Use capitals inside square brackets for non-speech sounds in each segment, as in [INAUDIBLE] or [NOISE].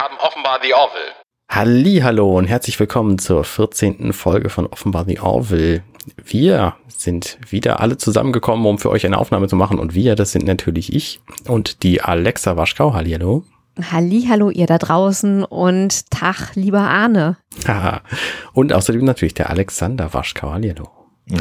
haben offenbar The Orville. Hallo und herzlich willkommen zur 14. Folge von Offenbar The Orville. Wir sind wieder alle zusammengekommen, um für euch eine Aufnahme zu machen. Und wir, das sind natürlich ich und die Alexa Waschkau. Hallihallo. Hallo, ihr da draußen und Tag, lieber Arne. Haha. und außerdem natürlich der Alexander Waschkau. Hallihallo.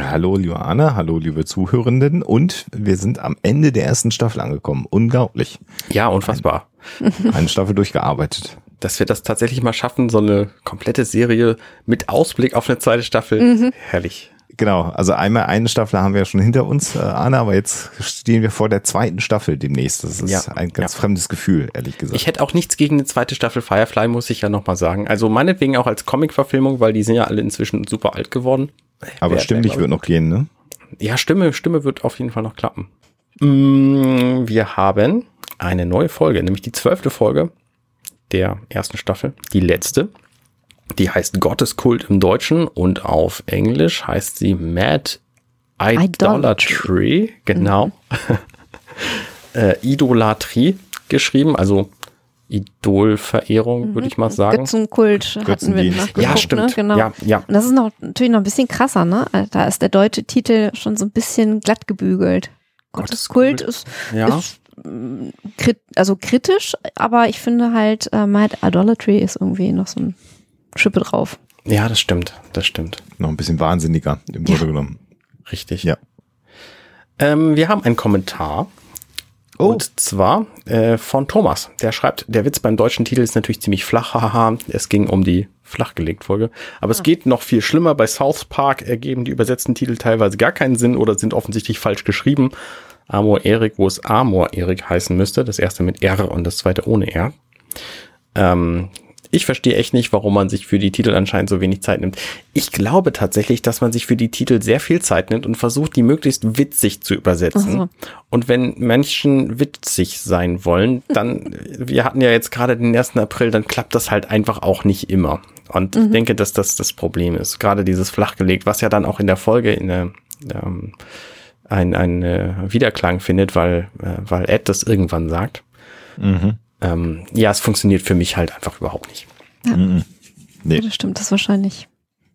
Hallo, liebe Anne, hallo, liebe Zuhörenden. Und wir sind am Ende der ersten Staffel angekommen. Unglaublich. Ja, unfassbar. [LAUGHS] Eine Staffel durchgearbeitet. Dass wir das tatsächlich mal schaffen, so eine komplette Serie mit Ausblick auf eine zweite Staffel. Mhm. Herrlich. Genau, also einmal eine Staffel haben wir schon hinter uns, äh, Anne, aber jetzt stehen wir vor der zweiten Staffel demnächst. Das ist Ja, ein ganz ja. fremdes Gefühl, ehrlich gesagt. Ich hätte auch nichts gegen eine zweite Staffel Firefly, muss ich ja nochmal sagen. Also meinetwegen auch als Comic-Verfilmung, weil die sind ja alle inzwischen super alt geworden. aber Wer- stimmlich wird noch gehen, ne? Ja, Stimme, Stimme wird auf jeden Fall noch klappen. Mm, Wir haben eine neue Folge, nämlich die zwölfte Folge der ersten Staffel, die letzte. Die heißt Gotteskult im Deutschen und auf Englisch heißt sie Mad Idolatry. Genau. [LAUGHS] äh, Idolatrie geschrieben, also Idolverehrung, würde ich mal sagen. Götzenkult hatten wir nachgeguckt, Ja, stimmt. Ne? Genau. Ja, ja. Und das ist noch, natürlich noch ein bisschen krasser, ne? Da ist der deutsche Titel schon so ein bisschen glatt gebügelt. Gotteskult ist, Ja. ist krit also kritisch, aber ich finde halt, äh, Mad Idolatry ist irgendwie noch so ein Schippe drauf. Ja, das stimmt, das stimmt. Noch ein bisschen wahnsinniger im Ja. Grunde genommen. Richtig. Ja. Ähm, wir haben einen Kommentar. Oh. Und zwar äh, von Thomas. Der schreibt, der Witz beim deutschen Titel ist natürlich ziemlich flach. Haha, es ging um die flachgelegt Folge. Aber es geht noch viel schlimmer. Bei South Park ergeben die übersetzten Titel teilweise gar keinen Sinn oder sind offensichtlich falsch geschrieben. Amor Erik, wo es Amor Erik heißen müsste. Das erste mit R und das zweite ohne R. Ähm, ich verstehe echt nicht, warum man sich für die Titel anscheinend so wenig Zeit nimmt. Ich glaube tatsächlich, dass man sich für die Titel sehr viel Zeit nimmt und versucht, die möglichst witzig zu übersetzen. So. Und wenn Menschen witzig sein wollen, dann, [LAUGHS] wir hatten ja jetzt gerade den 1. April, dann klappt das halt einfach auch nicht immer. Und ich denke, dass das das Problem ist. Gerade dieses flachgelegt, was ja dann auch in der Folge in der, ähm, ein, ein äh, Wiederklang findet, weil, äh, weil Ed das irgendwann sagt. Mhm. Ähm, ja, es funktioniert für mich halt einfach überhaupt nicht. Nee. Ja, das stimmt, das ist wahrscheinlich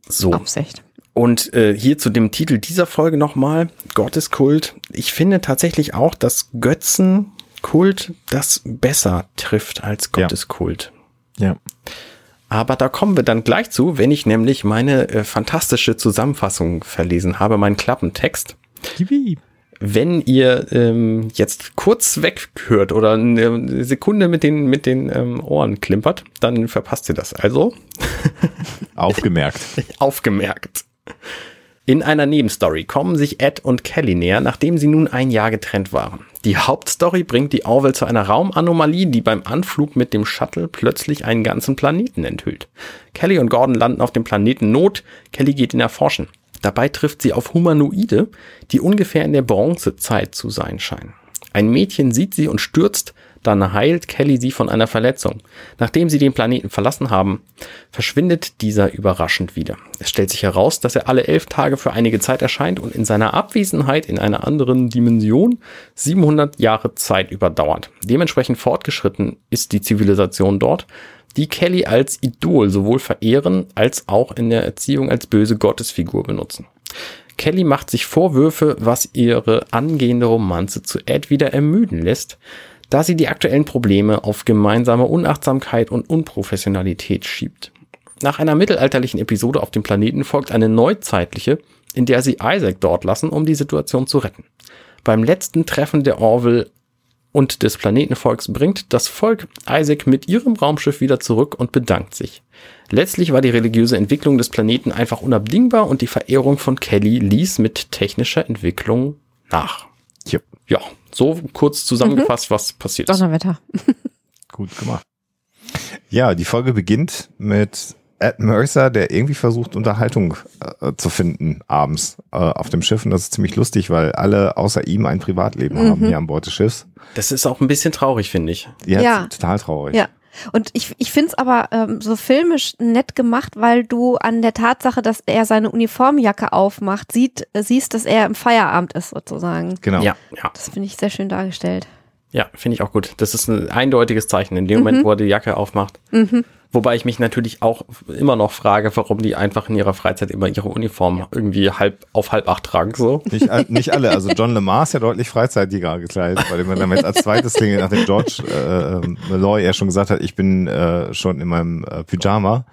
So. Absicht. Und äh, hier zu dem Titel dieser Folge nochmal, Gotteskult. Ich finde tatsächlich auch, dass Götzenkult das besser trifft als Ja. Gotteskult. Ja. Aber da kommen wir dann gleich zu, wenn ich nämlich meine äh, fantastische Zusammenfassung verlesen habe, meinen Klappentext. Yippie. Wenn ihr ähm, jetzt kurz weghört oder eine Sekunde mit den, mit den ähm, Ohren klimpert, dann verpasst ihr das. Also [LAUGHS] Aufgemerkt. [LAUGHS] Aufgemerkt. In einer Nebenstory kommen sich Ed und Kelly näher, nachdem sie nun ein Jahr getrennt waren. Die Hauptstory bringt die Orville zu einer Raumanomalie, die beim Anflug mit dem Shuttle plötzlich einen ganzen Planeten enthüllt. Kelly und Gordon landen auf dem Planeten Not. Kelly geht ihn erforschen. Dabei trifft sie auf Humanoide, die ungefähr in der Bronzezeit zu sein scheinen. Ein Mädchen sieht sie und stürzt, dann heilt Kelly sie von einer Verletzung. Nachdem sie den Planeten verlassen haben, verschwindet dieser überraschend wieder. Es stellt sich heraus, dass er alle elf Tage für einige Zeit erscheint und in seiner Abwesenheit in einer anderen Dimension 700 Jahre Zeit überdauert. Dementsprechend fortgeschritten ist die Zivilisation dort, die Kelly als Idol sowohl verehren als auch in der Erziehung als böse Gottesfigur benutzen. Kelly macht sich Vorwürfe, was ihre angehende Romanze zu Ed wieder ermüden lässt, da sie die aktuellen Probleme auf gemeinsame Unachtsamkeit und Unprofessionalität schiebt. Nach einer mittelalterlichen Episode auf dem Planeten folgt eine neuzeitliche, in der sie Isaac dort lassen, um die Situation zu retten. Beim letzten Treffen der Orville und des Planetenvolks bringt das Volk Isaac mit ihrem Raumschiff wieder zurück und bedankt sich. Letztlich war die religiöse Entwicklung des Planeten einfach unabdingbar und die Verehrung von Kelly ließ mit technischer Entwicklung nach. Ja. Ja, so kurz zusammengefasst, was passiert ist. Donnerwetter. Gut gemacht. Ja, die Folge beginnt mit Ed Mercer, der irgendwie versucht, Unterhaltung äh, zu finden abends äh, auf dem Schiff. Und das ist ziemlich lustig, weil alle außer ihm ein Privatleben haben hier an Bord des Schiffs. Das ist auch ein bisschen traurig, finde ich. Ja, Ja. total traurig. Ja. Und ich, ich finde es aber ähm, so filmisch nett gemacht, weil du an der Tatsache, dass er seine Uniformjacke aufmacht, sieht, äh, siehst, dass er im Feierabend ist sozusagen. Genau. Ja, ja. Das finde ich sehr schön dargestellt. Ja, finde ich auch gut. Das ist ein eindeutiges Zeichen in dem Moment, Mhm. wo er die Jacke aufmacht. Wobei ich mich natürlich auch immer noch frage, warum die einfach in ihrer Freizeit immer ihre Uniform irgendwie halb auf halb acht tragen, so. Nicht, nicht alle. Also John Lemar ist ja deutlich freizeitiger gekleidet, weil man damit als zweites klingelt, nachdem George äh, ähm, Malloy ja schon gesagt hat, ich bin äh, schon in meinem äh, Pyjama.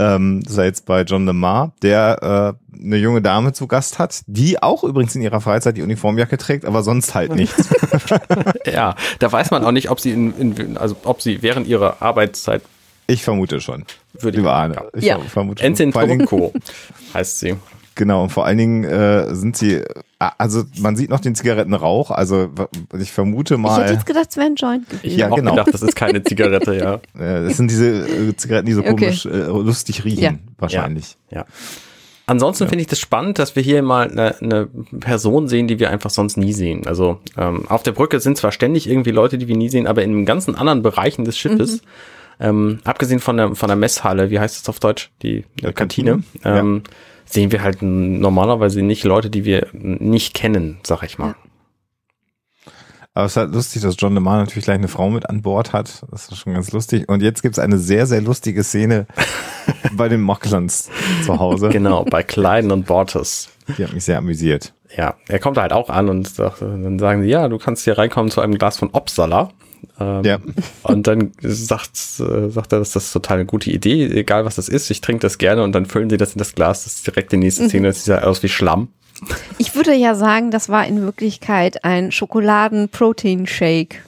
Ähm, das ist ja jetzt bei John Lemar, der äh, eine junge Dame zu Gast hat, die auch übrigens in ihrer Freizeit die Uniformjacke trägt, aber sonst halt nichts. [LAUGHS] [LAUGHS] Ja, da weiß man auch nicht, ob sie in, in also ob sie während ihrer Arbeitszeit Ich vermute schon. würde. Ich Ja. vermute schon. Dingen- Tobacco [LAUGHS] heißt sie. Genau, und vor allen Dingen äh, sind sie, äh, also man sieht noch den Zigarettenrauch, also ich vermute Ich hätte mal, jetzt gedacht, es wäre ein Joint Ich gewesen. Ja, habe auch genau. gedacht, das ist keine Zigarette, ja. [LAUGHS] äh, das sind diese äh, Zigaretten, die so Okay. komisch äh, lustig riechen, Ja. wahrscheinlich. Ja. Ansonsten finde ich das spannend, dass wir hier mal eine, eine Person sehen, die wir einfach sonst nie sehen. Also ähm, auf der Brücke sind zwar ständig irgendwie Leute, die wir nie sehen, aber in den ganzen anderen Bereichen des Schiffes, ähm, abgesehen von der, von der Messhalle, wie heißt es auf Deutsch? Die äh, Kantine, Kantine, ähm, sehen wir halt normalerweise nicht Leute, die wir nicht kennen, sag ich mal. Aber es ist halt lustig, dass John DeMar natürlich gleich eine Frau mit an Bord hat. Das ist schon ganz lustig. Und jetzt gibt es eine sehr, sehr lustige Szene [LAUGHS] bei den Mocklands zu Hause. Genau, bei Kleiden und Bortes. Die hat mich sehr amüsiert. Ja, er kommt halt auch an und sagt, dann sagen sie, ja, du kannst hier reinkommen zu einem Glas von Opsala. Ähm, Ja. [LAUGHS] Und dann sagt, äh, sagt er, das ist total eine gute Idee, egal was das ist, ich trinke das gerne und dann füllen sie das in das Glas, das ist direkt die nächste Szene, das sieht ja aus wie Schlamm. Ich würde ja sagen, das war in Wirklichkeit ein Schokoladen-Protein-Shake.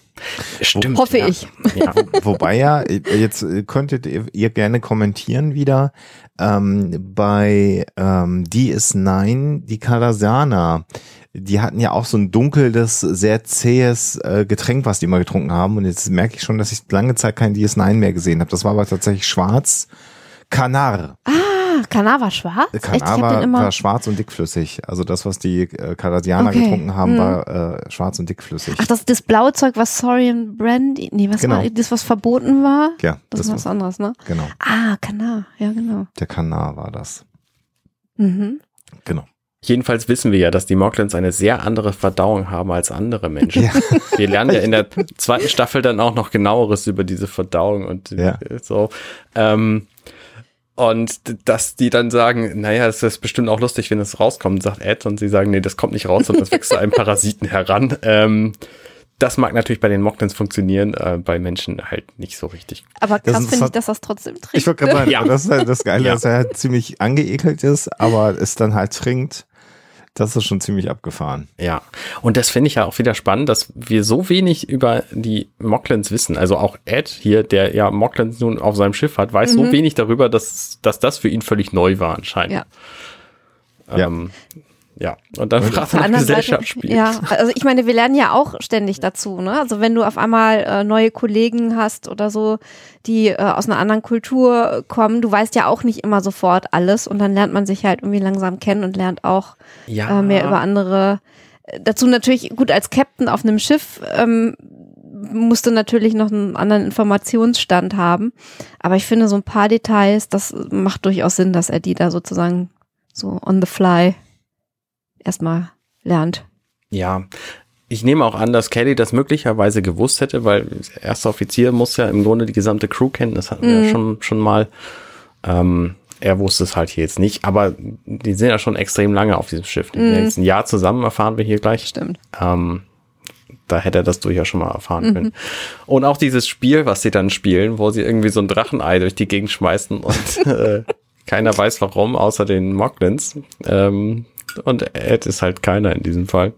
Stimmt. Hoffe ja. ich. Ja. [LAUGHS] Wobei ja, jetzt äh, könntet ihr, ihr gerne kommentieren wieder, ähm, bei ähm, DS9, die Kalasana, die hatten ja auch so ein dunkles, sehr zähes äh, Getränk, was die immer getrunken haben. Und jetzt merke ich schon, dass ich lange Zeit kein DS9 mehr gesehen habe. Das war aber tatsächlich schwarz. Kanar. Ah, Kanar war schwarz? Ich Kanar war, war schwarz und dickflüssig. Also das, was die äh, Kanadianer Okay. getrunken haben, Hm. war äh, schwarz und dickflüssig. Ach, das, das blaue Zeug, was Sorian Brandy, nee, was Genau. war das, was verboten war? ja, Das, das ist was war, anderes, ne? genau. Ah, Kanar, ja, genau. Der Kanar war das. Mhm. Genau. Jedenfalls wissen wir ja, dass die Moglins eine sehr andere Verdauung haben als andere Menschen. Ja. [LAUGHS] Wir lernen ja in der [LAUGHS] zweiten Staffel dann auch noch genaueres über diese Verdauung und Ja. äh, so. Ähm, und dass die dann sagen, naja, es ist bestimmt auch lustig, wenn es rauskommt, sagt Ed, und sie sagen, nee, das kommt nicht raus, sondern das wächst zu einem Parasiten heran. Ähm, das mag natürlich bei den Moglins funktionieren, äh, bei Menschen halt nicht so richtig. Aber Das krass ist finde ich, dass das trotzdem trinkt. Ich wollte gerade sagen, [LAUGHS] Ja. das ist halt das Geile, Ja. dass er halt ziemlich angeekelt ist, aber es dann halt trinkt. Das ist schon ziemlich abgefahren. Ja, und das finde ich ja auch wieder spannend, dass wir so wenig über die Moglins wissen. Also auch Ed hier, der ja Moglins nun auf seinem Schiff hat, weiß so wenig darüber, dass, dass das für ihn völlig neu war anscheinend. Ja. Ähm, ja. Und dann fragt er nach anderen Gesellschaft Seite, spielt. ja, also ich meine, wir lernen ja auch ständig dazu, ne? Also wenn du auf einmal äh, neue Kollegen hast oder so, die äh, aus einer anderen Kultur kommen, du weißt ja auch nicht immer sofort alles und dann lernt man sich halt irgendwie langsam kennen und lernt auch Ja. äh, mehr über andere. Äh, Dazu natürlich gut als Captain auf einem Schiff ähm, musste natürlich noch einen anderen Informationsstand haben, aber ich finde so ein paar Details, das macht durchaus Sinn, dass er die da sozusagen so on the fly erstmal lernt. Ja. Ich nehme auch an, dass Kelly das möglicherweise gewusst hätte, weil der erste Offizier muss ja im Grunde die gesamte Crew kennen. Das hatten wir Mhm. ja schon, schon mal. Ähm, er wusste es halt hier jetzt nicht, aber die sind ja schon extrem lange auf diesem Schiff. Die Mhm. jetzt ein Jahr zusammen, erfahren wir hier gleich. Stimmt. Ähm, da hätte er das durchaus schon mal erfahren können. Und auch dieses Spiel, was sie dann spielen, wo sie irgendwie so ein Drachenei durch die Gegend schmeißen und [LAUGHS] äh, keiner weiß warum, außer den Moglins. Ähm, und Ed ist halt keiner in diesem Fall.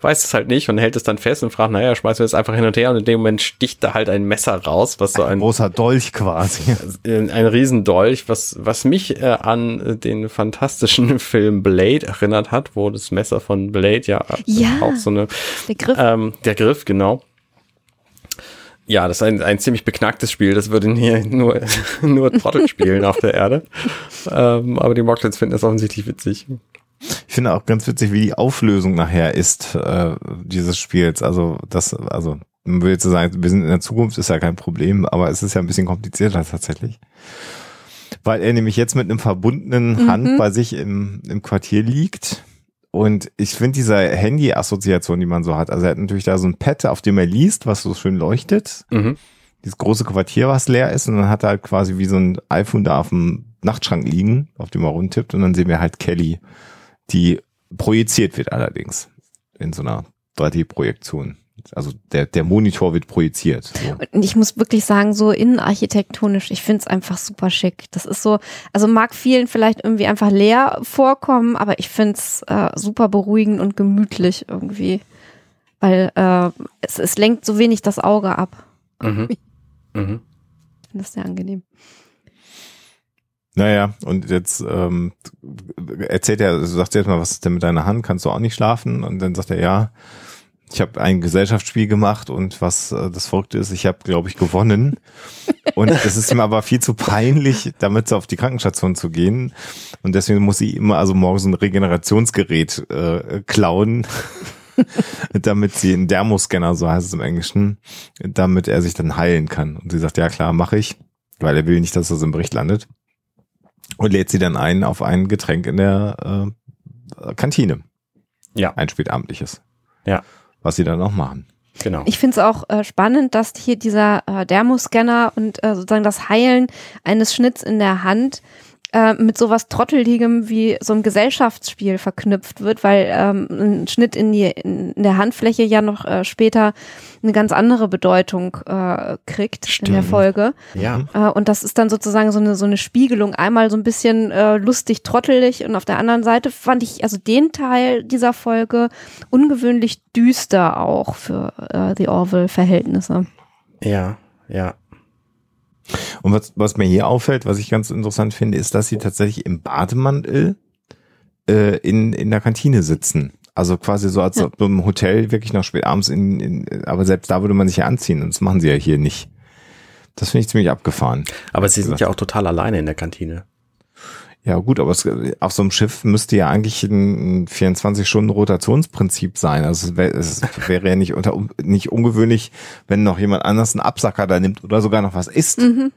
Weiß es halt nicht und hält es dann fest und fragt, naja, schmeißen wir es einfach hin und her und in dem Moment sticht da halt ein Messer raus, was so Ein ein, großer Dolch quasi. ein, ein Riesendolch, was, was mich äh, an den fantastischen [LAUGHS] Film Blade erinnert hat, wo das Messer von Blade ja, Ja. auch so eine Der Griff. ähm, der Griff, genau. Ja, das ist ein, ein ziemlich beknacktes Spiel. Das würde hier [LAUGHS] nur, nur Trottel spielen auf der Erde. [LAUGHS] Ähm, aber die Moglins finden das offensichtlich witzig. Ich finde auch ganz witzig, wie die Auflösung nachher ist, äh, dieses Spiels. Also, das, also, man will jetzt so sagen, wir sind in der Zukunft, ist ja kein Problem, aber es ist ja ein bisschen komplizierter tatsächlich. Weil er nämlich jetzt mit einem verbundenen Mhm. Hand bei sich im, im Quartier liegt Und ich finde diese Handy-Assoziation, die man so hat, also er hat natürlich da so ein Pad, auf dem er liest, was so schön leuchtet. Mhm. Dieses große Quartier, was leer ist. Und dann hat er halt quasi wie so ein iPhone da auf dem Nachtschrank liegen, auf dem er rumtippt. Und dann sehen wir halt Kelly, die projiziert wird allerdings in so einer 3D-Projektion. Also der, der Monitor wird projiziert. So. Und ich muss wirklich sagen, so innenarchitektonisch, ich finde es einfach super schick. Das ist so, also mag vielen vielleicht irgendwie einfach leer vorkommen, aber ich finde es äh, super beruhigend und gemütlich irgendwie. Weil äh, es, es lenkt so wenig das Auge ab. Mhm. Mhm. Ich finde das sehr angenehm. Naja, und jetzt ähm, erzählt er, sagt er jetzt mal, was ist denn mit deiner Hand? Kannst du auch nicht schlafen? Und dann sagt er, ja, ich habe ein Gesellschaftsspiel gemacht und was äh, das Verrückte ist, ich habe, glaube ich, gewonnen. Und es ist ihm aber viel zu peinlich, damit auf die Krankenstation zu gehen. Und deswegen muss sie immer also morgens ein Regenerationsgerät äh, klauen, [LAUGHS] damit sie einen Dermoscanner, so heißt es im Englischen, damit er sich dann heilen kann. Und sie sagt, ja klar, mache ich, weil er will nicht, dass das im Bericht landet. Und lädt sie dann ein auf ein Getränk in der äh, Kantine. Ja. Ein spätabendliches. Ja. Was sie dann auch machen. Genau. Ich finde es auch äh, spannend, dass hier dieser äh, Dermoscanner und äh, sozusagen das Heilen eines Schnitts in der Hand äh, mit sowas Trotteligem wie so ein Gesellschaftsspiel verknüpft wird, weil ähm, ein Schnitt in, die, in der Handfläche ja noch äh, später eine ganz andere Bedeutung äh, kriegt in der Stimmt. Folge. ja. Äh, und das ist dann sozusagen so eine, so eine Spiegelung. Einmal so ein bisschen äh, lustig, trottelig und auf der anderen Seite fand ich also den Teil dieser Folge ungewöhnlich düster auch für äh, The Orville-Verhältnisse. Ja. Ja. Und was, was mir hier auffällt, was ich ganz interessant finde, ist, dass sie tatsächlich im Bademantel äh, in, in der Kantine sitzen. Also quasi so als ob du im Hotel wirklich noch spät abends in, in, aber selbst da würde man sich ja anziehen und das machen sie ja hier nicht. Das finde ich ziemlich abgefahren. Aber sie sind ja auch total alleine in der Kantine. Ja gut, aber es, auf so einem Schiff müsste ja eigentlich ein 24-Stunden-Rotationsprinzip sein. Also es, wär, es wäre ja nicht, unter, nicht ungewöhnlich, wenn noch jemand anders einen Absacker da nimmt oder sogar noch was isst. Mhm.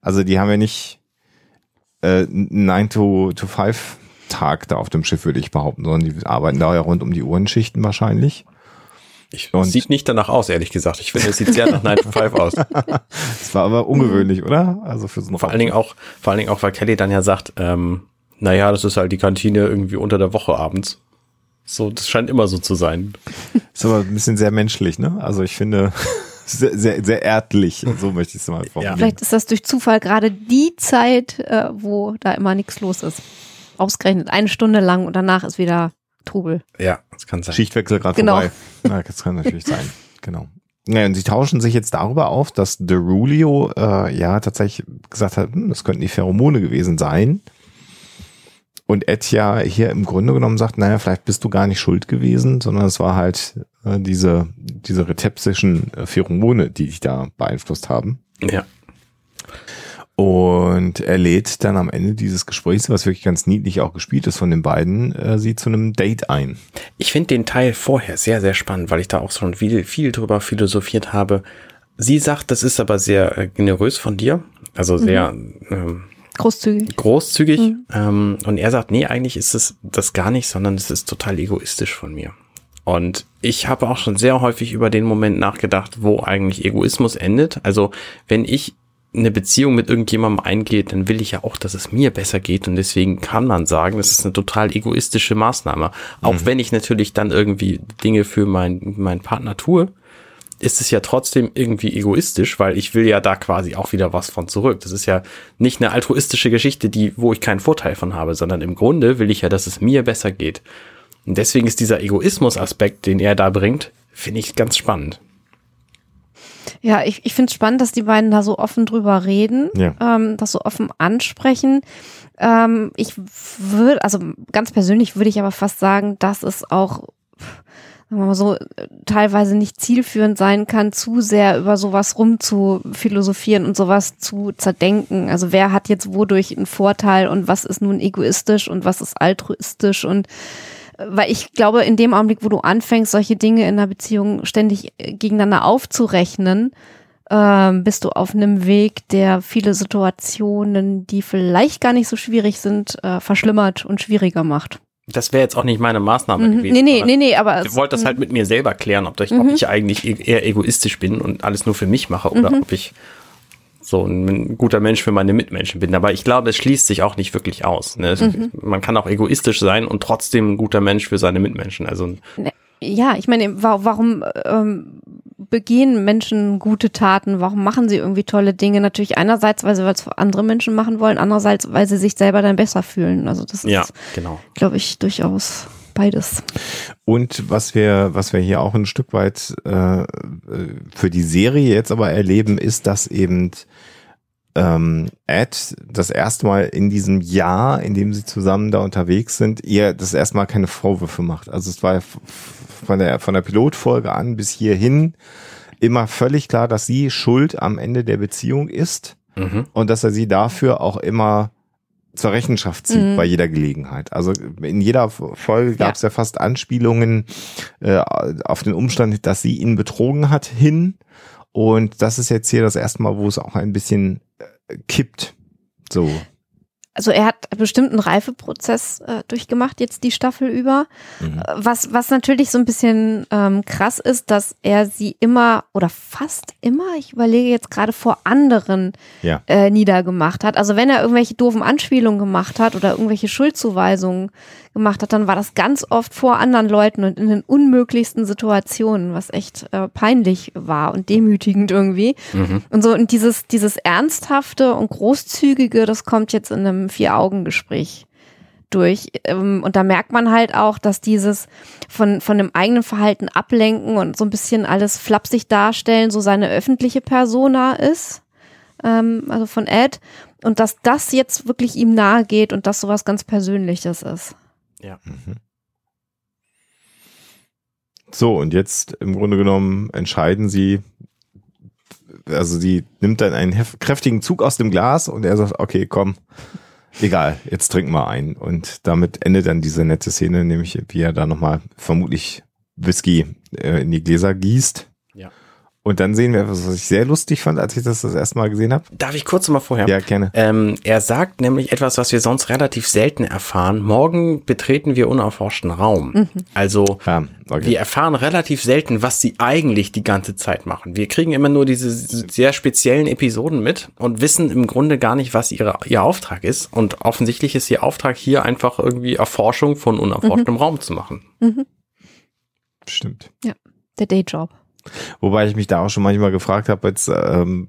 Also die haben ja nicht äh, 9 to, to 5 Tag da auf dem Schiff, würde ich behaupten, sondern die arbeiten da ja rund um die Uhrenschichten wahrscheinlich. Ich, Und- sieht nicht danach aus, ehrlich gesagt. Ich finde, es sieht sehr nach [LAUGHS] 9 to 5 aus. [LAUGHS] Das war aber ungewöhnlich, oder? Also für so Vor allen Dingen auch, vor allen Dingen auch, weil Kelly dann ja sagt, ähm, naja, das ist halt die Kantine irgendwie unter der Woche abends. So, das scheint immer so zu sein. Ist aber ein bisschen sehr menschlich, ne? Also ich finde [LAUGHS] sehr, sehr, sehr erdlich, so möchte ich es mal formulieren. Vielleicht ist das durch Zufall gerade die Zeit, äh, wo da immer nichts los ist. Ausgerechnet eine Stunde lang und danach ist wieder Trubel. Ja, das kann sein. Schichtwechsel gerade Genau. vorbei. Ja, das kann natürlich [LAUGHS] sein. Genau. Naja, und sie tauschen sich jetzt darüber auf, dass Derulio äh, ja tatsächlich gesagt hat, hm, das könnten die Pheromone gewesen sein. Und Ed ja hier im Grunde genommen sagt, naja, vielleicht bist du gar nicht schuld gewesen, sondern es war halt äh, diese, diese retepsischen äh, Pheromone, die dich da beeinflusst haben. Ja. Und er lädt dann am Ende dieses Gesprächs, was wirklich ganz niedlich auch gespielt ist von den beiden, äh, sie zu einem Date ein. Ich finde den Teil vorher sehr, sehr spannend, weil ich da auch schon viel, viel drüber philosophiert habe. Sie sagt, das ist aber sehr äh, generös von dir, also sehr ähm, Großzügig. großzügig. Ähm, und er sagt, nee, eigentlich ist es das gar nicht, sondern es ist total egoistisch von mir. Und ich habe auch schon sehr häufig über den Moment nachgedacht, wo eigentlich Egoismus endet. Also wenn ich eine Beziehung mit irgendjemandem eingeht, dann will ich ja auch, dass es mir besser geht. Und deswegen kann man sagen, das ist eine total egoistische Maßnahme. Auch wenn ich natürlich dann irgendwie Dinge für meinen meinen Partner tue, ist es ja trotzdem irgendwie egoistisch, weil ich will ja da quasi auch wieder was von zurück. Das ist ja nicht eine altruistische Geschichte, die, wo ich keinen Vorteil von habe, sondern im Grunde will ich ja, dass es mir besser geht. Und deswegen ist dieser Egoismus-Aspekt, den er da bringt, finde ich ganz spannend. Ja, ich, ich finde es spannend, dass die beiden da so offen drüber reden, Ja. ähm, das so offen ansprechen. Ähm, ich würde, also ganz persönlich würde ich aber fast sagen, dass es auch, sagen wir mal so, teilweise nicht zielführend sein kann, zu sehr über sowas rum zu philosophieren und sowas zu zerdenken. Also wer hat jetzt wodurch einen Vorteil und was ist nun egoistisch und was ist altruistisch und weil ich glaube, in dem Augenblick, wo du anfängst, solche Dinge in einer Beziehung ständig äh, gegeneinander aufzurechnen, ähm, bist du auf einem Weg, der viele Situationen, die vielleicht gar nicht so schwierig sind, äh, verschlimmert und schwieriger macht. Das wäre jetzt auch nicht meine Maßnahme Mhm. gewesen. Nee, nee, nee, nee, aber. Ich wollte das halt mit mir selber klären, ob ich, ob ich eigentlich e- eher egoistisch bin und alles nur für mich mache oder ob ich so ein, guter Mensch für meine Mitmenschen bin. Aber ich glaube, es schließt sich auch nicht wirklich aus. Ne? Es- Man kann auch egoistisch sein und trotzdem ein guter Mensch für seine Mitmenschen. Also Ne, Ja, ich meine, wa- warum ähm, begehen Menschen gute Taten? Warum machen sie irgendwie tolle Dinge? Natürlich einerseits, weil sie was für andere Menschen machen wollen, andererseits, weil sie sich selber dann besser fühlen. Also das ja, ist, genau. glaube ich, durchaus beides. Und was wir, was wir hier auch ein Stück weit äh, äh, für die Serie jetzt aber erleben, ist, dass eben ähm, Ed das erste Mal in diesem Jahr, in dem sie zusammen da unterwegs sind, ihr das erste Mal keine Vorwürfe macht. Also es war ja von der, von der Pilotfolge an bis hierhin immer völlig klar, dass sie schuld am Ende der Beziehung ist Mhm. und dass er sie dafür auch immer zur Rechenschaft zieht Mhm. bei jeder Gelegenheit. Also in jeder Folge gab es ja. fast Anspielungen äh, auf den Umstand, dass sie ihn betrogen hat hin. Und das ist jetzt hier das erste Mal, wo es auch ein bisschen äh, kippt. So. Also er hat bestimmt einen Reifeprozess äh, durchgemacht jetzt die Staffel über. Mhm. Äh, Was, was natürlich so ein bisschen ähm, krass ist, dass er sie immer oder fast immer, ich überlege jetzt gerade vor anderen Ja. äh, niedergemacht hat. Also wenn er irgendwelche doofen Anspielungen gemacht hat oder irgendwelche Schuldzuweisungen gemacht hat, dann war das ganz oft vor anderen Leuten und in den unmöglichsten Situationen, was echt äh, peinlich war und demütigend irgendwie. Mhm. Und so, und dieses, dieses Ernsthafte und Großzügige, das kommt jetzt in einem Vier-Augen-Gespräch durch. Ähm, Und da merkt man halt auch, dass dieses von, von dem eigenen Verhalten ablenken und so ein bisschen alles flapsig darstellen, so seine öffentliche Persona ist. Ähm, also von Ed. Und dass das jetzt wirklich ihm nahe geht und das sowas ganz Persönliches ist. So, und jetzt im Grunde genommen entscheiden sie, also sie nimmt dann einen kräftigen Zug aus dem Glas und er sagt, okay, komm, egal, jetzt trink mal ein. Und damit endet dann diese nette Szene, nämlich wie er da nochmal vermutlich Whisky äh, in die Gläser gießt. Ja. Und dann sehen wir, was ich sehr lustig fand, als ich das das erste Mal gesehen habe. Darf ich kurz mal vorher? Ja, gerne. Ähm, er sagt nämlich etwas, was wir sonst relativ selten erfahren. Morgen betreten wir unerforschten Raum. Also Ja, okay. wir erfahren relativ selten, was sie eigentlich die ganze Zeit machen. Wir kriegen immer nur diese sehr speziellen Episoden mit und wissen im Grunde gar nicht, was ihre, ihr Auftrag ist. Und offensichtlich ist ihr Auftrag hier einfach irgendwie Erforschung von unerforschtem Raum zu machen. Stimmt. Der Dayjob. Wobei ich mich da auch schon manchmal gefragt habe, jetzt ähm,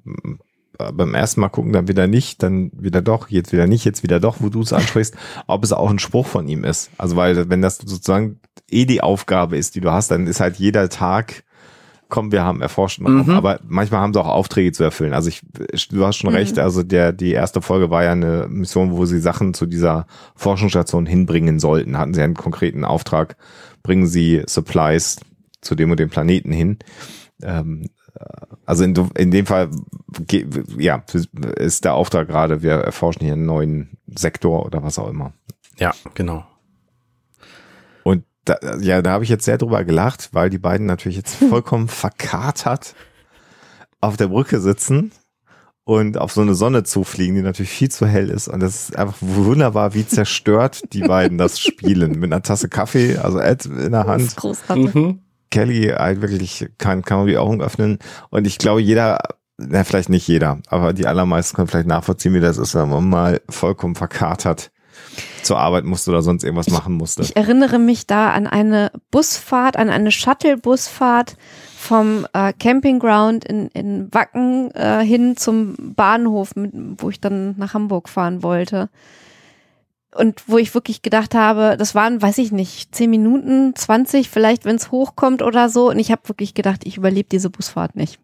beim ersten Mal gucken, dann wieder nicht, dann wieder doch, jetzt wieder nicht, jetzt wieder doch, wo du es ansprichst, [LAUGHS] ob es auch ein Spruch von ihm ist. Also weil, wenn das sozusagen eh die Aufgabe ist, die du hast, dann ist halt jeder Tag, komm, wir haben erforscht, Mhm. aber manchmal haben sie auch Aufträge zu erfüllen. Also ich, du hast schon Mhm. recht, also der, die erste Folge war ja eine Mission, wo sie Sachen zu dieser Forschungsstation hinbringen sollten. Hatten sie einen konkreten Auftrag, bringen sie Supplies zu dem und dem Planeten hin. Ähm, äh, also in, in dem Fall, ja, ist der Auftrag gerade, wir erforschen hier einen neuen Sektor oder was auch immer. Ja, genau. Und da, ja, da habe ich jetzt sehr drüber gelacht, weil die beiden natürlich jetzt [LAUGHS] vollkommen verkatert auf der Brücke sitzen und auf so eine Sonne zufliegen, die natürlich viel zu hell ist. Und das ist einfach wunderbar, wie zerstört die beiden das [LAUGHS] spielen. Mit einer Tasse Kaffee, also Ed in der Das Hand, ist großartig. Mhm. Kelly halt wirklich kann, kann man die Augen öffnen. Und ich glaube, jeder, na, vielleicht nicht jeder, aber die allermeisten können vielleicht nachvollziehen, wie das ist, wenn man mal vollkommen verkatert zur Arbeit musste oder sonst irgendwas machen musste. Ich erinnere mich da an eine Busfahrt, an eine Shuttle-Busfahrt vom äh, Campingground in, in Wacken äh, hin zum Bahnhof, mit, wo ich dann nach Hamburg fahren wollte. Und wo ich wirklich gedacht habe, das waren, weiß ich nicht, 10 Minuten, 20 vielleicht, wenn es hochkommt oder so. Und ich habe wirklich gedacht, ich überlebe diese Busfahrt nicht.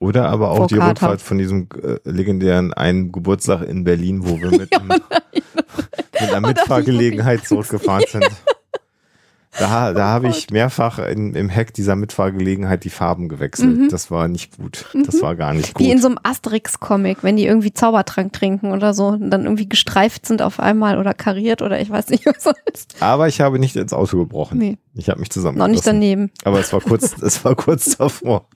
Oder aber auch Vor die Kater. Rückfahrt von diesem äh, legendären einen Geburtstag in Berlin, wo wir [LAUGHS] mit, einem, [LAUGHS] mit einer Mitfahrgelegenheit zurückgefahren sind. [LAUGHS] Da, da habe ich mehrfach in, im Heck dieser Mitfahrgelegenheit die Farben gewechselt. Mhm. Das war nicht gut. Das war gar nicht Wie in gut. so einem Asterix-Comic, wenn die irgendwie Zaubertrank trinken oder so und dann irgendwie gestreift sind auf einmal oder kariert oder ich weiß nicht, [LAUGHS] was ist. Aber ich habe nicht ins Auto gebrochen. Nee. Ich habe mich zusammen. Noch nicht daneben. Aber es war kurz, [LAUGHS] es war kurz davor.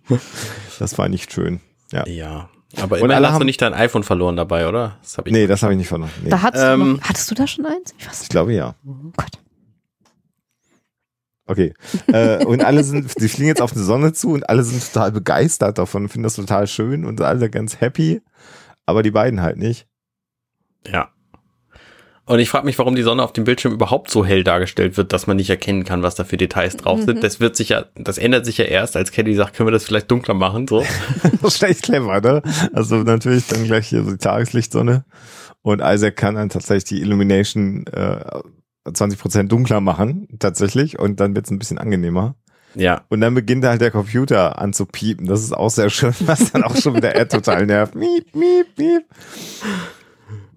Das war nicht schön. Ja. Ja. Aber Und immerhin alle hast haben- du nicht dein iPhone verloren dabei, oder? Das hab ich Nee, das habe ich nicht vernommen. Nee. Da hattest, Ähm, du noch, hattest du da schon eins? Ich Ich glaube ja. nicht. Gott. Okay. Äh, und alle sind, sie fliegen jetzt auf die Sonne zu und alle sind total begeistert davon, finden das total schön und alle ganz happy. Aber die beiden halt nicht. Ja. Und ich frage mich, warum die Sonne auf dem Bildschirm überhaupt so hell dargestellt wird, dass man nicht erkennen kann, was da für Details drauf sind. Das wird sich ja, das ändert sich ja erst, als Kelly sagt, können wir das vielleicht dunkler machen, so. [LAUGHS] das ist echt clever, ne? Also natürlich dann gleich hier so die Tageslichtsonne. Und Isaac kann dann tatsächlich die Illumination äh, 20% dunkler machen, tatsächlich. Und dann wird es ein bisschen angenehmer. Ja. Und dann beginnt halt der Computer an zu piepen. Das ist auch sehr schön, [LAUGHS] was dann auch schon wieder Ed total nervt. Miep, miep, miep.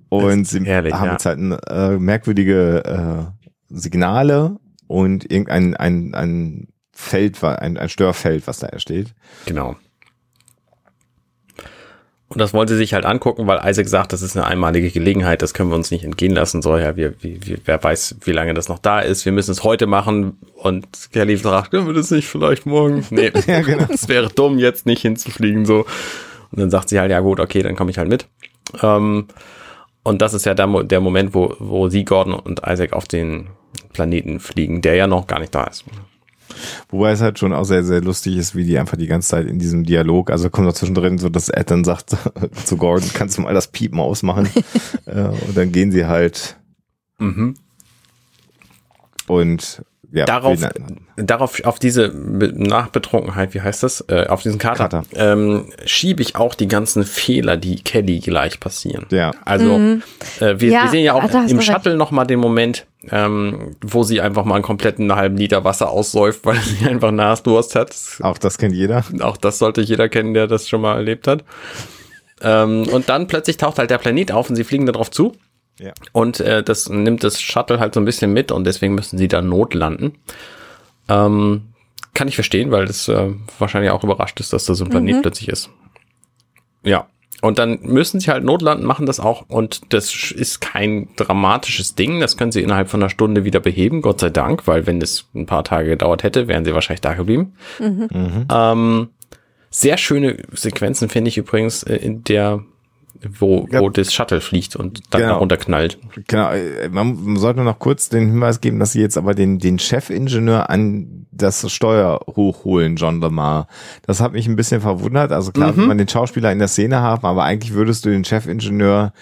Und sie herrlich, haben ja. jetzt halt äh, merkwürdige äh, Signale und irgendein ein, ein Feld, ein, ein Störfeld, was da entsteht. Genau. Und das wollen sie sich halt angucken, weil Isaac sagt, das ist eine einmalige Gelegenheit, das können wir uns nicht entgehen lassen. So, ja, wir, wir, wer weiß, wie lange das noch da ist. Wir müssen es heute machen. Und Kelly fragt, können wir das nicht vielleicht morgen? [LAUGHS] Nee, Ja, genau. es wäre dumm, jetzt nicht hinzufliegen. So. Und dann sagt sie halt, ja gut, okay, dann komme ich halt mit. Ähm, und das ist ja der, Mo- der Moment, wo, wo sie, Gordon und Isaac auf den Planeten fliegen, der ja noch gar nicht da ist. Wobei es halt schon auch sehr, sehr lustig ist, wie die einfach die ganze Zeit in diesem Dialog, also kommt noch zwischendrin so, dass Ed dann sagt [LAUGHS] zu Gordon, kannst du mal das Piepen ausmachen? [LAUGHS] äh, und dann gehen sie halt Mhm. und ja, darauf, darauf, auf diese Be- Nachbetrunkenheit, wie heißt das, äh, auf diesen Kater, Kater. Ähm, schiebe ich auch die ganzen Fehler, die Kelly gleich passieren. ja. Also äh, wir, Ja, wir sehen ja auch da im. Shuttle noch mal den Moment, ähm, wo sie einfach mal einen kompletten halben Liter Wasser aussäuft, [LAUGHS] weil sie einfach Nasdurst hat. Auch das kennt jeder. Auch das sollte jeder kennen, der das schon mal erlebt hat. Ähm, und dann plötzlich taucht halt der Planet auf und sie fliegen darauf zu. Ja. Und äh, das nimmt das Shuttle halt so ein bisschen mit und deswegen müssen sie da notlanden. Ähm, kann ich verstehen, weil das äh, wahrscheinlich auch überrascht ist, dass da so ein Planet plötzlich ist. Ja. Und dann müssen sie halt notlanden, machen das auch. Und das ist kein dramatisches Ding. Das können sie innerhalb von einer Stunde wieder beheben, Gott sei Dank, weil wenn es ein paar Tage gedauert hätte, wären sie wahrscheinlich da geblieben. Ähm, sehr schöne Sequenzen finde ich übrigens äh, in der, wo, Ja. wo das Shuttle fliegt und dann Genau. runterknallt. Genau, äh, man sollte noch kurz den Hinweis geben, dass sie jetzt aber den, den Chefingenieur an das Steuer hochholen, John Lamar. Das hat mich ein bisschen verwundert. Also klar, will man den Schauspieler in der Szene haben, aber eigentlich würdest du den Chefingenieur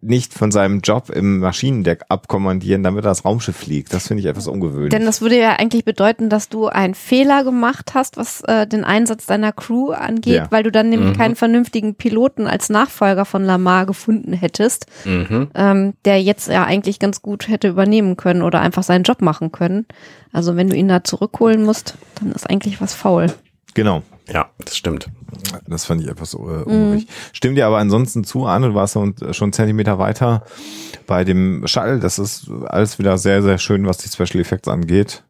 nicht von seinem Job im Maschinendeck abkommandieren, damit er das Raumschiff fliegt. Das finde ich etwas ungewöhnlich. Denn das würde ja eigentlich bedeuten, dass du einen Fehler gemacht hast, was äh, den Einsatz deiner Crew angeht, Ja. weil du dann nämlich keinen vernünftigen Piloten als Nachfolger von Lamar gefunden hättest, Mhm. ähm, der jetzt ja eigentlich ganz gut hätte übernehmen können oder einfach seinen Job machen können. Also wenn du ihn da zurückholen musst, dann ist eigentlich was faul. Genau. Ja, das stimmt. Das fand ich etwas äh, unruhig. Stimmt dir aber ansonsten zu, Arne, du warst und- schon einen Zentimeter weiter bei dem Shuttle. Das ist alles wieder sehr, sehr schön, was die Special Effects angeht.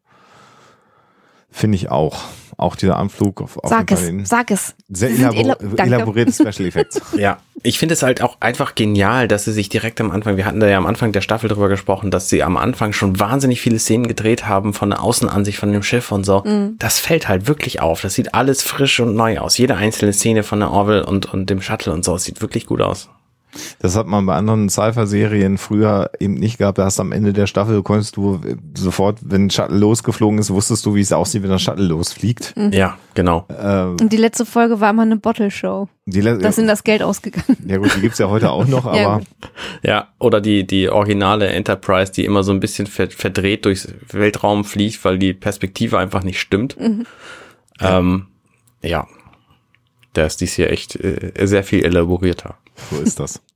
Finde ich auch. Auch dieser Anflug auf, auf Sag es, sag es. Sehr elabor elaborierte Special Effects. [LAUGHS] Ja, ich finde es halt auch einfach genial, dass sie sich direkt am Anfang, wir hatten da ja am Anfang der Staffel drüber gesprochen, dass sie am Anfang schon wahnsinnig viele Szenen gedreht haben von der Außenansicht von dem Schiff und so. Das fällt halt wirklich auf. Das sieht alles frisch und neu aus. Jede einzelne Szene von der Orville und, und dem Shuttle und so, es sieht wirklich gut aus. Das hat man bei anderen Cypher-Serien früher eben nicht gehabt. Da hast du am Ende der Staffel konntest du sofort, wenn ein Shuttle losgeflogen ist, wusstest du, wie es aussieht, wenn das Shuttle losfliegt. Ja, genau. Äh, Und die letzte Folge war immer eine Bottle-Show. die Le- Da sind das Geld ausgegangen. ja gut, die gibt's ja heute auch noch, [LAUGHS] Ja, aber gut. Ja, oder die, die originale Enterprise, die immer so ein bisschen ver verdreht durchs Weltraum fliegt, weil die Perspektive einfach nicht stimmt. Ähm, ja. Da ist dies hier echt äh, sehr viel elaborierter. So ist das. [LAUGHS]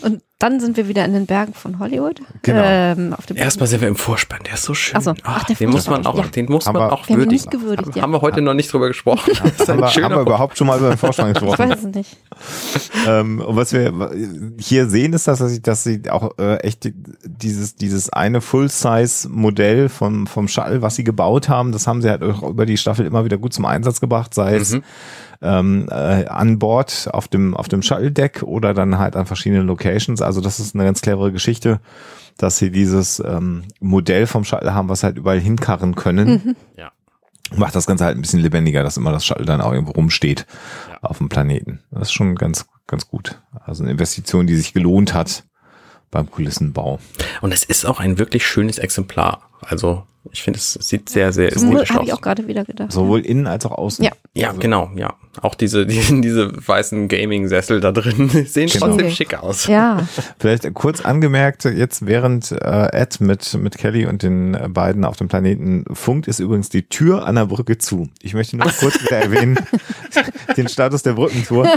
Und dann sind wir wieder in den Bergen von Hollywood. Genau. Ähm, Erstmal sind wir im Vorspann, der ist so schön. Ach so. Ach, der den muss man auch, ja. den muss Haben man wir- auch haben würdigen. nicht gewürdigt, ja. Haben wir heute noch nicht drüber gesprochen. [LAUGHS] Das ist haben, wir, haben wir überhaupt schon mal über den Vorspann [LAUGHS] Ich gesprochen? weiß es nicht. ähm, und was wir hier sehen, ist, dass sie, dass sie auch äh, echt die- dieses, dieses eine Full-Size-Modell vom, vom Shuttle, was sie gebaut haben, das haben sie halt auch über die Staffel immer wieder gut zum Einsatz gebracht, sei es Mhm. Ähm, äh, an Bord auf dem, auf dem Shuttle-Deck oder dann halt an verschiedenen Locations. Also das ist eine ganz clevere Geschichte, dass sie dieses ähm, Modell vom Shuttle haben, was halt überall hinkarren können. Ja. Macht das Ganze halt ein bisschen lebendiger, dass immer das Shuttle dann auch irgendwo rumsteht Ja. auf dem Planeten. Das ist schon ganz, ganz gut. Also eine Investition, die sich gelohnt hat, beim Kulissenbau. Und es ist auch ein wirklich schönes Exemplar. Also ich finde, es sieht sehr, sehr ästhetisch habe aus. ich auch gerade wieder gedacht. Sowohl innen als auch außen. Ja. Ja, genau, ja. Auch diese, [LAUGHS] diese, diese weißen Gaming-Sessel da drin [LAUGHS] sehen Genau. trotzdem schick aus. Ja, [LAUGHS] Vielleicht kurz angemerkt, jetzt während äh, Ed mit, mit Kelly und den äh, beiden auf dem Planeten funkt, ist übrigens die Tür an der Brücke zu. Ich möchte nur kurz wieder erwähnen, den Status der Brückentour.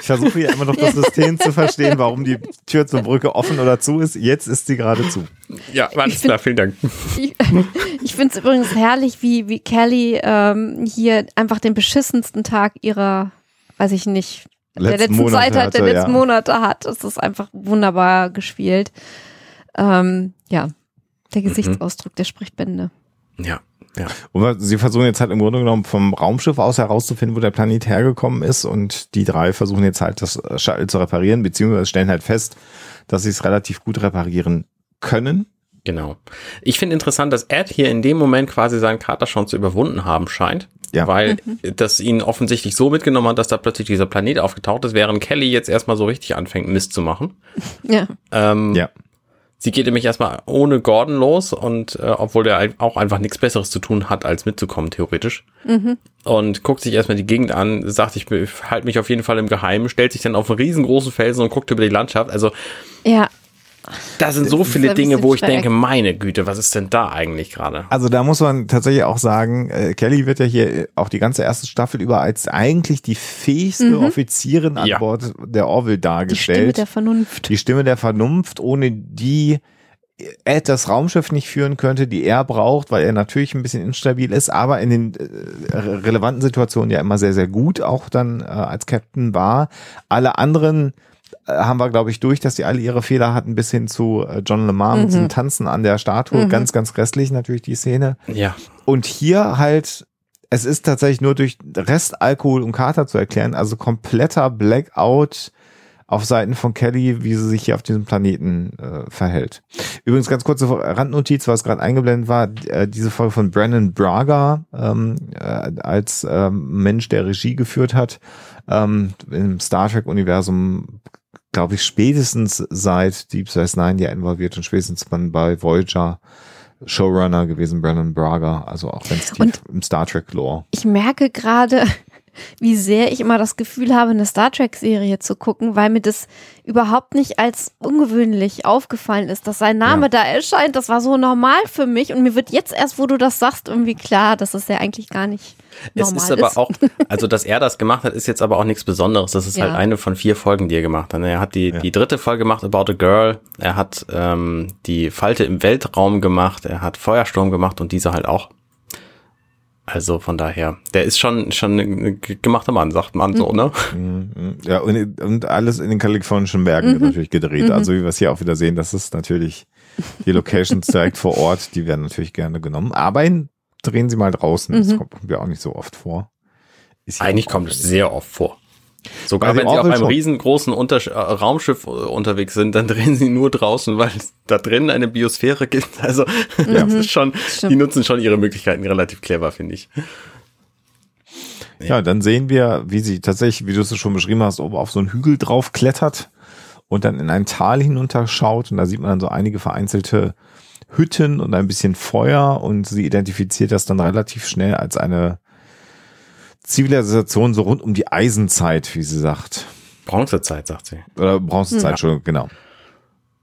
Ich versuche hier immer noch das System zu verstehen, warum die Tür zur Brücke offen oder zu ist. Jetzt ist sie gerade zu. Ja, alles klar, vielen Dank. ich, [LAUGHS] ich finde es übrigens herrlich, wie, wie Kelly ähm, hier einfach den beschissensten Tag ihrer, weiß ich nicht, der Letzten letzten Monate Zeit hat, der letzten ja. Monate hat. Es ist einfach wunderbar gespielt. Ähm, ja, der Gesichtsausdruck, der spricht Bände. Ja, ja. Und sie versuchen jetzt halt im Grunde genommen vom Raumschiff aus herauszufinden, wo der Planet hergekommen ist. Und die drei versuchen jetzt halt das Shuttle zu reparieren, beziehungsweise stellen halt fest, dass sie es relativ gut reparieren können. Genau. Ich finde interessant, dass Ed hier in dem Moment quasi seinen Kater schon zu überwunden haben scheint. Ja. Weil das ihn offensichtlich so mitgenommen hat, dass da plötzlich dieser Planet aufgetaucht ist, während Kelly jetzt erstmal so richtig anfängt, Mist zu machen. Ja, Ähm, Ja. Sie geht nämlich erstmal ohne Gordon los und äh, obwohl der auch einfach nichts Besseres zu tun hat, als mitzukommen, theoretisch. Und guckt sich erstmal die Gegend an, sagt, ich halte mich auf jeden Fall im Geheimen, stellt sich dann auf einen riesengroßen Felsen und guckt über die Landschaft. Also ja, da sind so viele Dinge, wo ich denke, meine Güte, was ist denn da eigentlich gerade? Also da muss man tatsächlich auch sagen, äh, Kelly wird ja hier auch die ganze erste Staffel über als eigentlich die fähigste Offizierin an Ja. Bord der Orville die Stimme dargestellt. der Vernunft. die Stimme der Vernunft, ohne die Ed das Raumschiff nicht führen könnte, die er braucht, weil er natürlich ein bisschen instabil ist, aber in den äh, relevanten Situationen ja immer sehr, sehr gut auch dann äh, als Captain war. Alle anderen haben wir, glaube ich, durch, dass die alle ihre Fehler hatten, bis hin zu äh, John Lemar mit diesem Tanzen an der Statue. Ganz, ganz grässlich natürlich die Szene. Ja, Und hier halt, es ist tatsächlich nur durch Rest Alkohol und Kater zu erklären, also kompletter Blackout auf Seiten von Kelly, wie sie sich hier auf diesem Planeten äh, verhält. Übrigens ganz kurze Randnotiz, was gerade eingeblendet war, äh, diese Folge von Brandon Braga ähm, äh, als ähm, Mensch, der Regie geführt hat, ähm, im Star Trek-Universum glaube ich, spätestens seit Deep Space Nine ja involviert und spätestens man bei Voyager Showrunner gewesen, Brandon Braga, also auch ganz tief Und- im Star Trek Lore. Ich merke gerade, wie sehr ich immer das Gefühl habe, eine Star Trek-Serie zu gucken, weil mir das überhaupt nicht als ungewöhnlich aufgefallen ist, dass sein Name Ja. da erscheint. Das war so normal für mich und mir wird jetzt erst, wo du das sagst, irgendwie klar, dass es ja eigentlich gar nicht es normal ist aber auch, also dass er das gemacht hat, ist jetzt aber auch nichts Besonderes. Das ist Ja. halt eine von vier Folgen, die er gemacht hat. Er hat die, die dritte Folge gemacht, About a Girl. Er hat ähm, die Falte im Weltraum gemacht. Er hat Feuersturm gemacht und diese halt auch. Also von daher, der ist schon schon ein gemachter Mann, sagt man so, ne? Mhm. Ja, und, und alles in den kalifornischen Bergen wird natürlich gedreht. Also wie wir es hier auch wieder sehen, das ist natürlich die Locations direkt vor Ort, die werden natürlich gerne genommen. Aber in, drehen sie mal draußen, das kommt ja auch nicht so oft vor. Eigentlich kommt es sehr oft vor. Sogar wenn sie auf einem riesengroßen Untersch äh, Raumschiff äh, unterwegs sind, dann [LAUGHS] drehen sie nur draußen, weil es da drin eine Biosphäre gibt. Also [LAUGHS] das ist schon, Stimmt. die nutzen schon ihre Möglichkeiten relativ clever, finde ich. Ja, dann sehen wir, wie sie tatsächlich, wie du es schon beschrieben hast, oben auf so einen Hügel drauf klettert und dann in ein Tal hinunterschaut und da sieht man dann so einige vereinzelte Hütten und ein bisschen Feuer und sie identifiziert das dann relativ schnell als eine Zivilisation so rund um die Eisenzeit, wie sie sagt. Bronzezeit, sagt sie. Oder Bronzezeit, Ja. Genau.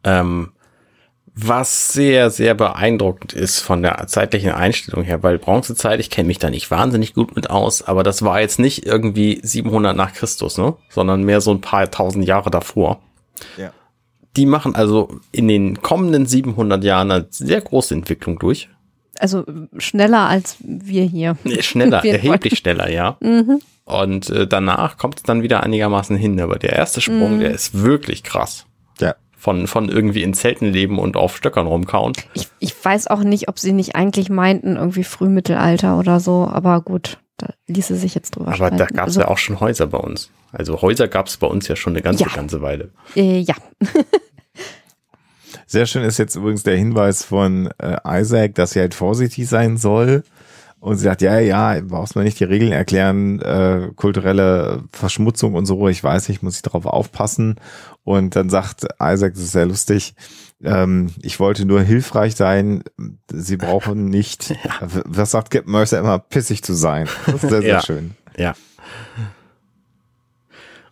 Ähm, was sehr, sehr beeindruckend ist von der zeitlichen Einstellung her, weil Bronzezeit, ich kenne mich da nicht wahnsinnig gut mit aus, aber das war jetzt nicht irgendwie 700 nach Christus, ne? sondern mehr so ein paar tausend Jahre davor. Ja. Die machen also in den kommenden 700 Jahren eine sehr große Entwicklung durch. Also schneller als wir hier. Nee, Schneller, [LAUGHS] Fall. erheblich schneller, ja. Und äh, danach kommt es dann wieder einigermaßen hin. Aber der erste Sprung, der ist wirklich krass. Ja. Von, von irgendwie in Zelten leben und auf Stöckern rumkauen. Ich, ich weiß auch nicht, ob sie nicht eigentlich meinten, irgendwie Frühmittelalter oder so, aber gut, da ließe sich jetzt drüber Aber da streiten. gab es also, ja auch schon Häuser bei uns. Also Häuser gab es bei uns ja schon eine ganze, Ja. ganze Weile. Äh, ja, [LAUGHS] Sehr schön ist jetzt übrigens der Hinweis von äh, Isaac, dass sie halt vorsichtig sein soll. Und sie sagt, ja, ja, brauchst mir nicht die Regeln erklären, äh, kulturelle Verschmutzung und so, ich weiß nicht, muss ich darauf aufpassen. Und dann sagt Isaac, das ist sehr lustig, ähm, ich wollte nur hilfreich sein, sie brauchen [LAUGHS] nicht, ja. was sagt Captain Mercer immer, pissig zu sein. Das ist sehr, sehr ja. schön. Ja.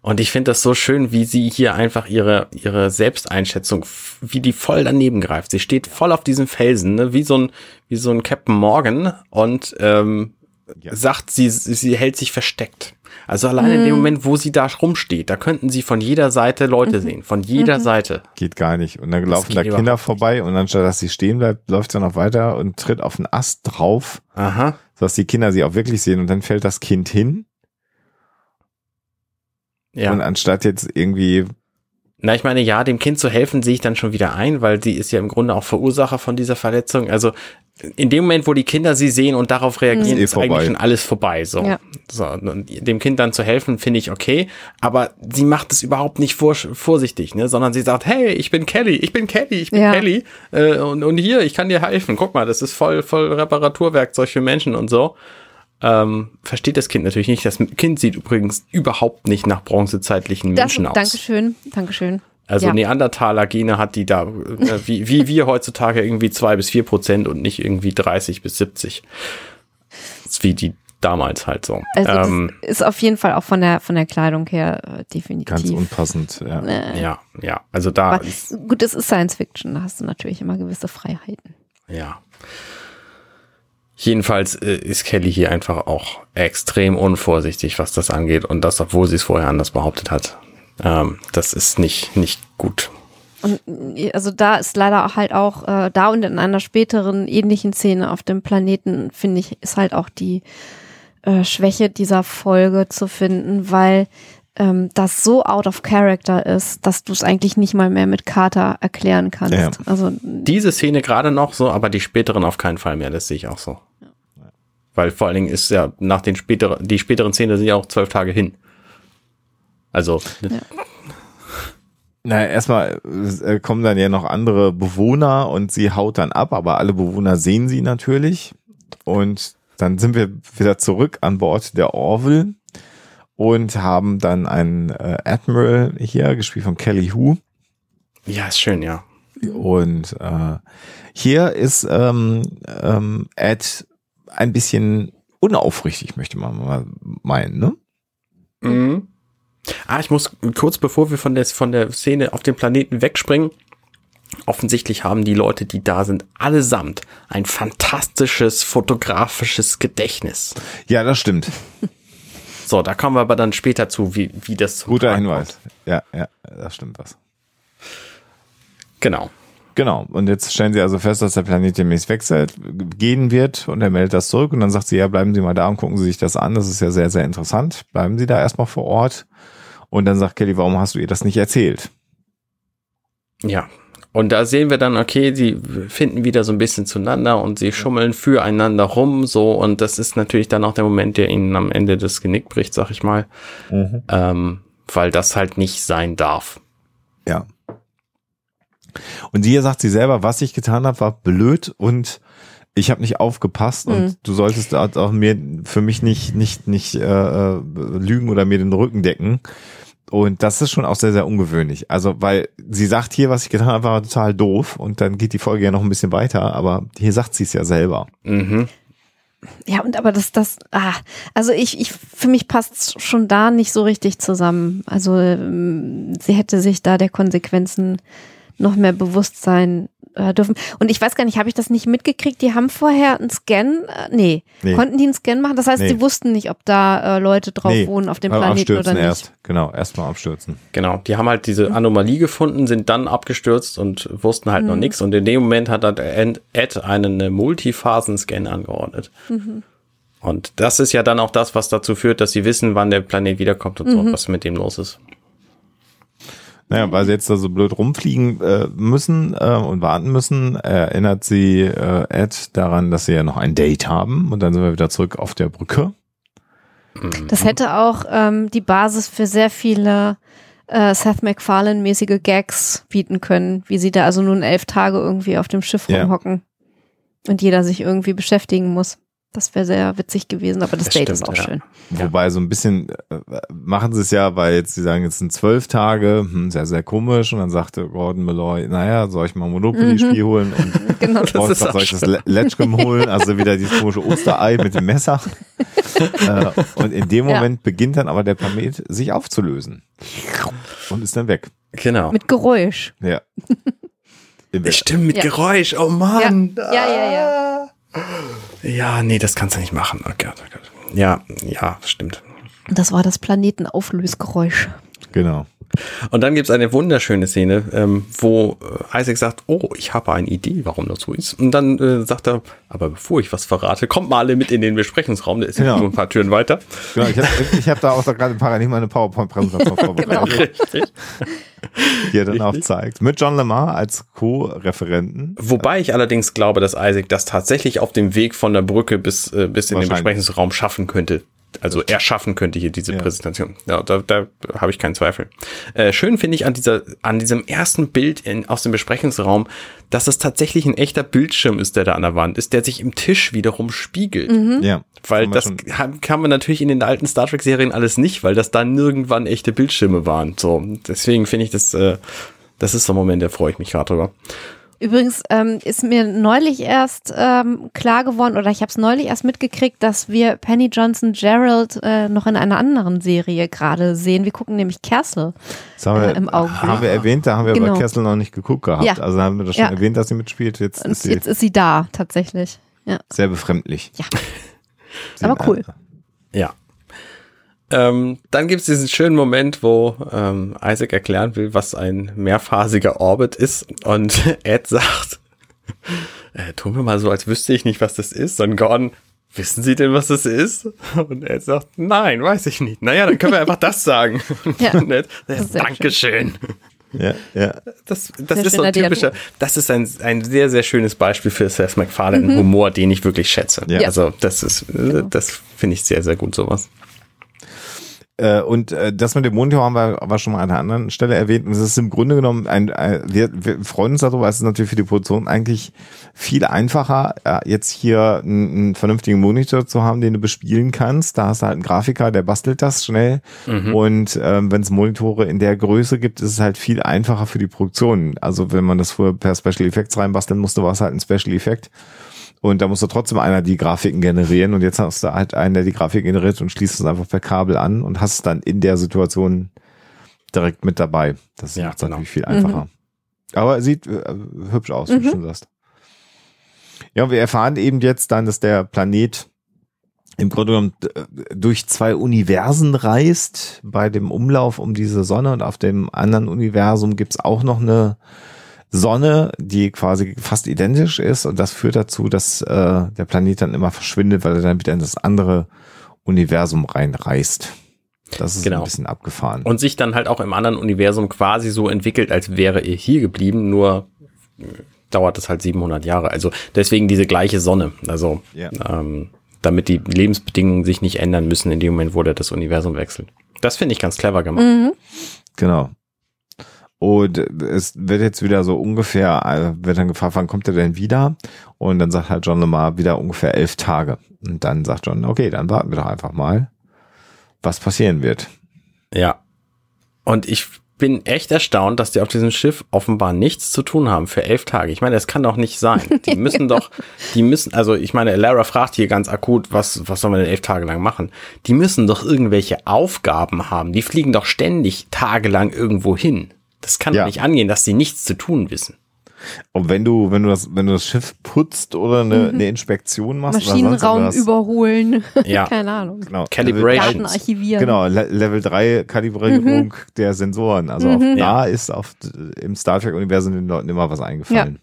Und ich finde das so schön, wie sie hier einfach ihre, ihre Selbsteinschätzung, wie die voll daneben greift. Sie steht voll auf diesem Felsen, ne? wie so ein, wie so ein Captain Morgan und ähm, ja. sagt, sie, sie hält sich versteckt. Also allein mhm. in dem mhm. Moment, wo sie da rumsteht, da könnten sie von jeder Seite Leute mhm. sehen. Von jeder mhm. Seite. Geht gar nicht. Und dann das laufen da Kinder vorbei und anstatt dass sie stehen bleibt, läuft sie noch weiter und tritt auf den Ast drauf. Aha. Sodass die Kinder sie auch wirklich sehen und dann fällt das Kind hin ja. Und anstatt jetzt irgendwie. Na, ich meine, ja, dem Kind zu helfen, sehe ich dann schon wieder ein, weil sie ist ja im Grunde auch Verursacher von dieser Verletzung. Also in dem Moment, wo die Kinder sie sehen und darauf reagieren, ist, ist eigentlich schon alles vorbei. So, ja. so und dem Kind dann zu helfen, finde ich okay. Aber sie macht es überhaupt nicht vor, vorsichtig, ne, sondern sie sagt, hey, ich bin Kelly, ich bin Kelly, ich bin ja. Kelly äh, und, und hier, ich kann dir helfen. Guck mal, das ist voll, voll Reparaturwerkzeug für Menschen und so. Ähm, versteht das Kind natürlich nicht. Das Kind sieht übrigens überhaupt nicht nach bronzezeitlichen Menschen das, aus. Dankeschön, Dankeschön. Also ja. Neandertaler-Gene hat die da, äh, wie, wie wir heutzutage irgendwie zwei bis vier Prozent und nicht irgendwie 30 bis 70. Das ist wie die damals halt so. Also ähm, ist auf jeden Fall auch von der von der Kleidung her äh, definitiv. Ganz unpassend, ja. Äh, ja, ja. Also da. Aber, gut, es ist Science Fiction, da hast du natürlich immer gewisse Freiheiten. Ja. Jedenfalls äh, ist Kelly hier einfach auch extrem unvorsichtig, was das angeht. Und das, obwohl sie es vorher anders behauptet hat. Ähm, das ist nicht, nicht gut. Und also da ist leider halt auch, äh, da und in einer späteren ähnlichen Szene auf dem Planeten, finde ich, ist halt auch die äh, Schwäche dieser Folge zu finden, weil ähm, das so out of character ist, dass du es eigentlich nicht mal mehr mit Carter erklären kannst. Ja. Also diese Szene gerade noch so, aber die späteren auf keinen Fall mehr. Das sehe ich auch so. Ja. Weil vor allen Dingen ist ja nach den späteren, die späteren Szenen sind ja auch zwölf Tage hin. Also. Ja. Naja, erstmal äh, kommen dann ja noch andere Bewohner und sie haut dann ab, aber alle Bewohner sehen sie natürlich. Und dann sind wir wieder zurück an Bord der Orville und haben dann einen äh, Admiral hier, gespielt von Kelly Hu. Ja, ist schön, ja. Und äh, hier ist ähm, ähm, Ed ein bisschen unaufrichtig, möchte man mal meinen, ne? Mhm. Ah, ich muss kurz bevor wir von der, von der Szene auf dem Planeten wegspringen. Offensichtlich haben die Leute, die da sind, allesamt ein fantastisches fotografisches Gedächtnis. Ja, das stimmt. So, da kommen wir aber dann später zu, wie, wie das Guter Hinweis. Ja, ja, das stimmt was. Genau. Genau. Und jetzt stellen sie also fest, dass der Planet demnächst wechselt, gehen wird und er meldet das zurück und dann sagt sie, ja, bleiben Sie mal da und gucken Sie sich das an. Das ist ja sehr, sehr interessant. Bleiben Sie da erstmal vor Ort. Und dann sagt Kelly, warum hast du ihr das nicht erzählt? Ja, und da sehen wir dann, okay, sie finden wieder so ein bisschen zueinander und sie schummeln füreinander rum, so. Und das ist natürlich dann auch der Moment, der ihnen am Ende das Genick bricht, sag ich mal. Mhm. Ähm, weil das halt nicht sein darf. Ja. Und hier sagt sie selber, was ich getan habe, war blöd und ich habe nicht aufgepasst mhm. und du solltest auch mir für mich nicht nicht nicht äh, äh, lügen oder mir den Rücken decken. Und das ist schon auch sehr, sehr ungewöhnlich. Also, weil sie sagt hier, was ich getan habe, war total doof. Und dann geht die Folge ja noch ein bisschen weiter, aber hier sagt sie es ja selber. Mhm. Ja, und aber das, das, ah, also ich, ich, für mich passt schon da nicht so richtig zusammen. Also ähm, sie hätte sich da der Konsequenzen noch mehr bewusst sein äh, dürfen. Und ich weiß gar nicht, habe ich das nicht mitgekriegt? Die haben vorher einen Scan, äh, nee, nee, konnten die einen Scan machen? Das heißt, nee. sie wussten nicht, ob da äh, Leute drauf nee, wohnen auf dem Planeten oder nicht. Erst. Genau, erstmal abstürzen. Genau, die haben halt diese Anomalie gefunden, sind dann abgestürzt und wussten halt mhm. noch nichts. Und in dem Moment hat halt Ed einen äh, Multiphasen-Scan angeordnet. Mhm. Und das ist ja dann auch das, was dazu führt, dass sie wissen, wann der Planet wiederkommt und mhm. so, was mit dem los ist. Naja, weil sie jetzt da so blöd rumfliegen äh, müssen äh, und warten müssen, erinnert sie äh, Ed daran, dass sie ja noch ein Date haben und dann sind wir wieder zurück auf der Brücke. Das hätte auch ähm, die Basis für sehr viele äh, Seth MacFarlane-mäßige Gags bieten können, wie sie da also nun elf Tage irgendwie auf dem Schiff rumhocken ja. und jeder sich irgendwie beschäftigen muss. Das wäre sehr witzig gewesen, aber das, Das Date stimmt, ist auch ja. schön. Wobei so ein bisschen äh, machen sie es ja, weil jetzt sie sagen, jetzt sind zwölf Tage, hm, sehr, sehr komisch. Und dann sagte Gordon Malloy, naja, soll ich mal Monopoly-Spiel holen? Und [LAUGHS] Genau. Wolf ist sagt, auch soll ich das Le- Letchcom holen? Also wieder dieses komische Osterei mit dem Messer. [LAUGHS] äh, und in dem Ja. Moment beginnt dann aber der Planet sich aufzulösen. Und ist dann weg. Genau. Mit Geräusch. Ja. [LAUGHS] Stimmt, mit Ja. Geräusch. Oh Mann. Ja, ja, ja. Ja, nee, das kannst du nicht machen. Oh Gott, oh Gott. Ja, ja, stimmt. Das war das Planetenauflösgeräusch. Genau. Und dann gibt's eine wunderschöne Szene, ähm, wo äh, Isaac sagt, oh, ich habe eine Idee, warum das so ist. Und dann äh, sagt er, aber bevor ich was verrate, kommt mal alle mit in den Besprechungsraum, der ist ja Genau. nur ein paar Türen weiter. genau. Ich habe ich hab da auch gerade parallel meine PowerPoint-Präsentation [LAUGHS] vorbereitet, Richtig. die er dann auch zeigt. Mit John Lamar als Co-Referenten. Wobei ich allerdings glaube, dass Isaac das tatsächlich auf dem Weg von der Brücke bis, äh, bis in den. Besprechungsraum schaffen könnte. Also er schaffen könnte hier diese Ja. Präsentation. Ja, da, da habe ich keinen Zweifel. Äh, schön finde ich an dieser, an diesem ersten Bild in, aus dem Besprechungsraum, dass es tatsächlich ein echter Bildschirm ist, der da an der Wand ist, der sich im Tisch wiederum spiegelt. Ja. Weil das schon- kann, kann man natürlich in den alten Star Trek Serien alles nicht, weil das dann nirgendwann echte Bildschirme waren. So, deswegen finde ich das, äh, das ist so ein Moment, da freue ich mich gerade drüber. Übrigens ähm, ist mir neulich erst ähm, klar geworden, oder ich habe es neulich erst mitgekriegt, dass wir Penny Johnson Gerald äh, noch in einer anderen Serie gerade sehen. Wir gucken nämlich Castle. Das haben wir, äh, im Augenblick. haben wir erwähnt, da haben wir Genau. bei Kessel noch nicht geguckt gehabt. Ja. Also haben wir das schon Ja. erwähnt, dass sie mitspielt. Jetzt Und ist sie jetzt ist sie da, tatsächlich. Ja. sehr befremdlich. Ja. [LAUGHS] Aber cool. Ja. Ähm, dann gibt es diesen schönen Moment, wo ähm, Isaac erklären will, was ein mehrphasiger Orbit ist. Und [LAUGHS] Ed sagt, äh, tun wir mal so, als wüsste ich nicht, was das ist. Und Gordon, wissen Sie denn, was das ist? Und Ed sagt, nein, weiß ich nicht. Naja, dann können wir einfach das sagen. [LAUGHS] Ja. [LAUGHS] Und Ed, Das ist sehr Dankeschön. Ja, ja. Das, das ist so ein typischer, das ist ein, ein sehr, sehr schönes Beispiel für Seth MacFarlane Humor, den ich wirklich schätze. Ja. Also das ist, äh, das finde ich sehr, sehr gut, sowas. Äh, und äh, das mit dem Monitor haben wir aber schon mal an einer anderen Stelle erwähnt. Und es ist im Grunde genommen ein, ein wir, wir freuen uns darüber, es ist natürlich für die Produktion eigentlich viel einfacher, äh, jetzt hier einen, einen vernünftigen Monitor zu haben, den du bespielen kannst. Da hast du halt einen Grafiker, der bastelt das schnell. Und ähm, wenn es Monitore in der Größe gibt, ist es halt viel einfacher für die Produktion. Also wenn man das früher per Special Effects reinbasteln musste, war es halt ein Special Effekt. Und da musste trotzdem einer die Grafiken generieren und jetzt hast du halt einen, der die Grafik generiert und schließt es einfach per Kabel an und hast es dann in der Situation direkt mit dabei. Das Ja, macht es genau. natürlich viel einfacher. Aber sieht äh, hübsch aus, wie du schon sagst. Ja, wir erfahren eben jetzt dann, dass der Planet im Grunde genommen äh, durch zwei Universen reist. Bei dem Umlauf um diese Sonne und auf dem anderen Universum gibt's auch noch eine Sonne, die quasi fast identisch ist und das führt dazu, dass äh, der Planet dann immer verschwindet, weil er dann wieder in das andere Universum reinreist. Das ist Genau. ein bisschen abgefahren. Und sich dann halt auch im anderen Universum quasi so entwickelt, als wäre er hier geblieben, nur äh, dauert es halt 700 Jahre. Also deswegen diese gleiche Sonne. Also Ja. ähm, damit die Lebensbedingungen sich nicht ändern müssen in dem Moment, wo der das Universum wechselt. Das finde ich ganz clever gemacht. Mhm. Genau. Und es wird jetzt wieder so ungefähr, äh, wird dann gefragt, wann kommt er denn wieder? Und dann sagt halt John Lamar wieder ungefähr elf Tage. Und dann sagt John, okay, dann warten wir doch einfach mal, was passieren wird. Ja. Und ich bin echt erstaunt, dass die auf diesem Schiff offenbar nichts zu tun haben für elf Tage. Ich meine, das kann doch nicht sein. Die [LAUGHS] müssen doch, die müssen, also ich meine, Lara fragt hier ganz akut, was, was sollen wir denn elf Tage lang machen? Die müssen doch irgendwelche Aufgaben haben. Die fliegen doch ständig tagelang irgendwo hin. Das kann Ja. doch nicht angehen, dass sie nichts zu tun wissen. Und wenn du, wenn du das, wenn du das Schiff putzt oder eine, eine Inspektion machst, oder sonst Maschinenraum überholen. [LAUGHS] Ja. Keine Ahnung. genau, Calibration. Daten archivieren. Genau, Le Level 3 Kalibrierung der Sensoren. Also auf, Mhm. da ist auf, im Star Trek-Universum den Leuten immer was eingefallen.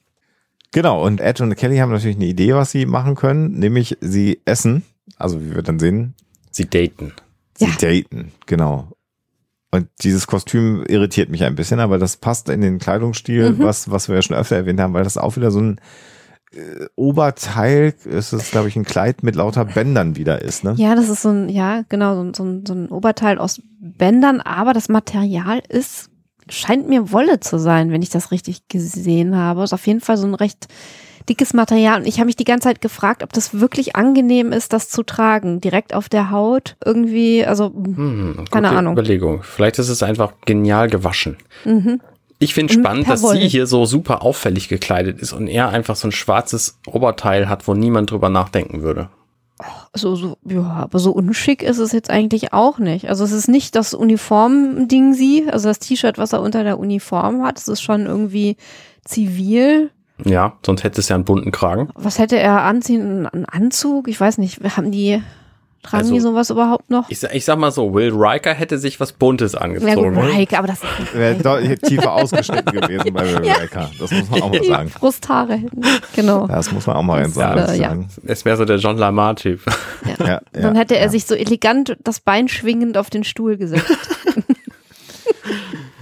Genau, und Ed und Kelly haben natürlich eine Idee, was sie machen können, nämlich sie essen, also wie wir dann sehen, Sie daten. sie Ja. daten, genau. Und dieses Kostüm irritiert mich ein bisschen, aber das passt in den Kleidungsstil, Mhm. was, was wir ja schon öfter erwähnt haben, weil das auch wieder so ein äh, Oberteil, es ist, glaube ich, ein Kleid mit lauter Bändern wieder ist, ne? Ja, das ist so ein, ja, genau, so, ein- so, ein, so ein Oberteil aus Bändern, aber das Material ist, scheint mir Wolle zu sein, wenn ich das richtig gesehen habe. Ist auf jeden Fall so ein recht dickes Material und ich habe mich die ganze Zeit gefragt, ob das wirklich angenehm ist, das zu tragen, direkt auf der Haut irgendwie, also Hm, Keine gute Ahnung. Überlegung. Vielleicht ist es einfach genial gewaschen. mhm. Ich finde Und spannend, dass sie hier so super auffällig gekleidet ist und er einfach so ein schwarzes Oberteil hat, wo niemand drüber nachdenken würde. so, so, ja, aber so unschick ist es jetzt eigentlich auch nicht. Also es ist nicht das Uniform-Ding sie, also das T-Shirt, was er unter der Uniform hat, es ist schon irgendwie zivil. Ja, sonst hätte es ja einen bunten Kragen. Was hätte er anziehen? Ein Anzug? Ich weiß nicht. Haben die, tragen Also, die sowas überhaupt noch? Ich, sa- ich sag mal so, Will Riker hätte sich was Buntes Ja angezogen. gut, Mike, aber das ist Wäre tiefer ausgeschnitten gewesen bei Rebecca. [LAUGHS] Das muss man auch mal sagen. Brusthaare hätten. Genau. Das muss man auch mal ganz Ja, anders ja. sagen. Es wäre so der John Lamar-Typ. Ja. Ja, Dann ja, hätte er ja. sich so elegant das Bein schwingend auf den Stuhl gesetzt. [LAUGHS]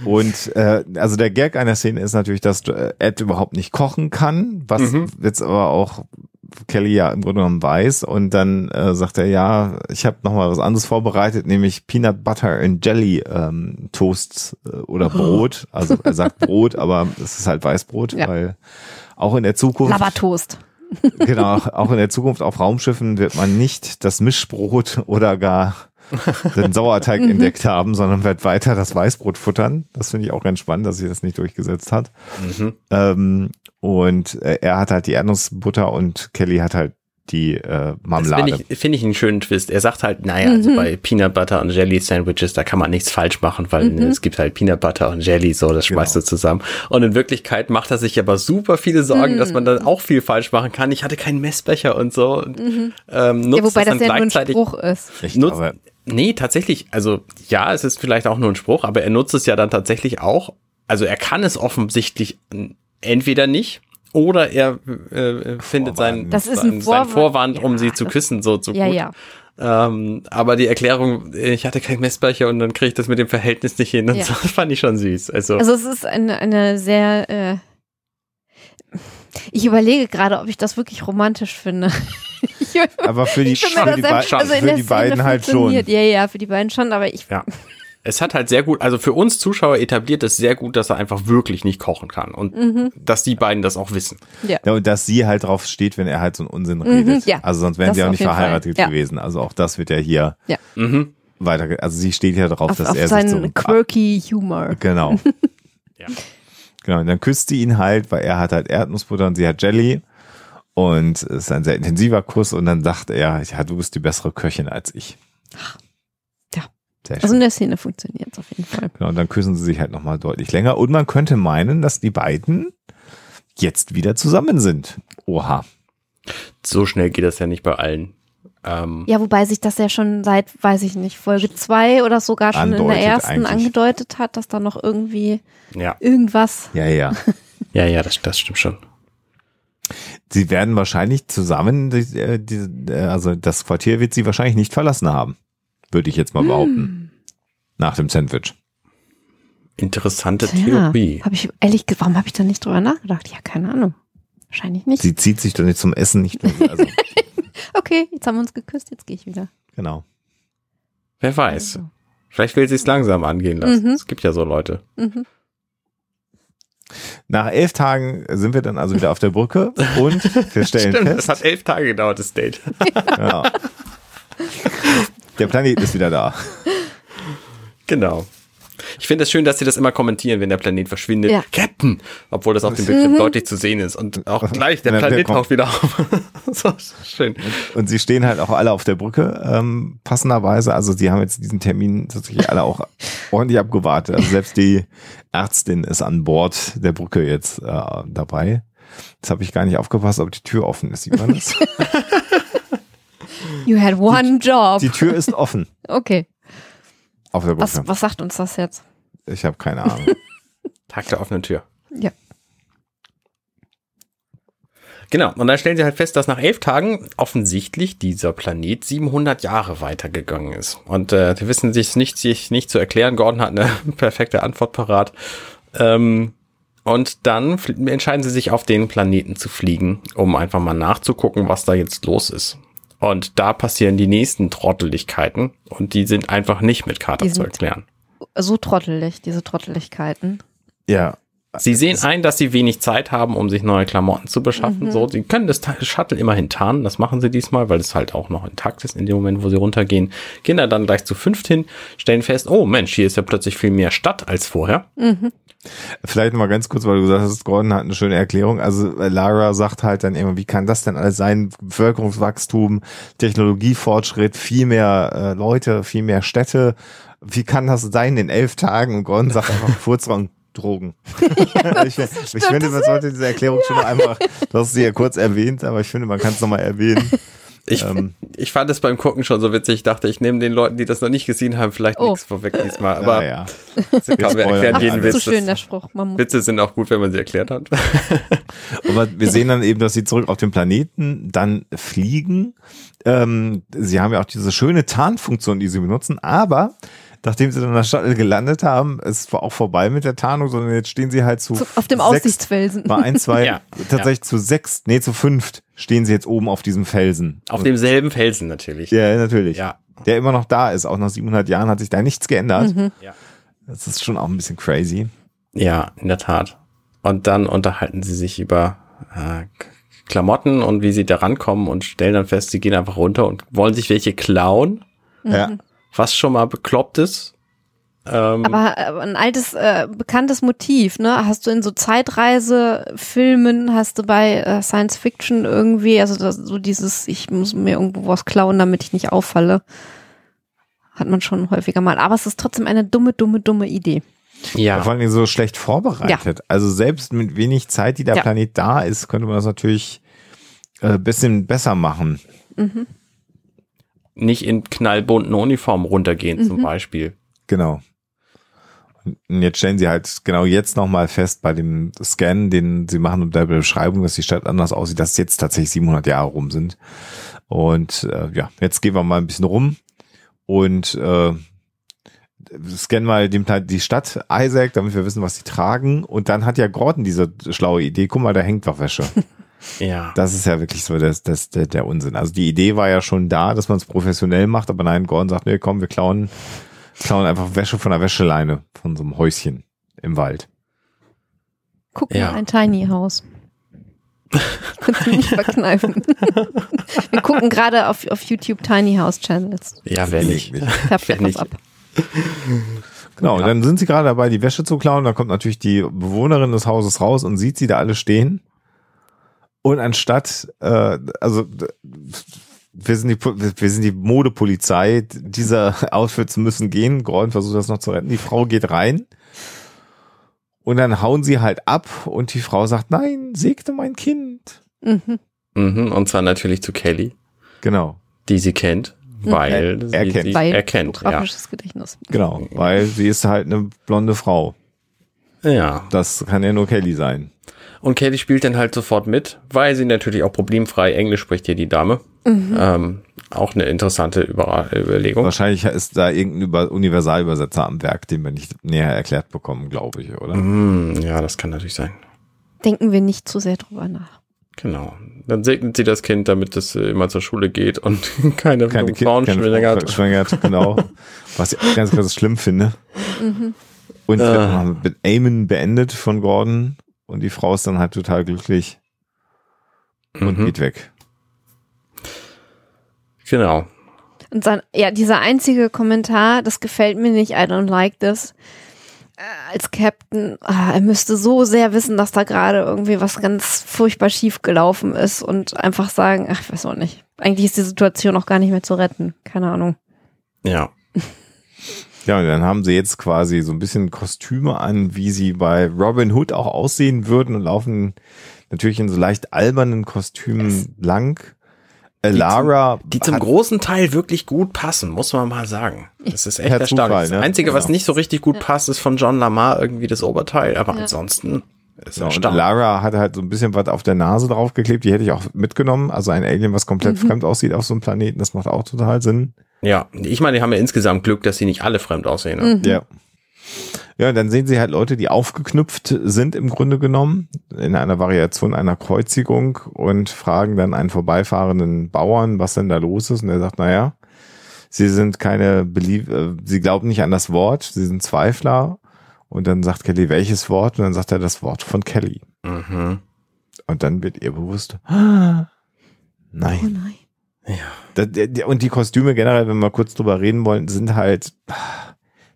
Und äh, also der Gag einer Szene ist natürlich, dass äh, Ed überhaupt nicht kochen kann, was Mhm. jetzt aber auch Kelly ja im Grunde genommen weiß. Und dann äh, sagt er, ja, ich habe noch mal was anderes vorbereitet, nämlich Peanut Butter and Jelly ähm, Toasts äh, oder Brot. Also er sagt [LAUGHS] Brot, aber es ist halt Weißbrot, Ja. weil auch in der Zukunft Labertoast. genau, auch in der Zukunft auf Raumschiffen wird man nicht das Mischbrot oder gar [LAUGHS] den Sauerteig Mhm. entdeckt haben, sondern wird weiter das Weißbrot futtern. Das finde ich auch ganz spannend, dass sich das nicht durchgesetzt hat. Mhm. Ähm, und äh, er hat halt die Erdnussbutter und Kelly hat halt die äh, Marmelade. finde ich, finde ich einen schönen Twist. Er sagt halt, naja, also Mhm. bei Peanut Butter und Jelly Sandwiches, da kann man nichts falsch machen, weil Mhm. es gibt halt Peanut Butter und Jelly, so, das schmeißt Genau. du zusammen. Und in Wirklichkeit macht er sich aber super viele Sorgen, Mhm. dass man dann auch viel falsch machen kann. Ich hatte keinen Messbecher und so. Und, ähm, nutzt Mhm. Ja, wobei das das dann ja nur ein gleichzeitig. Spruch ist. Ich nutzt, glaube, nee, tatsächlich, also ja, es ist vielleicht auch nur ein Spruch, aber er nutzt es ja dann tatsächlich auch. Also er kann es offensichtlich entweder nicht oder er äh, findet seinen, Das ist ein Vorwand. Vorwand, um Ja, sie zu küssen, so zu Ja, gut. ja. Ähm, aber die Erklärung, ich hatte kein Messbecher und dann kriege ich das mit dem Verhältnis nicht hin. Und Ja. so, [LAUGHS] das fand ich schon süß. Also, Also es ist eine, eine sehr, äh, ich überlege gerade, ob ich das wirklich romantisch finde. Aber für die, für die, Be also für die beiden halt schon. Ja, ja, für die beiden schon, aber ich, ja. [LAUGHS] Es hat halt sehr gut, also für uns Zuschauer etabliert es sehr gut, dass er einfach wirklich nicht kochen kann und Mhm. dass die beiden das auch wissen. ja. Ja, und dass sie halt drauf steht, wenn er halt so einen Unsinn redet. Mhm, ja. Also sonst wären Das sie auch nicht verheiratet Ja. gewesen. Also auch das wird ja hier Ja. Mhm. weiter. Also sie steht ja darauf, Auf, dass auf er sich so seinen quirky Humor. Genau. [LAUGHS] Ja. Genau. Und dann küsst sie ihn halt, weil er hat halt Erdnussbutter und sie hat Jelly. Und es ist ein sehr intensiver Kuss. Und dann sagt er, ja, du bist die bessere Köchin als ich. Ja. Sehr schön. Also in der Szene funktioniert es auf jeden Fall. Genau, und dann küssen sie sich halt nochmal deutlich länger. Und man könnte meinen, dass die beiden jetzt wieder zusammen sind. Oha. So schnell geht das ja nicht bei allen. Ähm, Ja, wobei sich das ja schon seit, weiß ich nicht, Folge zwei oder sogar schon in der ersten eigentlich. angedeutet hat, dass da noch irgendwie ja, irgendwas. Ja, ja. ja, ja, das, das stimmt schon. Sie werden wahrscheinlich zusammen, die, äh, die, äh, also das Quartier wird sie wahrscheinlich nicht verlassen haben. Würde ich jetzt mal behaupten. Nach dem Sandwich. Interessante Ja, Theorie. habe ich ehrlich, warum habe ich da nicht drüber nachgedacht? Ja, keine Ahnung. Wahrscheinlich nicht. Sie zieht sich doch nicht zum Essen nicht. Also, [LAUGHS] Okay, jetzt haben wir uns geküsst, jetzt gehe ich wieder. genau. Wer weiß. Vielleicht will sie es langsam angehen lassen. Mhm. Es gibt ja so Leute. Mhm. Nach elf Tagen sind wir dann also wieder auf der Brücke und wir stellen Stimmt, fest, das hat elf Tage gedauert, das Date. ja, der Planet ist wieder da. Genau. Ich finde es schön, dass sie das immer kommentieren, wenn der Planet verschwindet. Ja. Captain! Obwohl das auf dem Bildschirm deutlich zu sehen ist. Und auch [LAUGHS] gleich, der Planet kommt. taucht wieder auf. [LAUGHS] so schön. Und sie stehen halt auch alle auf der Brücke, ähm, passenderweise. Also sie haben jetzt diesen Termin tatsächlich alle auch [LAUGHS] ordentlich abgewartet. Also selbst die Ärztin ist an Bord der Brücke jetzt äh, dabei. Jetzt habe ich gar nicht aufgepasst, ob die Tür offen ist. Sieht man das? You had one job. Die Tür ist offen Okay. Auf der Was, Brücke. was sagt uns das jetzt? Ich habe keine Ahnung. [LAUGHS] Tag der offenen Tür. Ja. Genau. Und dann stellen sie halt fest, dass nach elf Tagen offensichtlich dieser Planet 700 Jahre weitergegangen ist. Und äh, die wissen sich nicht, sich nicht zu erklären. Gordon hat eine [LAUGHS] perfekte Antwort parat. Ähm, und dann entscheiden sie sich auf den Planeten zu fliegen, um einfach mal nachzugucken, was da jetzt los ist. Und da passieren die nächsten Trotteligkeiten und die sind einfach nicht mit Die zu erklären. So trottelig, diese Trotteligkeiten. Ja, Sie sehen ein, dass sie wenig Zeit haben, um sich neue Klamotten zu beschaffen. So, sie können das Shuttle immerhin tarnen. Das machen sie diesmal, weil es halt auch noch intakt ist in dem Moment, wo sie runtergehen. Gehen da dann gleich zu fünft hin, stellen fest, oh Mensch, hier ist ja plötzlich viel mehr Stadt als vorher. Vielleicht mal ganz kurz, weil du gesagt hast, Gordon hat eine schöne Erklärung. Also äh, Lara sagt halt dann immer, wie kann das denn alles sein? Bevölkerungswachstum, Technologiefortschritt, viel mehr äh, Leute, viel mehr Städte. Wie kann das sein in elf Tagen? Und Gordon sagt einfach Furzraum. Drogen. [LAUGHS] [LAUGHS] ich, ich finde, man sollte diese Erklärung schon noch einmal, du hast sie ja kurz erwähnt, aber ich finde, man kann es nochmal erwähnen. Ich, Ähm. [LAUGHS] ich fand es beim Gucken schon so witzig. Ich dachte, ich nehme den Leuten, die das noch nicht gesehen haben, vielleicht Oh. nichts vorweg diesmal. Aber naja. ich glaube, [LAUGHS] wir erklären jeden Ach, Witz. so schön, der Spruch. Man muss Witze sind auch gut, wenn man sie erklärt hat. [LAUGHS] Aber wir sehen dann eben, dass sie zurück auf den Planeten dann fliegen. Ähm, sie haben ja auch diese schöne Tarnfunktion, die sie benutzen, aber nachdem sie dann in der Shuttle gelandet haben, ist war auch vorbei mit der Tarnung, sondern jetzt stehen sie halt zu zu, auf dem sechs, Aussichtsfelsen. Bei ein, zwei, [LAUGHS] Ja, tatsächlich zu sechs, nee, zu fünft stehen sie jetzt oben auf diesem Felsen. Auf demselben Felsen natürlich. Ja, natürlich. Ja. Der immer noch da ist. Auch nach 700 Jahren hat sich da nichts geändert. Ja. Das ist schon auch ein bisschen crazy. Ja, in der Tat. Und dann unterhalten sie sich über äh, Klamotten und wie sie da rankommen und stellen dann fest, sie gehen einfach runter und wollen sich welche klauen, Ja. Was schon mal bekloppt ist. Ähm, Aber äh, ein altes, äh, bekanntes Motiv, ne? Hast du in so Zeitreise-Filmen, hast du bei äh, Science Fiction irgendwie, also das, so dieses, ich muss mir irgendwo was klauen, damit ich nicht auffalle. Hat man schon häufiger mal. Aber es ist trotzdem eine dumme, dumme, dumme Idee. ja, Vor allem so schlecht vorbereitet. Also selbst mit wenig Zeit, die der Ja. Planet da ist, könnte man das natürlich äh, bisschen besser machen. Nicht in knallbunten Uniformen runtergehen zum Beispiel. Genau. Und jetzt stellen sie halt genau jetzt nochmal fest bei dem Scan, den sie machen und der Beschreibung, dass die Stadt anders aussieht, dass jetzt tatsächlich 700 Jahre rum sind. Und äh, ja, jetzt gehen wir mal ein bisschen rum und äh, scannen mal dem, Teil- die Stadt Isaac, damit wir wissen, was sie tragen. Und dann hat ja Gordon diese schlaue Idee, guck mal, da hängt doch Wäsche. [LAUGHS] Ja. Das ist ja wirklich so das, das, der, der Unsinn. Also die Idee war ja schon da, dass man es professionell macht, aber nein, Gordon sagt, nee, komm, wir klauen, klauen einfach Wäsche von der Wäscheleine, von so einem Häuschen im Wald. Guck Ja. mal, ein Tiny House. [LAUGHS] Kannst du nicht verkneifen. [LAUGHS] Wir gucken gerade auf, auf YouTube Tiny House Channels. Ja, wer nicht. Färbt Wer nicht. ab. Genau, dann sind sie gerade dabei, die Wäsche zu klauen, dann kommt natürlich die Bewohnerin des Hauses raus und sieht sie da alle stehen. Und anstatt, äh, also wir sind die, wir sind die Modepolizei, diese [LAUGHS] Outfits müssen gehen. Gordon versucht das noch zu retten. Die Frau geht rein. Und dann hauen sie halt ab und die Frau sagt, nein, segne mein Kind. Mhm. Mhm, und zwar natürlich zu Kelly, Genau, die sie kennt, weil Er- sie erkennt. sie Weil erkennt. Ja. Gedächtnis. genau, weil sie ist halt eine blonde Frau. ja. Das kann ja nur Kelly sein. Und Kelly spielt dann halt sofort mit, weil sie natürlich auch problemfrei Englisch spricht hier die Dame. Ähm, auch eine interessante Überra Überlegung. Wahrscheinlich ist da irgendein Über Universalübersetzer am Werk, den wir nicht näher erklärt bekommen, glaube ich, oder? Hm, ja, das kann natürlich sein. Denken wir nicht zu sehr drüber nach. Genau. Dann segnet sie das Kind, damit es äh, immer zur Schule geht und [LAUGHS] keine, Keine Frauen schwängert. Schwängert, genau. Was ich ganz, ganz schlimm finde. Und Äh. äh. mit Amen beendet von Gordon und die Frau ist dann halt total glücklich und Mhm. geht weg. Genau. Und sein, ja, dieser einzige Kommentar, das gefällt mir nicht, I don't like this. Äh, Als Captain, ah, er müsste so sehr wissen, dass da gerade irgendwie was ganz furchtbar schief gelaufen ist und einfach sagen, ach, ich weiß auch nicht. Eigentlich ist die Situation auch gar nicht mehr zu retten. Keine Ahnung. Ja. [LAUGHS] Ja, und dann haben sie jetzt quasi so ein bisschen Kostüme an, wie sie bei Robin Hood auch aussehen würden und laufen natürlich in so leicht albernen Kostümen lang. Äh, Lara Die zum großen Teil wirklich gut passen, muss man mal sagen. Das ist echt Per erstaunlich. Zufall, das ne? Einzige, was Genau. nicht so richtig gut passt, ist von John Lamar irgendwie das Oberteil, aber Ja. ansonsten ist Ja, und erstaunlich. Lara hat halt so ein bisschen was auf der Nase draufgeklebt, die hätte ich auch mitgenommen. Also ein Alien, was komplett [LAUGHS] fremd aussieht auf so einem Planeten, das macht auch total Sinn. Ja, ich meine, die haben ja insgesamt Glück, dass sie nicht alle fremd aussehen. Ne? Mhm. Ja. Ja, und dann sehen sie halt Leute, die aufgeknüpft sind im Grunde genommen, in einer Variation einer Kreuzigung und fragen dann einen vorbeifahrenden Bauern, was denn da los ist. Und er sagt, naja, sie sind keine Belie äh, sie glauben nicht an das Wort, sie sind Zweifler Und dann sagt Kelly, welches Wort? Und dann sagt er das Wort von Kelly. Mhm. Und dann wird ihr bewusst, ah, nein. Oh nein. Ja. Und die Kostüme generell, wenn wir kurz drüber reden wollen, sind halt,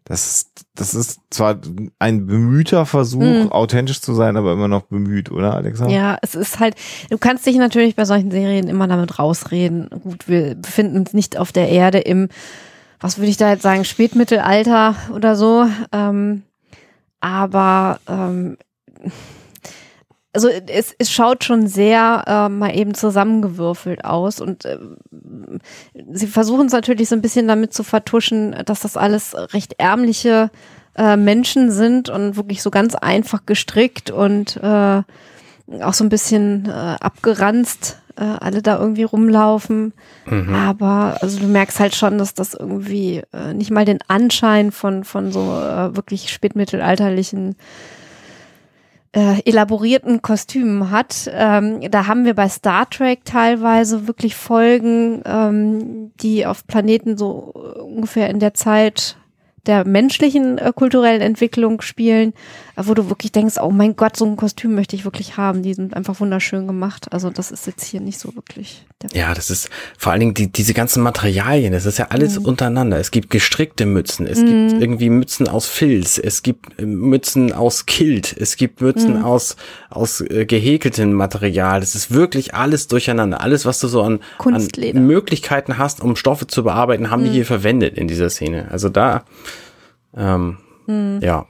das ist, das ist zwar ein bemühter Versuch, Mhm. authentisch zu sein, aber immer noch bemüht, oder Alexa? Ja, es ist halt, du kannst dich natürlich bei solchen Serien immer damit rausreden. Gut, wir befinden uns nicht auf der Erde im, was würde ich da jetzt sagen, Spätmittelalter oder so. Ähm, aber ähm, also es, es schaut schon sehr äh, mal eben zusammengewürfelt aus und ähm, sie versuchen es natürlich so ein bisschen damit zu vertuschen, dass das alles recht ärmliche äh, Menschen sind und wirklich so ganz einfach gestrickt und äh, auch so ein bisschen äh, abgeranzt äh, alle da irgendwie rumlaufen. Mhm. Aber also du merkst halt schon, dass das irgendwie äh, nicht mal den Anschein von, von so äh, wirklich spätmittelalterlichen äh, elaborierten Kostümen hat. Ähm, da haben wir bei Star Trek teilweise wirklich Folgen, ähm, die auf Planeten so äh, ungefähr in der Zeit der menschlichen äh, kulturellen Entwicklung spielen, wo du wirklich denkst, oh mein Gott, so ein Kostüm möchte ich wirklich haben. Die sind einfach wunderschön gemacht. Also das ist jetzt hier nicht so wirklich der Ja, das ist vor allen Dingen die, diese ganzen Materialien, das ist ja alles untereinander. Es gibt gestrickte Mützen, es gibt irgendwie Mützen aus Filz, es gibt äh, Mützen aus Kilt, es gibt Mützen aus, aus äh, gehäkeltem Material. Das ist wirklich alles durcheinander. Alles, was du so an, an Möglichkeiten hast, um Stoffe zu bearbeiten, haben die hier verwendet in dieser Szene. Also da, ähm, ja.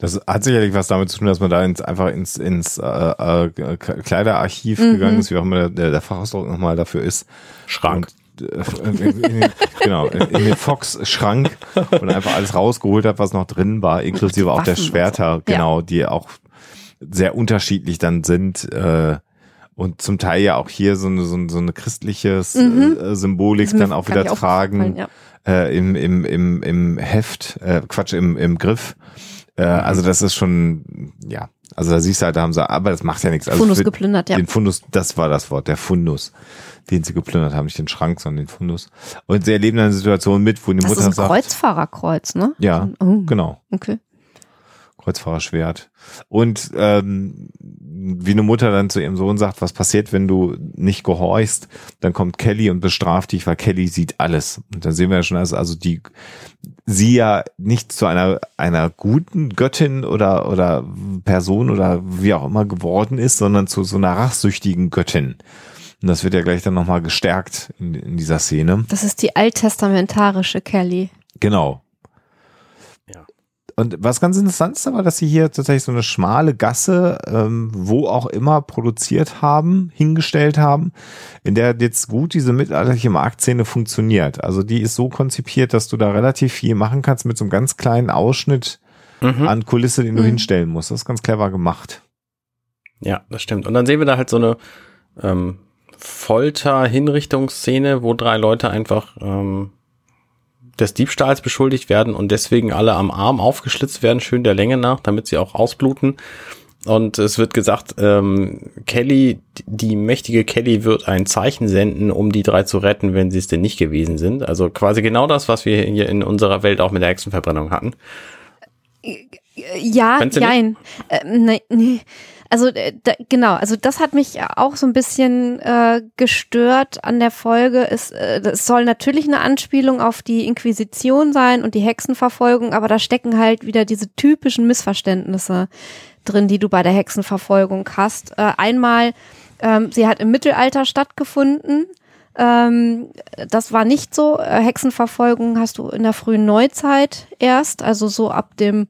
Das hat sicherlich was damit zu tun, dass man da ins, einfach ins, ins äh, äh, Kleiderarchiv gegangen ist, wie auch immer der, der Fachausdruck nochmal dafür ist. Schrank. Und, äh, in, in, den- genau, in den Fox-Schrank und einfach alles rausgeholt hat, was noch drin war, inklusive auch der und so. Schwerter, genau, die auch sehr unterschiedlich dann sind. Äh, und zum Teil ja auch hier so eine, so eine, so eine christliche äh, Symbolik Ist mir dann auch wieder nicht tragen ja. äh, im, im, im, im Heft, äh, Quatsch, im, im Griff. Äh, Also das ist schon, ja, also da siehst du halt, da haben sie, aber das macht ja nichts. Also Fundus geplündert, ja. Den Fundus, das war das Wort, der Fundus, den sie geplündert haben, nicht den Schrank, sondern den Fundus. Und sie erleben dann eine Situation mit, wo die Das Mutter ist ein sagt, Kreuzfahrerkreuz, ne? ja, Oh, genau, okay. Kreuzfahrerschwert. Und ähm, wie eine Mutter dann zu ihrem Sohn sagt, was passiert, wenn du nicht gehorchst, dann kommt Kelly und bestraft dich, weil Kelly sieht alles. Und da sehen wir ja schon, dass also die sie ja nicht zu einer einer guten Göttin oder oder Person oder wie auch immer geworden ist, sondern zu so einer rachsüchtigen Göttin. Und das wird ja gleich dann nochmal gestärkt in, in dieser Szene. Das ist die alttestamentarische Kelly. Genau. Und was ganz interessant ist aber, dass sie hier tatsächlich so eine schmale Gasse, ähm, wo auch immer produziert haben, hingestellt haben, in der jetzt gut diese mittelalterliche Marktszene funktioniert. Also die ist so konzipiert, dass du da relativ viel machen kannst mit so einem ganz kleinen Ausschnitt Mhm. an Kulisse, den du Mhm. hinstellen musst. Das ist ganz clever gemacht. Ja, das stimmt. Und dann sehen wir da halt so eine ähm, Folter-Hinrichtungsszene, wo drei Leute einfach ähm, des Diebstahls beschuldigt werden und deswegen alle am Arm aufgeschlitzt werden, schön der Länge nach, damit sie auch ausbluten. Und es wird gesagt, ähm, Kelly, die mächtige Kelly wird ein Zeichen senden, um die drei zu retten, wenn sie es denn nicht gewesen sind. Also quasi genau das, was wir hier in unserer Welt auch mit der Hexenverbrennung hatten. Ja, nein. Äh, nee, nee. Also äh, da, genau, also das hat mich auch so ein bisschen äh, gestört an der Folge. Es, äh, es soll natürlich eine Anspielung auf die Inquisition sein und die Hexenverfolgung, aber da stecken halt wieder diese typischen Missverständnisse drin, die du bei der Hexenverfolgung hast. Äh, einmal, ähm, sie hat im Mittelalter stattgefunden. Ähm, das war nicht so. Äh, Hexenverfolgung hast du in der frühen Neuzeit erst, also so ab dem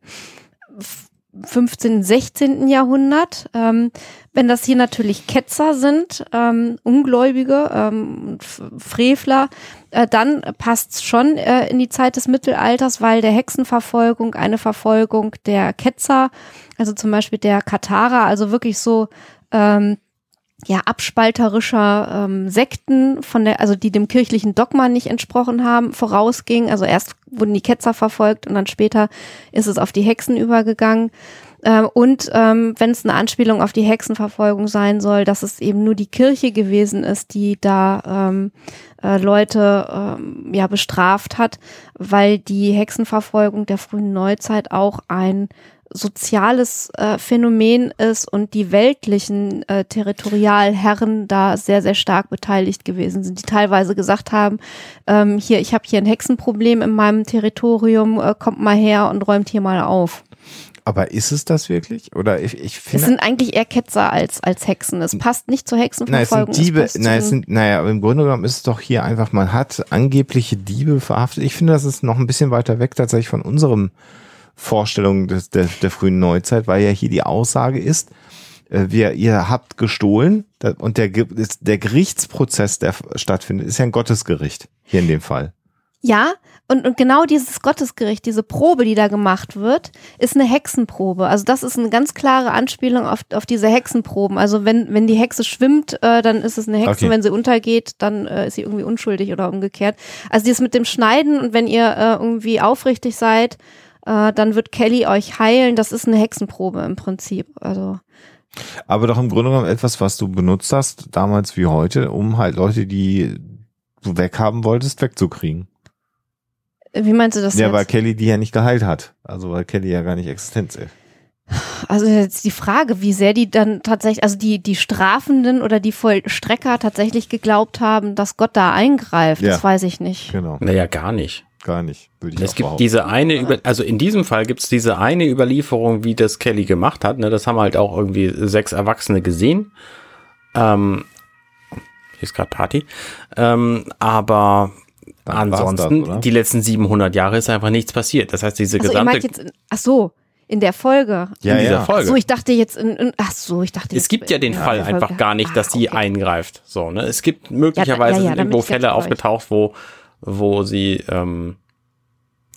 15., 16. Jahrhundert. Ähm, wenn das hier natürlich Ketzer sind, ähm, Ungläubige, ähm, Frevler, äh, dann passt's schon äh, in die Zeit des Mittelalters, weil der Hexenverfolgung eine Verfolgung der Ketzer, also zum Beispiel der Katharer, also wirklich so ähm, ja, abspalterischer ähm, Sekten, von der, also die dem kirchlichen Dogma nicht entsprochen haben, vorausging. Also erst wurden die Ketzer verfolgt und dann später ist es auf die Hexen übergegangen. Ähm, und ähm, wenn es eine Anspielung auf die Hexenverfolgung sein soll, dass es eben nur die Kirche gewesen ist, die da ähm, äh, Leute ähm, ja bestraft hat, weil die Hexenverfolgung der frühen Neuzeit auch ein soziales äh, Phänomen ist und die weltlichen äh, Territorialherren da sehr, sehr stark beteiligt gewesen sind, die teilweise gesagt haben, ähm, hier, ich habe hier ein Hexenproblem in meinem Territorium, äh, kommt mal her und räumt hier mal auf. Aber ist es das wirklich? Oder ich, ich finde. Es sind eigentlich eher Ketzer als, als Hexen. Es passt nicht zur Hexenverfolgung. Nein, es sind Diebe. nein, zu es sind, naja, aber im Grunde genommen ist es doch hier einfach, man hat angebliche Diebe verhaftet. Ich finde, das ist noch ein bisschen weiter weg tatsächlich von unserem Vorstellung des, der, der frühen Neuzeit, weil ja hier die Aussage ist, äh, wir, ihr habt gestohlen und der, der Gerichtsprozess, der stattfindet, ist ja ein Gottesgericht hier in dem Fall. Ja, und, und genau dieses Gottesgericht, diese Probe, die da gemacht wird, ist eine Hexenprobe. Also das ist eine ganz klare Anspielung auf, auf diese Hexenproben. Also wenn, wenn die Hexe schwimmt, äh, dann ist es eine Hexe. Okay. Wenn sie untergeht, dann äh, ist sie irgendwie unschuldig oder umgekehrt. Also dieses mit dem Schneiden und wenn ihr äh, irgendwie aufrichtig seid, äh, dann wird Kelly euch heilen. Das ist eine Hexenprobe im Prinzip. Also Aber doch im Grunde genommen etwas, was du benutzt hast, damals wie heute, um halt Leute, die du weghaben wolltest, wegzukriegen. wie meinst du das Ja, jetzt? weil Kelly die ja nicht geheilt hat. Also weil Kelly ja gar nicht existent ist. Also jetzt die Frage, wie sehr die dann tatsächlich, also die, die Strafenden oder die Vollstrecker tatsächlich geglaubt haben, dass Gott da eingreift, Ja. das weiß ich nicht. Genau. Naja, gar nicht. Gar nicht. Würde ich Es auch gibt behaupten. diese eine, über, also in diesem Fall gibt es diese eine Überlieferung, wie das Kelly gemacht hat. Ne? Das haben halt auch irgendwie sechs Erwachsene gesehen. Ähm, hier ist gerade Party. Ähm, aber Dann ansonsten, das, die letzten 700 Jahre ist einfach nichts passiert. Das heißt, diese Achso, ihr gesamte, meint jetzt, in, ach so, in der Folge. ja, in dieser ja. Ach Folge. so, ich dachte jetzt in, in ach so, ich dachte es jetzt gibt ja den Fall Folge. einfach gar nicht, dass Ah, sie okay. eingreift. So, ne? Es gibt möglicherweise ja, ja, bin irgendwo Fälle aufgetaucht, wo, wo sie, ähm,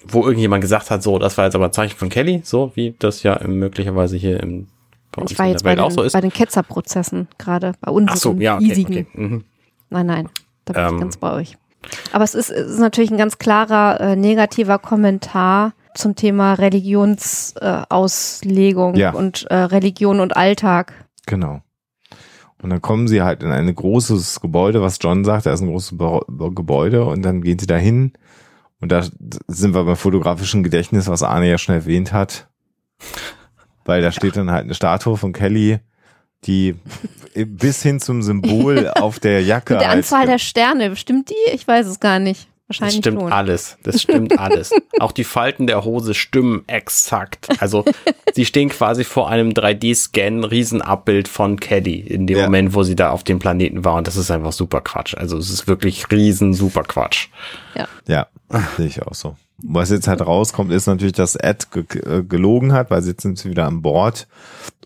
wo irgendjemand gesagt hat, so, das war jetzt aber ein Zeichen von Kelly, so wie das ja möglicherweise hier im, bei uns Ich war in jetzt der bei Welt den, auch so ist. bei den Ketzerprozessen gerade, bei unseren Ach so, ja, okay, hiesigen. okay. Mhm. Nein, nein, da bin Ähm. ich ganz bei euch. Aber es ist, es ist natürlich ein ganz klarer äh, negativer Kommentar zum Thema Religionsauslegung äh, Auslegung Ja. und äh, Religion und Alltag. Genau. Und dann kommen sie halt in ein großes Gebäude, was John sagt, da ist ein großes Gebäude und dann gehen sie dahin und da sind wir beim fotografischen Gedächtnis, was Arne ja schon erwähnt hat, weil da steht dann halt eine Statue von Kelly, die bis hin zum Symbol [LAUGHS] auf der Jacke Und der halt Anzahl der Sterne, stimmt die? Ich weiß es gar nicht. Das Wahrscheinlich stimmt schon. alles. Das stimmt alles. [LAUGHS] Auch die Falten der Hose stimmen exakt. Also sie stehen quasi vor einem 3D-Scan, Riesenabbild von Kelly in dem Ja. Moment, wo sie da auf dem Planeten war. Und das ist einfach super Quatsch. Also es ist wirklich riesen super Quatsch. Ja, sehe ich auch so. Was jetzt halt rauskommt, ist natürlich, dass Ed ge äh, gelogen hat, weil jetzt sind sie wieder an Bord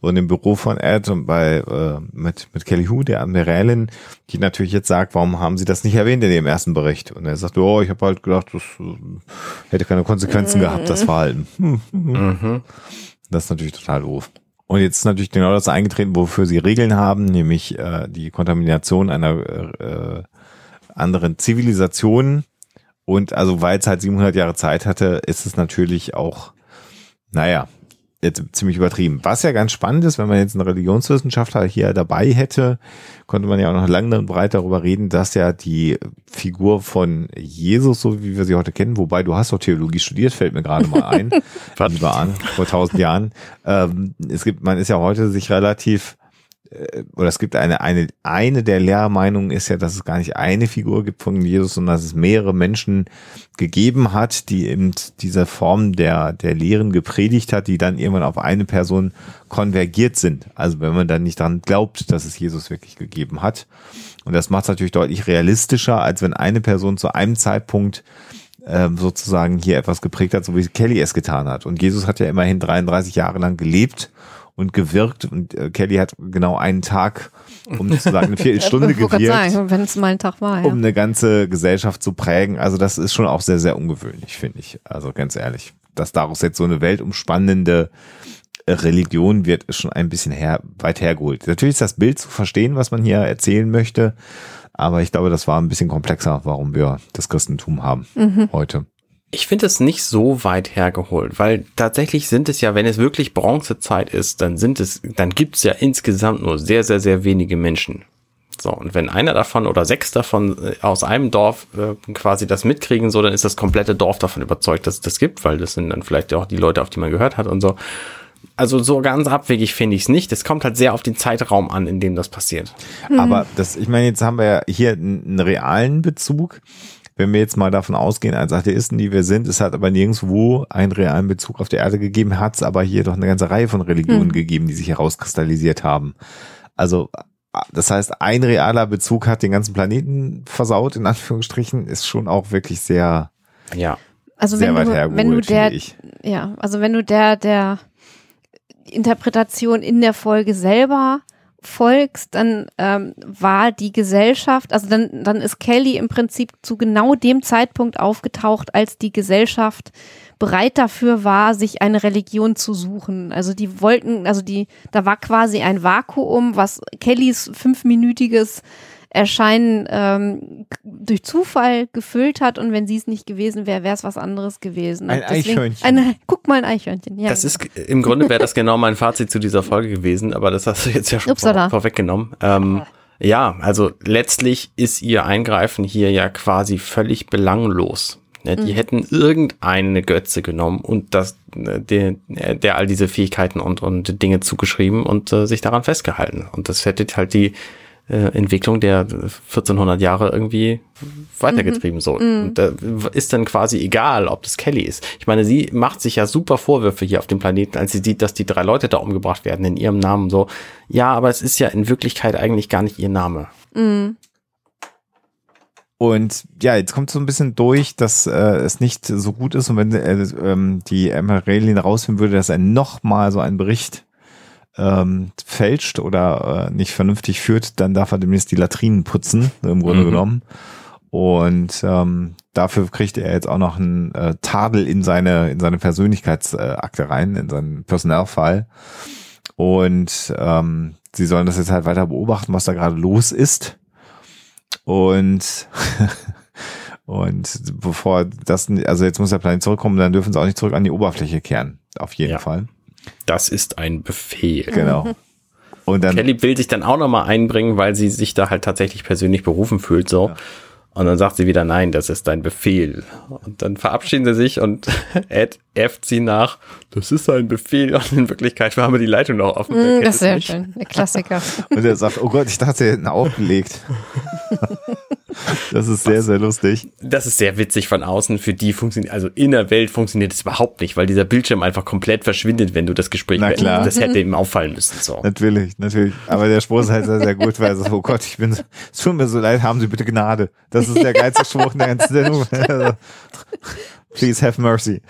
und im Büro von Ed und bei äh, mit mit Kelly Hu, der Admiralin, die natürlich jetzt sagt, warum haben sie das nicht erwähnt in dem ersten Bericht? Und er sagt, oh, ich habe halt gedacht, das äh, hätte keine Konsequenzen gehabt, das Verhalten. Hm, Mhm. Das ist natürlich total doof. Und jetzt ist natürlich genau das eingetreten, wofür sie Regeln haben, nämlich äh, die Kontamination einer äh, anderen Zivilisation. Und also, weil es halt 700 Jahre Zeit hatte, ist es natürlich auch, naja, jetzt ziemlich übertrieben. Was ja ganz spannend ist, wenn man jetzt einen Religionswissenschaftler hier dabei hätte, konnte man ja auch noch lange und breit darüber reden, dass ja die Figur von Jesus, so wie wir sie heute kennen, wobei du hast doch Theologie studiert, fällt mir gerade mal ein, [LAUGHS] lieber an, vor tausend Jahren. Ähm, es gibt, man ist ja heute sich relativ oder es gibt eine, eine, eine der Lehrmeinungen ist ja, dass es gar nicht eine Figur gibt von Jesus, sondern dass es mehrere Menschen gegeben hat, die eben diese Form der, der Lehren gepredigt hat, die dann irgendwann auf eine Person konvergiert sind. Also wenn man dann nicht daran glaubt, dass es Jesus wirklich gegeben hat. Und das macht es natürlich deutlich realistischer, als wenn eine Person zu einem Zeitpunkt ähm, sozusagen hier etwas geprägt hat, so wie Kelly es getan hat. Und Jesus hat ja immerhin 33 Jahre lang gelebt und gewirkt und äh, Kelly hat genau einen Tag, um sozusagen eine Viertelstunde [LAUGHS] gewirkt, sagen, wenn es mal ein Tag war. Ja. um eine ganze Gesellschaft zu prägen. Also das ist schon auch sehr, sehr ungewöhnlich, finde ich. Also ganz ehrlich, dass daraus jetzt so eine weltumspannende äh, Religion wird, ist schon ein bisschen her, weit hergeholt. Natürlich ist das Bild zu verstehen, was man hier erzählen möchte, aber ich glaube, das war ein bisschen komplexer, warum wir das Christentum haben Mhm. heute. Ich finde es nicht so weit hergeholt, weil tatsächlich sind es ja, wenn es wirklich Bronzezeit ist, dann sind es, dann gibt es ja insgesamt nur sehr, sehr, sehr wenige Menschen. So, und wenn einer davon oder sechs davon äh, aus einem Dorf äh, quasi das mitkriegen, so, dann ist das komplette Dorf davon überzeugt, dass es das gibt, weil das sind dann vielleicht auch die Leute, auf die man gehört hat und so. Also so ganz abwegig finde ich es nicht. Es kommt halt sehr auf den Zeitraum an, in dem das passiert. Aber das, ich meine, jetzt haben wir ja hier einen realen Bezug. Wenn wir jetzt mal davon ausgehen, als Atheisten, die wir sind, es hat aber nirgendwo einen realen Bezug auf die Erde gegeben, hat es aber hier doch eine ganze Reihe von Religionen Hm. gegeben, die sich herauskristallisiert haben. Also, das heißt, ein realer Bezug hat den ganzen Planeten versaut, in Anführungsstrichen, ist schon auch wirklich sehr, Ja. Also sehr wenn weit du, hergeholt, wenn du der, ja, also wenn du der, der Interpretation in der Folge selber folgst, dann ähm, war die Gesellschaft, also dann, dann ist Kelly im Prinzip zu genau dem Zeitpunkt aufgetaucht, als die Gesellschaft bereit dafür war, sich eine Religion zu suchen. Also die wollten, also die, da war quasi ein Vakuum, was Kellys fünfminütiges Erscheinen ähm, durch Zufall gefüllt hat und wenn sie es nicht gewesen wäre, wäre es was anderes gewesen. Ein deswegen- Eichhörnchen. Eine, guck mal ein Eichhörnchen. Ja, Das ist im Grunde wäre das genau mein Fazit zu dieser Folge gewesen, aber das hast du jetzt ja schon Upsala. vor, vorweggenommen. Ähm, ja, also letztlich ist ihr Eingreifen hier ja quasi völlig belanglos. Ne, Die hätten irgendeine Götze genommen und das, äh, der, der all diese Fähigkeiten und, und Dinge zugeschrieben und äh, sich daran festgehalten. Und das hätte halt die äh, Entwicklung der 1400 Jahre irgendwie weitergetrieben so. Und da ist dann quasi egal, ob das Kelly ist. Ich meine, sie macht sich ja super Vorwürfe hier auf dem Planeten, als sie sieht, dass die drei Leute da umgebracht werden in ihrem Namen so. Ja, aber es ist ja in Wirklichkeit eigentlich gar nicht ihr Name. Mhm. Und ja, jetzt kommt so ein bisschen durch, dass äh, es nicht so gut ist und wenn äh, ähm, die Emeralin rausfinden würde, dass er nochmal so einen Bericht ähm, fälscht oder äh, nicht vernünftig führt, dann darf er demnächst die Latrinen putzen, im Grunde Mhm. genommen. Und ähm, dafür kriegt er jetzt auch noch einen äh, Tadel in seine in seine Persönlichkeitsakte rein, in seinen Personalfall. Und ähm, sie sollen das jetzt halt weiter beobachten, was da gerade los ist. Und [LAUGHS] und bevor das, also jetzt muss der Planet zurückkommen, dann dürfen sie auch nicht zurück an die Oberfläche kehren. Auf jeden Ja. Fall. Das ist ein Befehl. Genau. Und dann, Kelly will sich dann auch nochmal einbringen, weil sie sich da halt tatsächlich persönlich berufen fühlt, so. Und dann sagt sie wieder, nein, das ist dein Befehl. Und dann verabschieden sie sich und [LAUGHS] Ed äfft sie nach, das ist ein Befehl. Und in Wirklichkeit haben wir die Leitung noch offen. Kennt das ist sehr nicht? schön. Der Klassiker. und er sagt, oh Gott, ich dachte, sie hätten aufgelegt. [LAUGHS] das ist sehr, sehr lustig. Das ist sehr witzig von außen. Für die funktioniert, also in der Welt funktioniert es überhaupt nicht, weil dieser Bildschirm einfach komplett verschwindet, wenn du das Gespräch Na klar. beendest. Das hätte ihm auffallen müssen, so. Natürlich, natürlich. Aber der Spruch ist halt sehr, sehr gut, weil sagt, oh Gott, ich bin, so- es tut mir so leid, haben Sie bitte Gnade. Das ist der geilste Spruch in der ganzen Sendung. [LAUGHS] Please have mercy.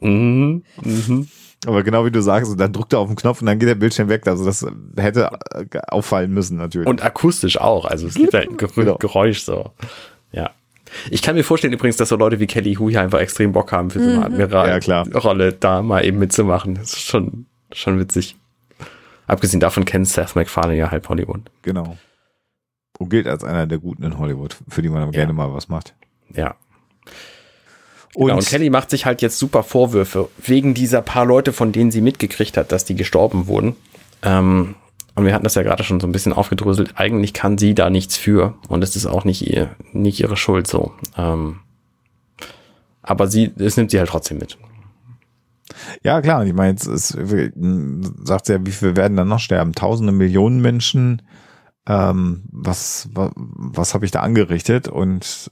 Mhm, mhm. Aber genau wie du sagst, und dann drückt er auf den Knopf und dann geht der Bildschirm weg. Also das hätte äh, auffallen müssen, natürlich. Und akustisch auch. Also es gibt halt [LAUGHS] ein Ger Genau. Geräusch so. Ja. Ich kann mir vorstellen übrigens, dass so Leute wie Kelly Hu hier einfach extrem Bock haben, für so eine Ja, klar. Admiral-Rolle da mal eben mitzumachen. Das ist schon, schon witzig. Abgesehen davon kennt Seth MacFarlane ja halb Hollywood. genau. Und gilt als einer der Guten in Hollywood, für die man aber gerne mal was macht. Ja. Und, Genau, und Kelly macht sich halt jetzt super Vorwürfe wegen dieser paar Leute, von denen sie mitgekriegt hat, dass die gestorben wurden. Ähm, und wir hatten das ja gerade schon so ein bisschen aufgedröselt. Eigentlich kann sie da nichts für und es ist auch nicht ihr, nicht ihre Schuld so. Ähm, aber sie, es nimmt sie halt trotzdem mit. ja, klar, ich meine, jetzt ist, sagt sie ja, wie viel werden dann noch sterben? Tausende Millionen Menschen. Ähm, was, was, was habe ich da angerichtet? Und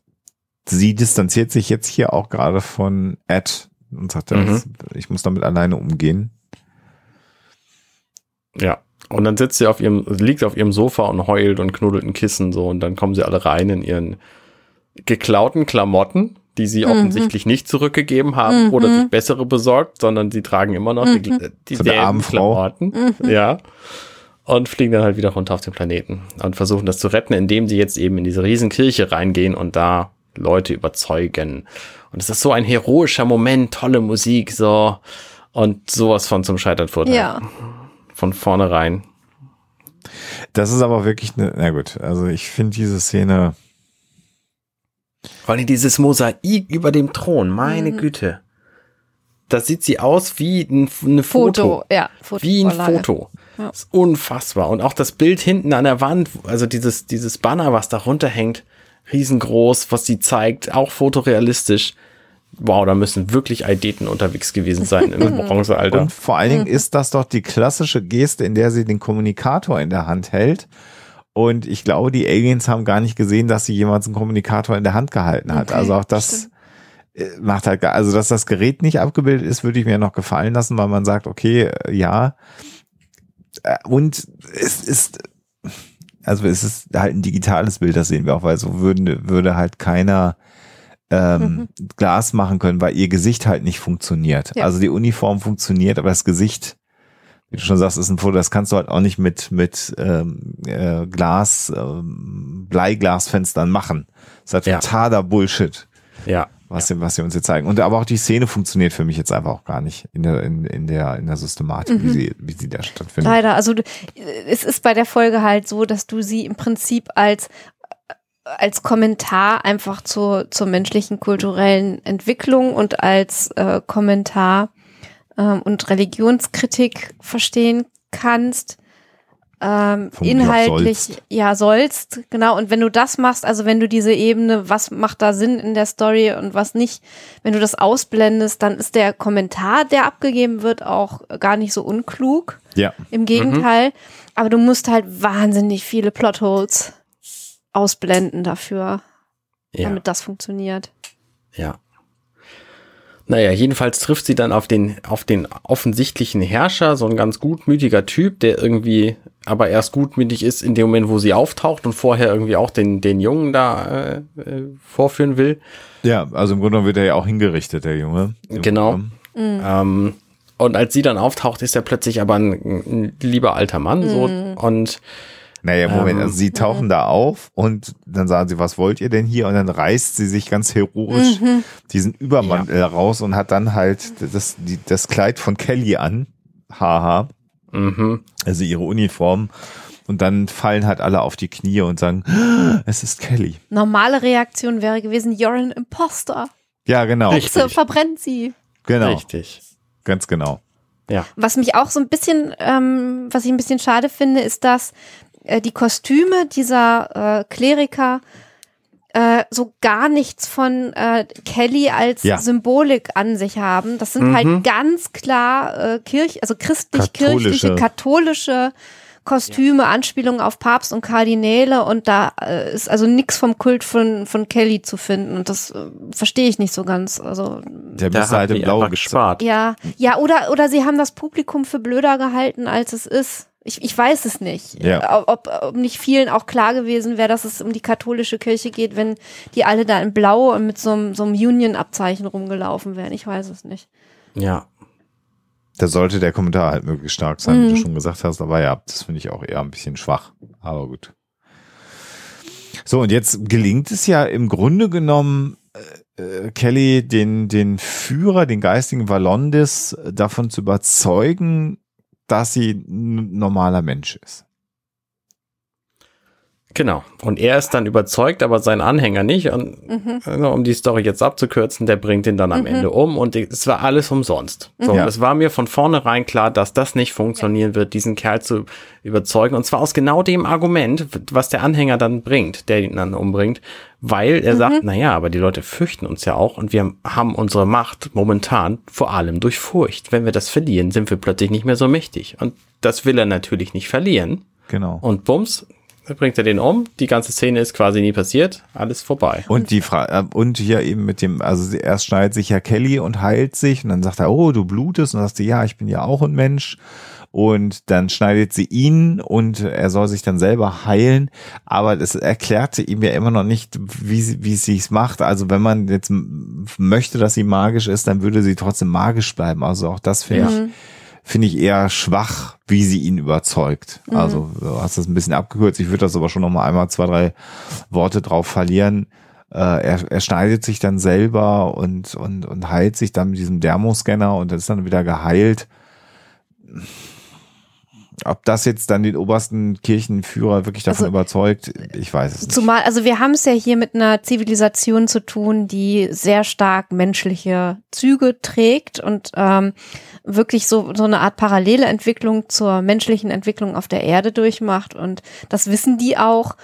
sie distanziert sich jetzt hier auch gerade von Ed und sagt, Mhm. ich muss damit alleine umgehen. Ja. Und dann sitzt sie auf ihrem, liegt auf ihrem Sofa und heult und knuddelt ein Kissen so und dann kommen sie alle rein in ihren geklauten Klamotten, die sie Mhm. offensichtlich nicht zurückgegeben haben Mhm. oder sich bessere besorgt, sondern sie tragen immer noch die, Mhm. die selben. Klamotten. Ja. Und fliegen dann halt wieder runter auf den Planeten und versuchen das zu retten, indem sie jetzt eben in diese Riesenkirche reingehen und da Leute überzeugen. Und es ist so ein heroischer Moment, tolle Musik, so. Und sowas von zum Scheitern verurteilt Ja. von vornherein. Das ist aber wirklich eine, na gut, also ich finde diese Szene, Vor allem dieses Mosaik über dem Thron, meine Güte. Da sieht sie aus wie ein, eine Foto. Foto, ja. Wie ein. Foto. Ja. Das ist unfassbar. Und auch das Bild hinten an der Wand, also dieses, dieses Banner, was da runterhängt, riesengroß, was sie zeigt, auch fotorealistisch. Wow, da müssen wirklich Aideten unterwegs gewesen sein im [LAUGHS] Bronzealter. Und vor allen Dingen ist das doch die klassische Geste, in der sie den Kommunikator in der Hand hält. Und ich glaube, die Aliens haben gar nicht gesehen, dass sie jemals einen Kommunikator in der Hand gehalten hat. Okay, also auch das äh, macht halt, also dass das Gerät nicht abgebildet ist, würde ich mir noch gefallen lassen, weil man sagt, okay, äh, ja. Äh, Und es ist, also es ist halt ein digitales Bild, das sehen wir auch, weil so würde, würde halt keiner ähm, Glas machen können, weil ihr Gesicht halt nicht funktioniert. Ja. Also die Uniform funktioniert, aber das Gesicht, wie du schon sagst, ist ein Foto, das kannst du halt auch nicht mit, mit ähm, äh, Glas, ähm, Bleiglasfenstern machen. Das ist halt Ja. totaler Bullshit, ja. Was, sie- was sie uns hier zeigen. Und aber auch die Szene funktioniert für mich jetzt einfach auch gar nicht in der, in, in der, in der Systematik, wie sie, wie sie da stattfindet. Leider, also du- es ist bei der Folge halt so, dass du sie im Prinzip als als Kommentar einfach zur, zur menschlichen kulturellen Entwicklung und als äh, Kommentar ähm, und Religionskritik verstehen kannst. Ähm, inhaltlich, sollst. ja, sollst, genau. Und wenn du das machst, also wenn du diese Ebene, was macht da Sinn in der Story und was nicht, wenn du das ausblendest, dann ist der Kommentar, der abgegeben wird, auch gar nicht so unklug. Ja. Im Gegenteil. Aber du musst halt wahnsinnig viele Plotholes ausblenden dafür, Ja. damit das funktioniert. Ja. Naja, jedenfalls trifft sie dann auf den, auf den offensichtlichen Herrscher, so ein ganz gutmütiger Typ, der irgendwie aber erst gutmütig ist in dem Moment, wo sie auftaucht und vorher irgendwie auch den, den Jungen da äh, äh, vorführen will. Ja, also im Grunde genommen wird er ja auch hingerichtet, der Junge. Genau. Grunde Ähm, und als sie dann auftaucht, ist er plötzlich aber ein, ein lieber alter Mann. So, und Naja, Moment, Ähm. also sie tauchen da auf und dann sagen sie, was wollt ihr denn hier? Und dann reißt sie sich ganz heroisch diesen Übermantel raus und hat dann halt das, die, das Kleid von Kelly an. Haha. Mhm, Also ihre Uniform. Und dann fallen halt alle auf die Knie und sagen, "Ah, es ist Kelly. Normale Reaktion wäre gewesen, you're an imposter. Ja, genau. Richtig. So verbrennt sie. Genau. richtig. Ganz genau. Ja. Was mich auch so ein bisschen, ähm, was ich ein bisschen schade finde, ist, dass äh, die Kostüme dieser äh, Kleriker äh, so gar nichts von äh, Kelly als Ja. Symbolik an sich haben. Das sind halt ganz klar äh, Kirch, also christlich-kirchliche, Katholische. katholische Kostüme, Anspielungen auf Papst und Kardinäle und da äh, ist also nichts vom Kult von, von Kelly zu finden und das äh, verstehe ich nicht so ganz. Also Der Da müsste halt haben im Blau gespart. ja, ja, oder, oder sie haben das Publikum für blöder gehalten, als es ist. Ich, ich weiß es nicht. Ja. Ob, ob nicht vielen auch klar gewesen wäre, dass es um die katholische Kirche geht, wenn die alle da in Blau und mit so einem, so einem Union-Abzeichen rumgelaufen wären. Ich weiß es nicht. Ja. Da sollte der Kommentar halt möglichst stark sein, wie du schon gesagt hast. Aber ja, das finde ich auch eher ein bisschen schwach. Aber gut. So, und jetzt gelingt es ja im Grunde genommen, äh, äh, Kelly den, den Führer, den geistigen Valondis davon zu überzeugen, dass sie ein normaler Mensch ist. Genau. Und er ist dann überzeugt, aber sein Anhänger nicht. Und also, um die Story jetzt abzukürzen, der bringt ihn dann am Ende um und es war alles umsonst. So, Ja. es war mir von vornherein klar, dass das nicht funktionieren wird, diesen Kerl zu überzeugen. Und zwar aus genau dem Argument, was der Anhänger dann bringt, der ihn dann umbringt, weil er sagt, na ja, aber die Leute fürchten uns ja auch und wir haben unsere Macht momentan vor allem durch Furcht. Wenn wir das verlieren, sind wir plötzlich nicht mehr so mächtig. Und das will er natürlich nicht verlieren. Genau. Und bums, bringt er den um. Die ganze Szene ist quasi nie passiert. Alles vorbei. Und die Frage, äh, und hier eben mit dem, also sie- erst schneidet sich ja Kelly und heilt sich und dann sagt er, oh, du blutest und dann sagt sie, ja, ich bin ja auch ein Mensch. Und dann schneidet sie ihn und er soll sich dann selber heilen. Aber das erklärte ihm ja immer noch nicht, wie sie, wie sie es macht. Also wenn man jetzt möchte, dass sie magisch ist, dann würde sie trotzdem magisch bleiben. Also auch das finde ich, finde ich eher schwach, wie sie ihn überzeugt. Also du hast das ein bisschen abgekürzt. Ich würde das aber schon noch mal einmal zwei, drei Worte drauf verlieren. Äh, er, er schneidet sich dann selber und, und, und heilt sich dann mit diesem Dermoscanner und ist dann wieder geheilt. Ob das jetzt dann den obersten Kirchenführer wirklich davon Also, überzeugt, ich weiß es nicht. Zumal, also wir haben es ja hier mit einer Zivilisation zu tun, die sehr stark menschliche Züge trägt und ähm, wirklich so, so eine Art parallele Entwicklung zur menschlichen Entwicklung auf der Erde durchmacht. Und das wissen die auch.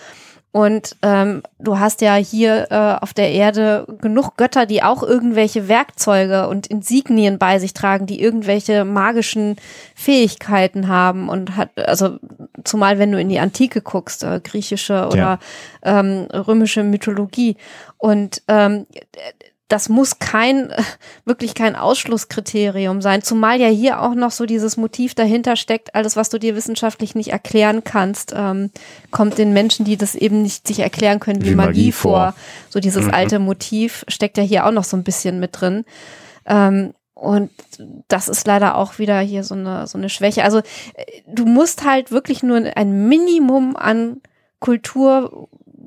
Und ähm, du hast ja hier äh, auf der Erde genug Götter, die auch irgendwelche Werkzeuge und Insignien bei sich tragen, die irgendwelche magischen Fähigkeiten haben und hat, also zumal wenn du in die Antike guckst, äh, griechische oder Ja. ähm, römische Mythologie. Und ähm, das muss kein, [LAUGHS] wirklich kein Ausschlusskriterium sein, zumal ja hier auch noch so dieses Motiv dahinter steckt, alles, was du dir wissenschaftlich nicht erklären kannst, ähm, kommt den Menschen, die das eben nicht sich erklären können, wie, Wie Magie, Magie vor. vor. So dieses alte Motiv steckt ja hier auch noch so ein bisschen mit drin. Ähm, und das ist leider auch wieder hier so eine, so eine Schwäche. Also äh, du musst halt wirklich nur ein Minimum an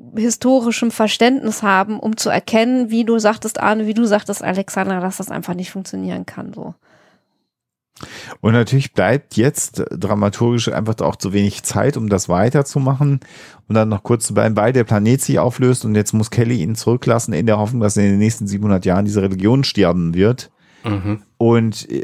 kulturhistorischem Verständnis haben, um zu erkennen, wie du sagtest, Arne, wie du sagtest, Alexandra, dass das einfach nicht funktionieren kann. So. Und natürlich bleibt jetzt dramaturgisch einfach auch zu wenig Zeit, um das weiterzumachen. Und dann noch kurz zu bleiben, weil der Planet sich auflöst und jetzt muss Kelly ihn zurücklassen in der Hoffnung, dass in den nächsten 700 Jahren diese Religion sterben wird. Mhm. Und äh,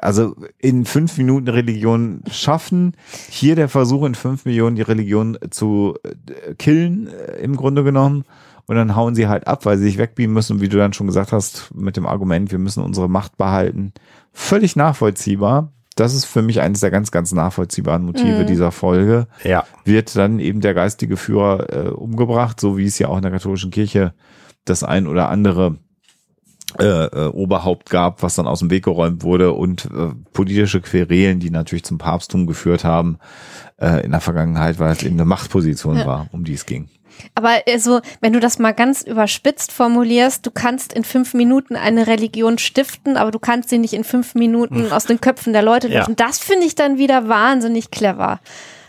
also in fünf Minuten Religion schaffen. Hier der Versuch, in fünf Millionen die Religion zu äh, killen, äh, im Grunde genommen. Und dann hauen sie halt ab, weil sie sich wegbeamen müssen. Und wie du dann schon gesagt hast, mit dem Argument, wir müssen unsere Macht behalten. Völlig nachvollziehbar. Das ist für mich eines der ganz, ganz nachvollziehbaren Motive Mhm. dieser Folge. Ja. Wird dann eben der geistige Führer äh, umgebracht, so wie es ja auch in der katholischen Kirche das ein oder andere äh, äh, Oberhaupt gab, was dann aus dem Weg geräumt wurde und äh, politische Querelen, die natürlich zum Papsttum geführt haben äh, in der Vergangenheit, weil es eben eine Machtposition Ja. war, um die es ging. Aber also, wenn du das mal ganz überspitzt formulierst, du kannst in fünf Minuten eine Religion stiften, aber du kannst sie nicht in fünf Minuten aus den Köpfen der Leute Ja. lösen. Das finde ich dann wieder wahnsinnig clever.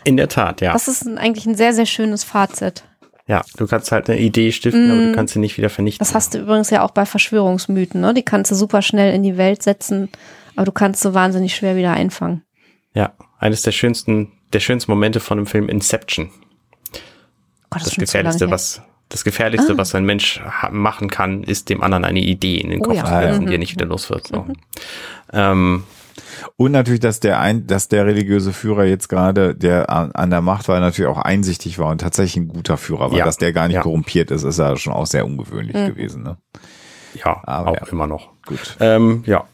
In der Tat, ja. Das ist ein, eigentlich ein sehr, sehr schönes Fazit. Ja, du kannst halt eine Idee stiften, aber du kannst sie nicht wieder vernichten. Das hast du übrigens ja auch bei Verschwörungsmythen, ne? Die kannst du super schnell in die Welt setzen, aber du kannst so wahnsinnig schwer wieder einfangen. Ja, eines der schönsten, der schönsten Momente von dem Film Inception. Gott, Das lange gefährlichste, was das gefährlichste, Ah. was ein Mensch machen kann, ist dem anderen eine Idee in den Oh Kopf ja. zu setzen, Mhm. die er nicht wieder los wird. So. Ähm, Und natürlich, dass der ein, dass der religiöse Führer jetzt gerade, der an, an der Macht war, natürlich auch einsichtig war und tatsächlich ein guter Führer war. Ja. Dass der gar nicht Ja. korrumpiert ist, ist ja schon auch sehr ungewöhnlich Mhm. gewesen. Ne? ja, Aber auch ja. immer noch. Gut. Ähm, ja.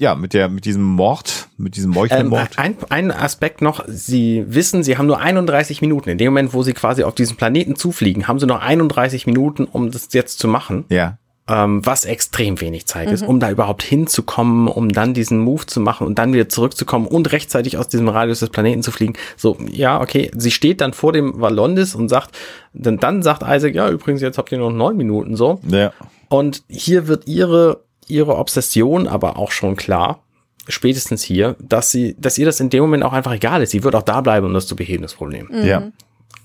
Ja, mit der, mit diesem Mord, mit diesem Ähm, Meuchelmord. ein, ein Aspekt noch, Sie wissen, Sie haben nur 31 Minuten. In dem Moment, wo Sie quasi auf diesen Planeten zufliegen, haben Sie noch 31 Minuten, um das jetzt zu machen. ja. Ähm, was extrem wenig Zeit ist, um da überhaupt hinzukommen, um dann diesen Move zu machen und dann wieder zurückzukommen und rechtzeitig aus diesem Radius des Planeten zu fliegen. So, ja, okay, sie steht dann vor dem Valondis und sagt, dann, dann sagt Isaac, ja, übrigens, jetzt habt ihr noch neun Minuten so. Ja. Und hier wird ihre, ihre Obsession aber auch schon klar, spätestens hier, dass sie, dass ihr das in dem Moment auch einfach egal ist. Sie wird auch da bleiben, um das zu beheben, das Problem. Ja.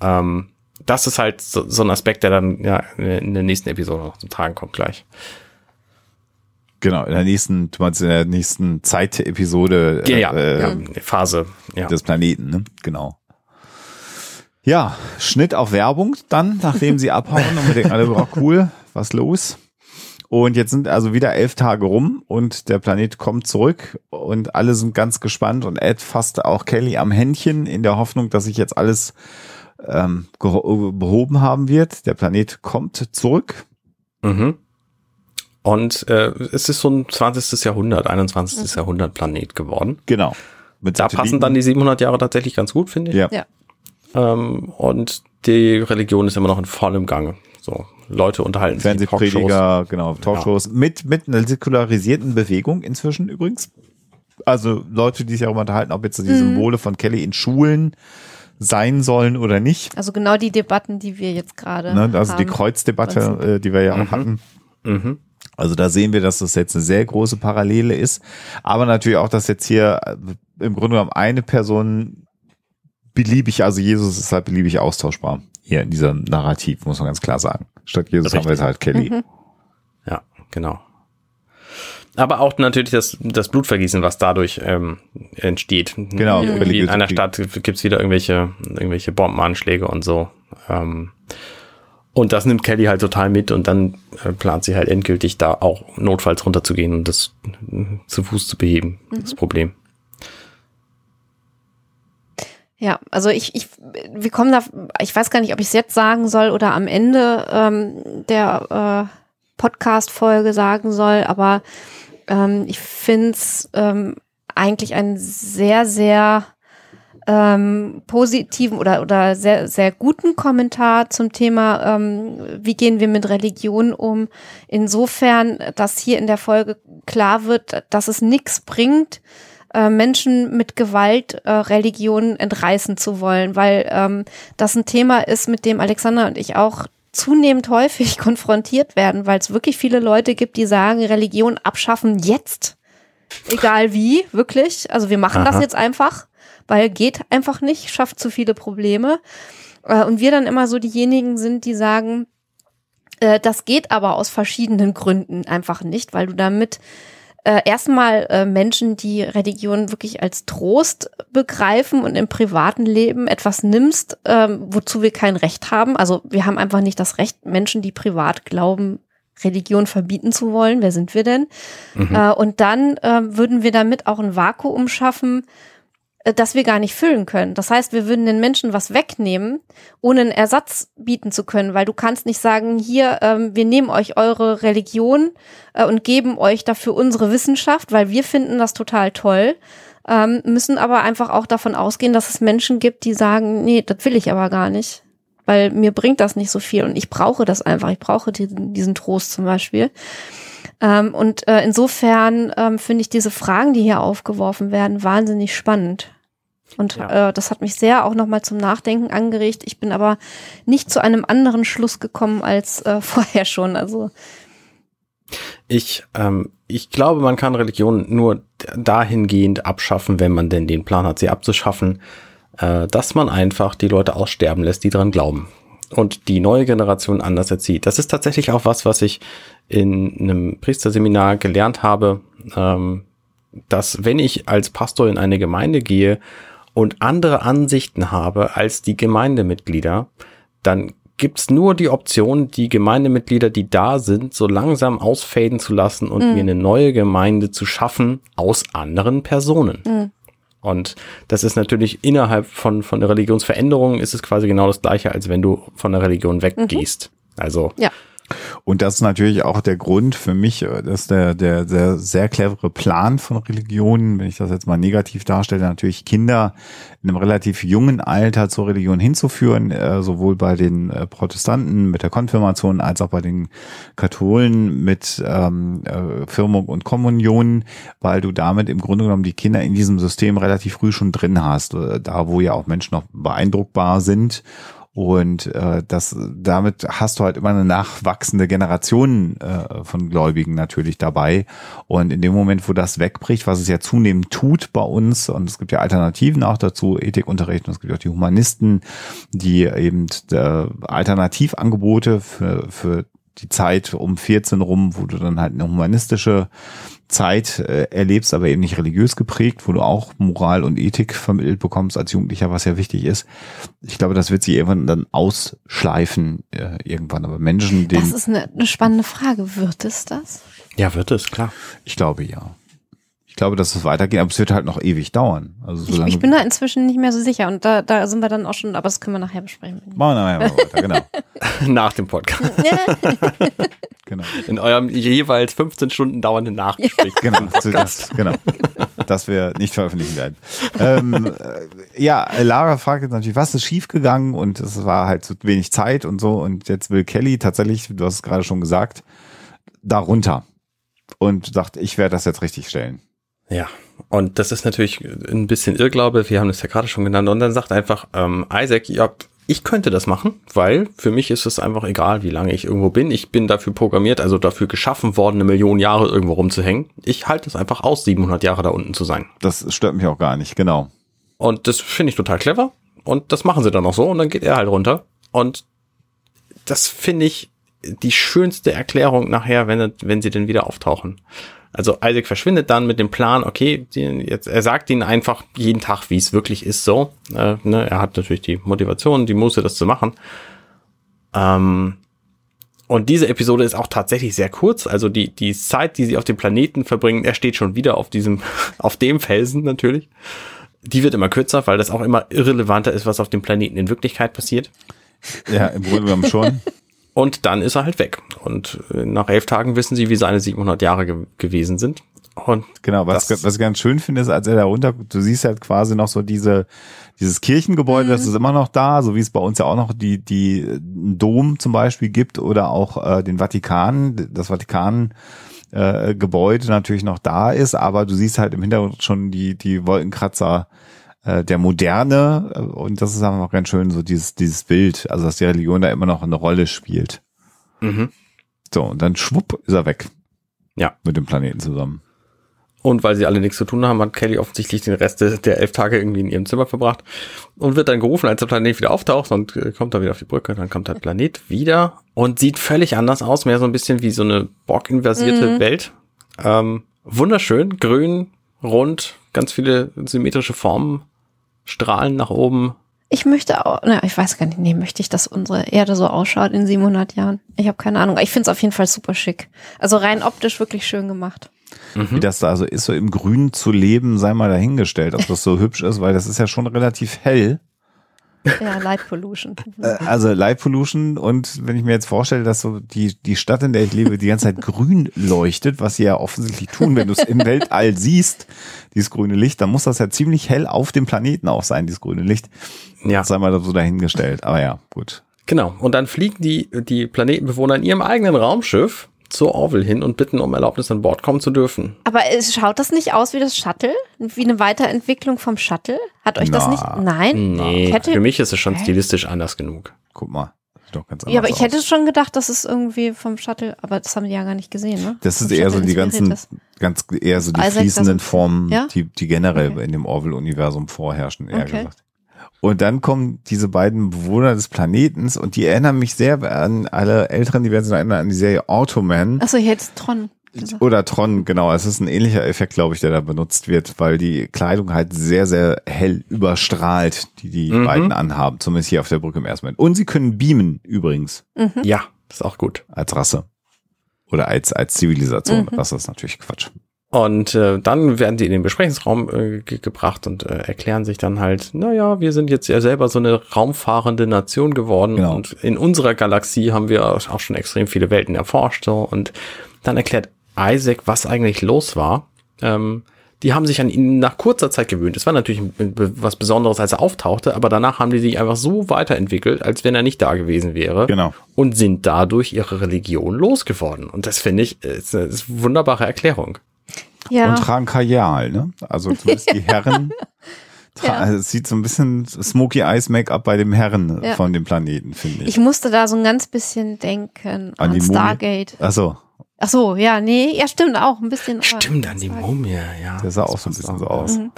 Ähm, das ist halt so, so ein Aspekt, der dann ja in der nächsten Episode noch zum Tragen kommt gleich. Genau, in der nächsten, du meinst in der nächsten Zeitepisode Ja, ja, äh, ja Phase. Ja. des Planeten, ne? Genau. Ja, Schnitt auf Werbung dann, nachdem sie abhauen und wir denken alle, oh, cool, was los? Und jetzt sind also wieder elf Tage rum und der Planet kommt zurück und alle sind ganz gespannt und Ed fasst auch Kelly am Händchen in der Hoffnung, dass sich jetzt alles ähm, behoben haben wird. Der Planet kommt zurück. Mhm. Und äh, es ist so ein 20. Jahrhundert, 21. Jahrhundert Planet geworden. Genau. Mit Da passen dann die 700 Jahre tatsächlich ganz gut, finde ich. Ja. Ja. Ähm, und die Religion ist immer noch in vollem Gange. So, Leute unterhalten sich. Fernsehprediger, genau, Talkshows mit, mit einer säkularisierten Bewegung inzwischen übrigens. Also Leute, die sich darüber unterhalten, ob jetzt die Symbole von Kelly in Schulen sein sollen oder nicht. Also genau die Debatten, die wir jetzt gerade Ne? Also die haben. Kreuzdebatte, äh, die wir ja auch hatten. Mhm. Also da sehen wir, dass das jetzt eine sehr große Parallele ist. Aber natürlich auch, dass jetzt hier äh, im Grunde genommen eine Person beliebig, also Jesus ist halt beliebig austauschbar. Hier in diesem Narrativ, muss man ganz klar sagen. Statt Jesus haben wir jetzt halt Kelly. Ja, genau. Aber auch natürlich das, das Blutvergießen, was dadurch ähm, entsteht. Genau. Irgendwie in einer Stadt gibt's wieder irgendwelche, irgendwelche Bombenanschläge und so. Ähm, und das nimmt Kelly halt total mit und dann äh, plant sie halt endgültig da auch notfalls runterzugehen und das äh, zu Fuß zu beheben, mhm. das Problem. Ja, also ich, ich, wir kommen da, ich weiß gar nicht, ob ich es jetzt sagen soll oder am Ende ähm, der äh, Podcast-Folge sagen soll, aber ähm, ich finde es ähm, eigentlich einen sehr, sehr ähm, positiven oder, oder sehr, sehr guten Kommentar zum Thema, ähm, wie gehen wir mit Religion um. Insofern, dass hier in der Folge klar wird, dass es nichts bringt, äh, Menschen mit Gewalt äh, Religion entreißen zu wollen, weil ähm, das ein Thema ist, mit dem Alexander und ich auch zunehmend häufig [LAUGHS] konfrontiert werden, weil es wirklich viele Leute gibt, die sagen, Religion abschaffen jetzt. Egal wie, wirklich. Also wir machen Aha. das jetzt einfach, weil geht einfach nicht, schafft zu viele Probleme. Äh, und wir dann immer so diejenigen sind, die sagen, äh, das geht aber aus verschiedenen Gründen einfach nicht, weil du damit äh, erstmal äh, Menschen, die Religion wirklich als Trost begreifen und im privaten Leben etwas nimmst, ähm, wozu wir kein Recht haben. Also wir haben einfach nicht das Recht, Menschen, die privat glauben, Religion verbieten zu wollen. Wer sind wir denn? Mhm. Äh, und dann äh, würden wir damit auch ein Vakuum schaffen, das wir gar nicht füllen können. Das heißt, wir würden den Menschen was wegnehmen, ohne einen Ersatz bieten zu können, weil du kannst nicht sagen, hier, ähm, wir nehmen euch eure Religion äh, und geben euch dafür unsere Wissenschaft, weil wir finden das total toll, ähm, müssen aber einfach auch davon ausgehen, dass es Menschen gibt, die sagen, nee, das will ich aber gar nicht, weil mir bringt das nicht so viel und ich brauche das einfach, ich brauche diesen, diesen Trost zum Beispiel. Ähm, und äh, insofern ähm, finde ich diese Fragen, die hier aufgeworfen werden, wahnsinnig spannend. Und ja. äh, das hat mich sehr auch nochmal zum Nachdenken angeregt. Ich bin aber nicht zu einem anderen Schluss gekommen als äh, [LAUGHS] vorher schon. Also ich, ähm, ich glaube, man kann Religion nur dahingehend abschaffen, wenn man denn den Plan hat, sie abzuschaffen, äh, dass man einfach die Leute aussterben lässt, die dran glauben und die neue Generation anders erzieht. Das ist tatsächlich auch was, was ich in einem Priesterseminar gelernt habe, ähm, dass wenn ich als Pastor in eine Gemeinde gehe und andere Ansichten habe als die Gemeindemitglieder, dann gibt's nur die Option, die Gemeindemitglieder, die da sind, so langsam ausfaden zu lassen und mhm. mir eine neue Gemeinde zu schaffen aus anderen Personen. Mhm. Und das ist natürlich innerhalb von, von der Religionsveränderung ist es quasi genau das gleiche, als wenn du von der Religion weggehst. Mhm. Also ja. Und das ist natürlich auch der Grund für mich, äh, dass der, der, der sehr clevere Plan von Religionen, wenn ich das jetzt mal negativ darstelle, natürlich Kinder in einem relativ jungen Alter zur Religion hinzuführen, äh, sowohl bei den äh, Protestanten mit der Konfirmation als auch bei den Katholen mit ähm, äh, Firmung und Kommunion, weil du damit im Grunde genommen die Kinder in diesem System relativ früh schon drin hast, da wo ja auch Menschen noch beeindruckbar sind und äh, das, damit hast du halt immer eine nachwachsende Generation äh, von Gläubigen natürlich dabei. Und in dem Moment, wo das wegbricht, was es ja zunehmend tut bei uns, und es gibt ja Alternativen auch dazu, Ethikunterricht, und es gibt auch die Humanisten, die eben äh, Alternativangebote für, für die Zeit um 14 rum, wo du dann halt eine humanistische Zeit äh, erlebst, aber eben nicht religiös geprägt, wo du auch Moral und Ethik vermittelt bekommst als Jugendlicher, was ja wichtig ist. Ich glaube, das wird sich irgendwann dann ausschleifen äh, irgendwann. Aber Menschen, denen... Das ist eine, eine spannende Frage. Wird es das? Ja, wird es, klar. Ich glaube ja. Ich glaube, dass es weitergeht, aber es wird halt noch ewig dauern. Also ich, ich, bin da inzwischen nicht mehr so sicher und da, da sind wir dann auch schon, aber das können wir nachher besprechen. Machen wir nachher mal weiter, genau. [LAUGHS] Nach dem Podcast. [LAUGHS] [LAUGHS] genau. In eurem jeweils 15 Stunden dauernden Nachgespräch. Genau, das, genau. Das wir nicht veröffentlichen werden. ähm, äh, ja, Lara fragt jetzt natürlich, was ist schiefgegangen und es war halt zu wenig Zeit und so und jetzt will Kelly tatsächlich, du hast es gerade schon gesagt, darunter und sagt, ich werde das jetzt richtig stellen. Ja, und das ist natürlich ein bisschen Irrglaube, wir haben es ja gerade schon genannt, und dann sagt einfach ähm, Isaac, ja, ich könnte das machen, weil für mich ist es einfach egal, wie lange ich irgendwo bin. Ich bin dafür programmiert, also dafür geschaffen worden, eine Million Jahre irgendwo rumzuhängen. Ich halte es einfach aus, 700 Jahre da unten zu sein. Das stört mich auch gar nicht, genau. Und das finde ich total clever. Und das machen sie dann auch so und dann geht er halt runter. Und das finde ich die schönste Erklärung nachher, wenn, wenn sie denn wieder auftauchen. Also Isaac verschwindet dann mit dem Plan, okay, jetzt, er sagt ihnen einfach jeden Tag, wie es wirklich ist, so. Äh, ne, er hat natürlich die Motivation, die Muße, das zu machen. Ähm, und diese Episode ist auch tatsächlich sehr kurz. Also die, die Zeit, die sie auf dem Planeten verbringen, er steht schon wieder auf diesem, [LAUGHS] auf dem Felsen natürlich. Die wird immer kürzer, weil das auch immer irrelevanter ist, was auf dem Planeten in Wirklichkeit passiert. Ja, im Grunde genommen schon. [LAUGHS] Und dann ist er halt weg. Und äh, nach elf Tagen wissen sie, wie seine 700 Jahre ge gewesen sind. Und genau, was, was ich ganz schön finde, ist, als er da runter, du siehst halt quasi noch so diese, dieses Kirchengebäude, mhm. das ist immer noch da, so wie es bei uns ja auch noch die, die Dom zum Beispiel gibt oder auch äh, den Vatikan, das Vatikan äh, Gebäude natürlich noch da ist, aber du siehst halt im Hintergrund schon die, die Wolkenkratzer äh, der Moderne äh, und das ist einfach ganz schön so dieses, dieses Bild, also dass die Religion da immer noch eine Rolle spielt. Mhm. So, und dann schwupp ist er weg. Ja. Mit dem Planeten zusammen. Und weil sie alle nichts zu tun haben, hat Kelly offensichtlich den Rest der elf Tage irgendwie in ihrem Zimmer verbracht und wird dann gerufen, als der Planet wieder auftaucht und äh, kommt dann wieder auf die Brücke. Dann kommt der Planet wieder und sieht völlig anders aus, mehr so ein bisschen wie so eine Borg-inversierte mhm. Welt. Ähm, wunderschön, grün, rund, ganz viele symmetrische Formen Strahlen nach oben. Ich möchte auch, na, ich weiß gar nicht, nee, möchte ich, dass unsere Erde so ausschaut in 700 Jahren? Ich habe keine Ahnung. Ich finde es auf jeden Fall super schick. Also rein optisch wirklich schön gemacht. Mhm. Wie das da also ist, so im Grün zu leben, sei mal dahingestellt, ob das so [LAUGHS] hübsch ist, weil das ist ja schon relativ hell. Ja, Light Pollution. [LAUGHS] Äh, also Light Pollution und wenn ich mir jetzt vorstelle, dass so die, die Stadt, in der ich lebe, die ganze Zeit [LAUGHS] grün leuchtet, was sie ja offensichtlich tun, wenn du es im Weltall siehst, dieses grüne Licht, dann muss das ja ziemlich hell auf dem Planeten auch sein, dieses grüne Licht. Ja. Sei mal so dahingestellt. Aber ja, gut. Genau. Und dann fliegen die, die Planetenbewohner in ihrem eigenen Raumschiff zur Orville hin und bitten um Erlaubnis an Bord kommen zu dürfen. Aber es schaut das nicht aus wie das Shuttle? Wie eine Weiterentwicklung vom Shuttle? Hat euch Na, das nicht? Nein? Nee, hätte, für mich ist es schon stilistisch anders genug. Guck mal. Doch ganz ja, aber ich aus. hätte schon gedacht, dass es irgendwie vom Shuttle, aber das haben die ja gar nicht gesehen, ne? Das ist eher so die ganzen, ganz eher so die Isaac, fließenden Formen, ja? die, die generell okay. in dem Orville-Universum vorherrschen, eher okay. gesagt. Und dann kommen diese beiden Bewohner des Planetens und die erinnern mich sehr an alle Älteren, die werden sich erinnern an die Serie Automan. Achso, jetzt Tron. Oder Tron, genau. Es ist ein ähnlicher Effekt, glaube ich, der da benutzt wird, weil die Kleidung halt sehr, sehr hell überstrahlt, die die mhm. beiden anhaben. Zumindest hier auf der Brücke im ersten Moment. Und sie können beamen, übrigens. Mhm. Ja, das ist auch gut. Als Rasse. Oder als, als Zivilisation. Mhm. Rasse ist natürlich Quatsch. Und äh, dann werden die in den Besprechungsraum äh, ge gebracht und äh, erklären sich dann halt, naja, wir sind jetzt ja selber so eine raumfahrende Nation geworden genau. und in unserer Galaxie haben wir auch schon extrem viele Welten erforscht. So. Und dann erklärt Isaac, was eigentlich los war. Ähm, die haben sich an ihn nach kurzer Zeit gewöhnt. Es war natürlich was Besonderes, als er auftauchte, aber danach haben die sich einfach so weiterentwickelt, als wenn er nicht da gewesen wäre. Genau. Und sind dadurch ihre Religion losgeworden. Und das finde ich, ist eine, ist eine wunderbare Erklärung. Ja. Und tragen Kajal, ne? Also zumindest die [LAUGHS] Herren. Ja. Also es sieht so ein bisschen Smoky Eyes Make-up bei dem Herren ja. von dem Planeten, finde ich. Ich musste da so ein ganz bisschen denken an, an Stargate. Ach so. Ach so, ja, nee, ja, stimmt auch ein bisschen. Stimmt, an die Mumie, ja. Der sah auch so ein bisschen so aus. Mhm.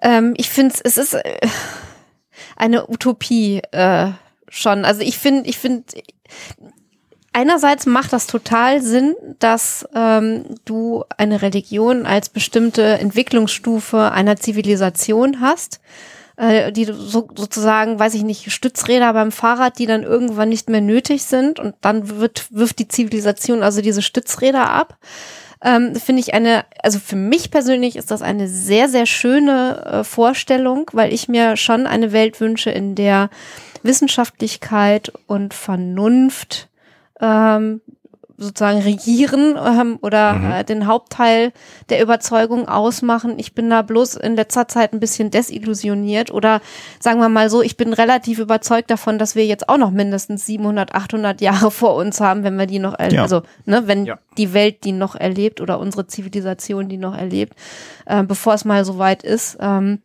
Ähm, ich finde, es ist äh, [LAUGHS] eine Utopie äh, schon. Also ich finde, ich finde, einerseits macht das total Sinn, dass ähm, du eine Religion als bestimmte Entwicklungsstufe einer Zivilisation hast, äh, die so, sozusagen, weiß ich nicht, Stützräder beim Fahrrad, die dann irgendwann nicht mehr nötig sind und dann wird, wirft die Zivilisation also diese Stützräder ab. Ähm, finde ich eine, also für mich persönlich ist das eine sehr, sehr schöne äh, Vorstellung, weil ich mir schon eine Welt wünsche, in der Wissenschaftlichkeit und Vernunft ähm, sozusagen regieren ähm, oder mhm. äh, den Hauptteil der Überzeugung ausmachen. Ich bin da bloß in letzter Zeit ein bisschen desillusioniert oder sagen wir mal so, ich bin relativ überzeugt davon, dass wir jetzt auch noch mindestens 700, 800 Jahre vor uns haben, wenn wir die noch, ja. also ne, wenn ja. die Welt die noch erlebt oder unsere Zivilisation die noch erlebt, äh, bevor es mal so weit ist. Ähm,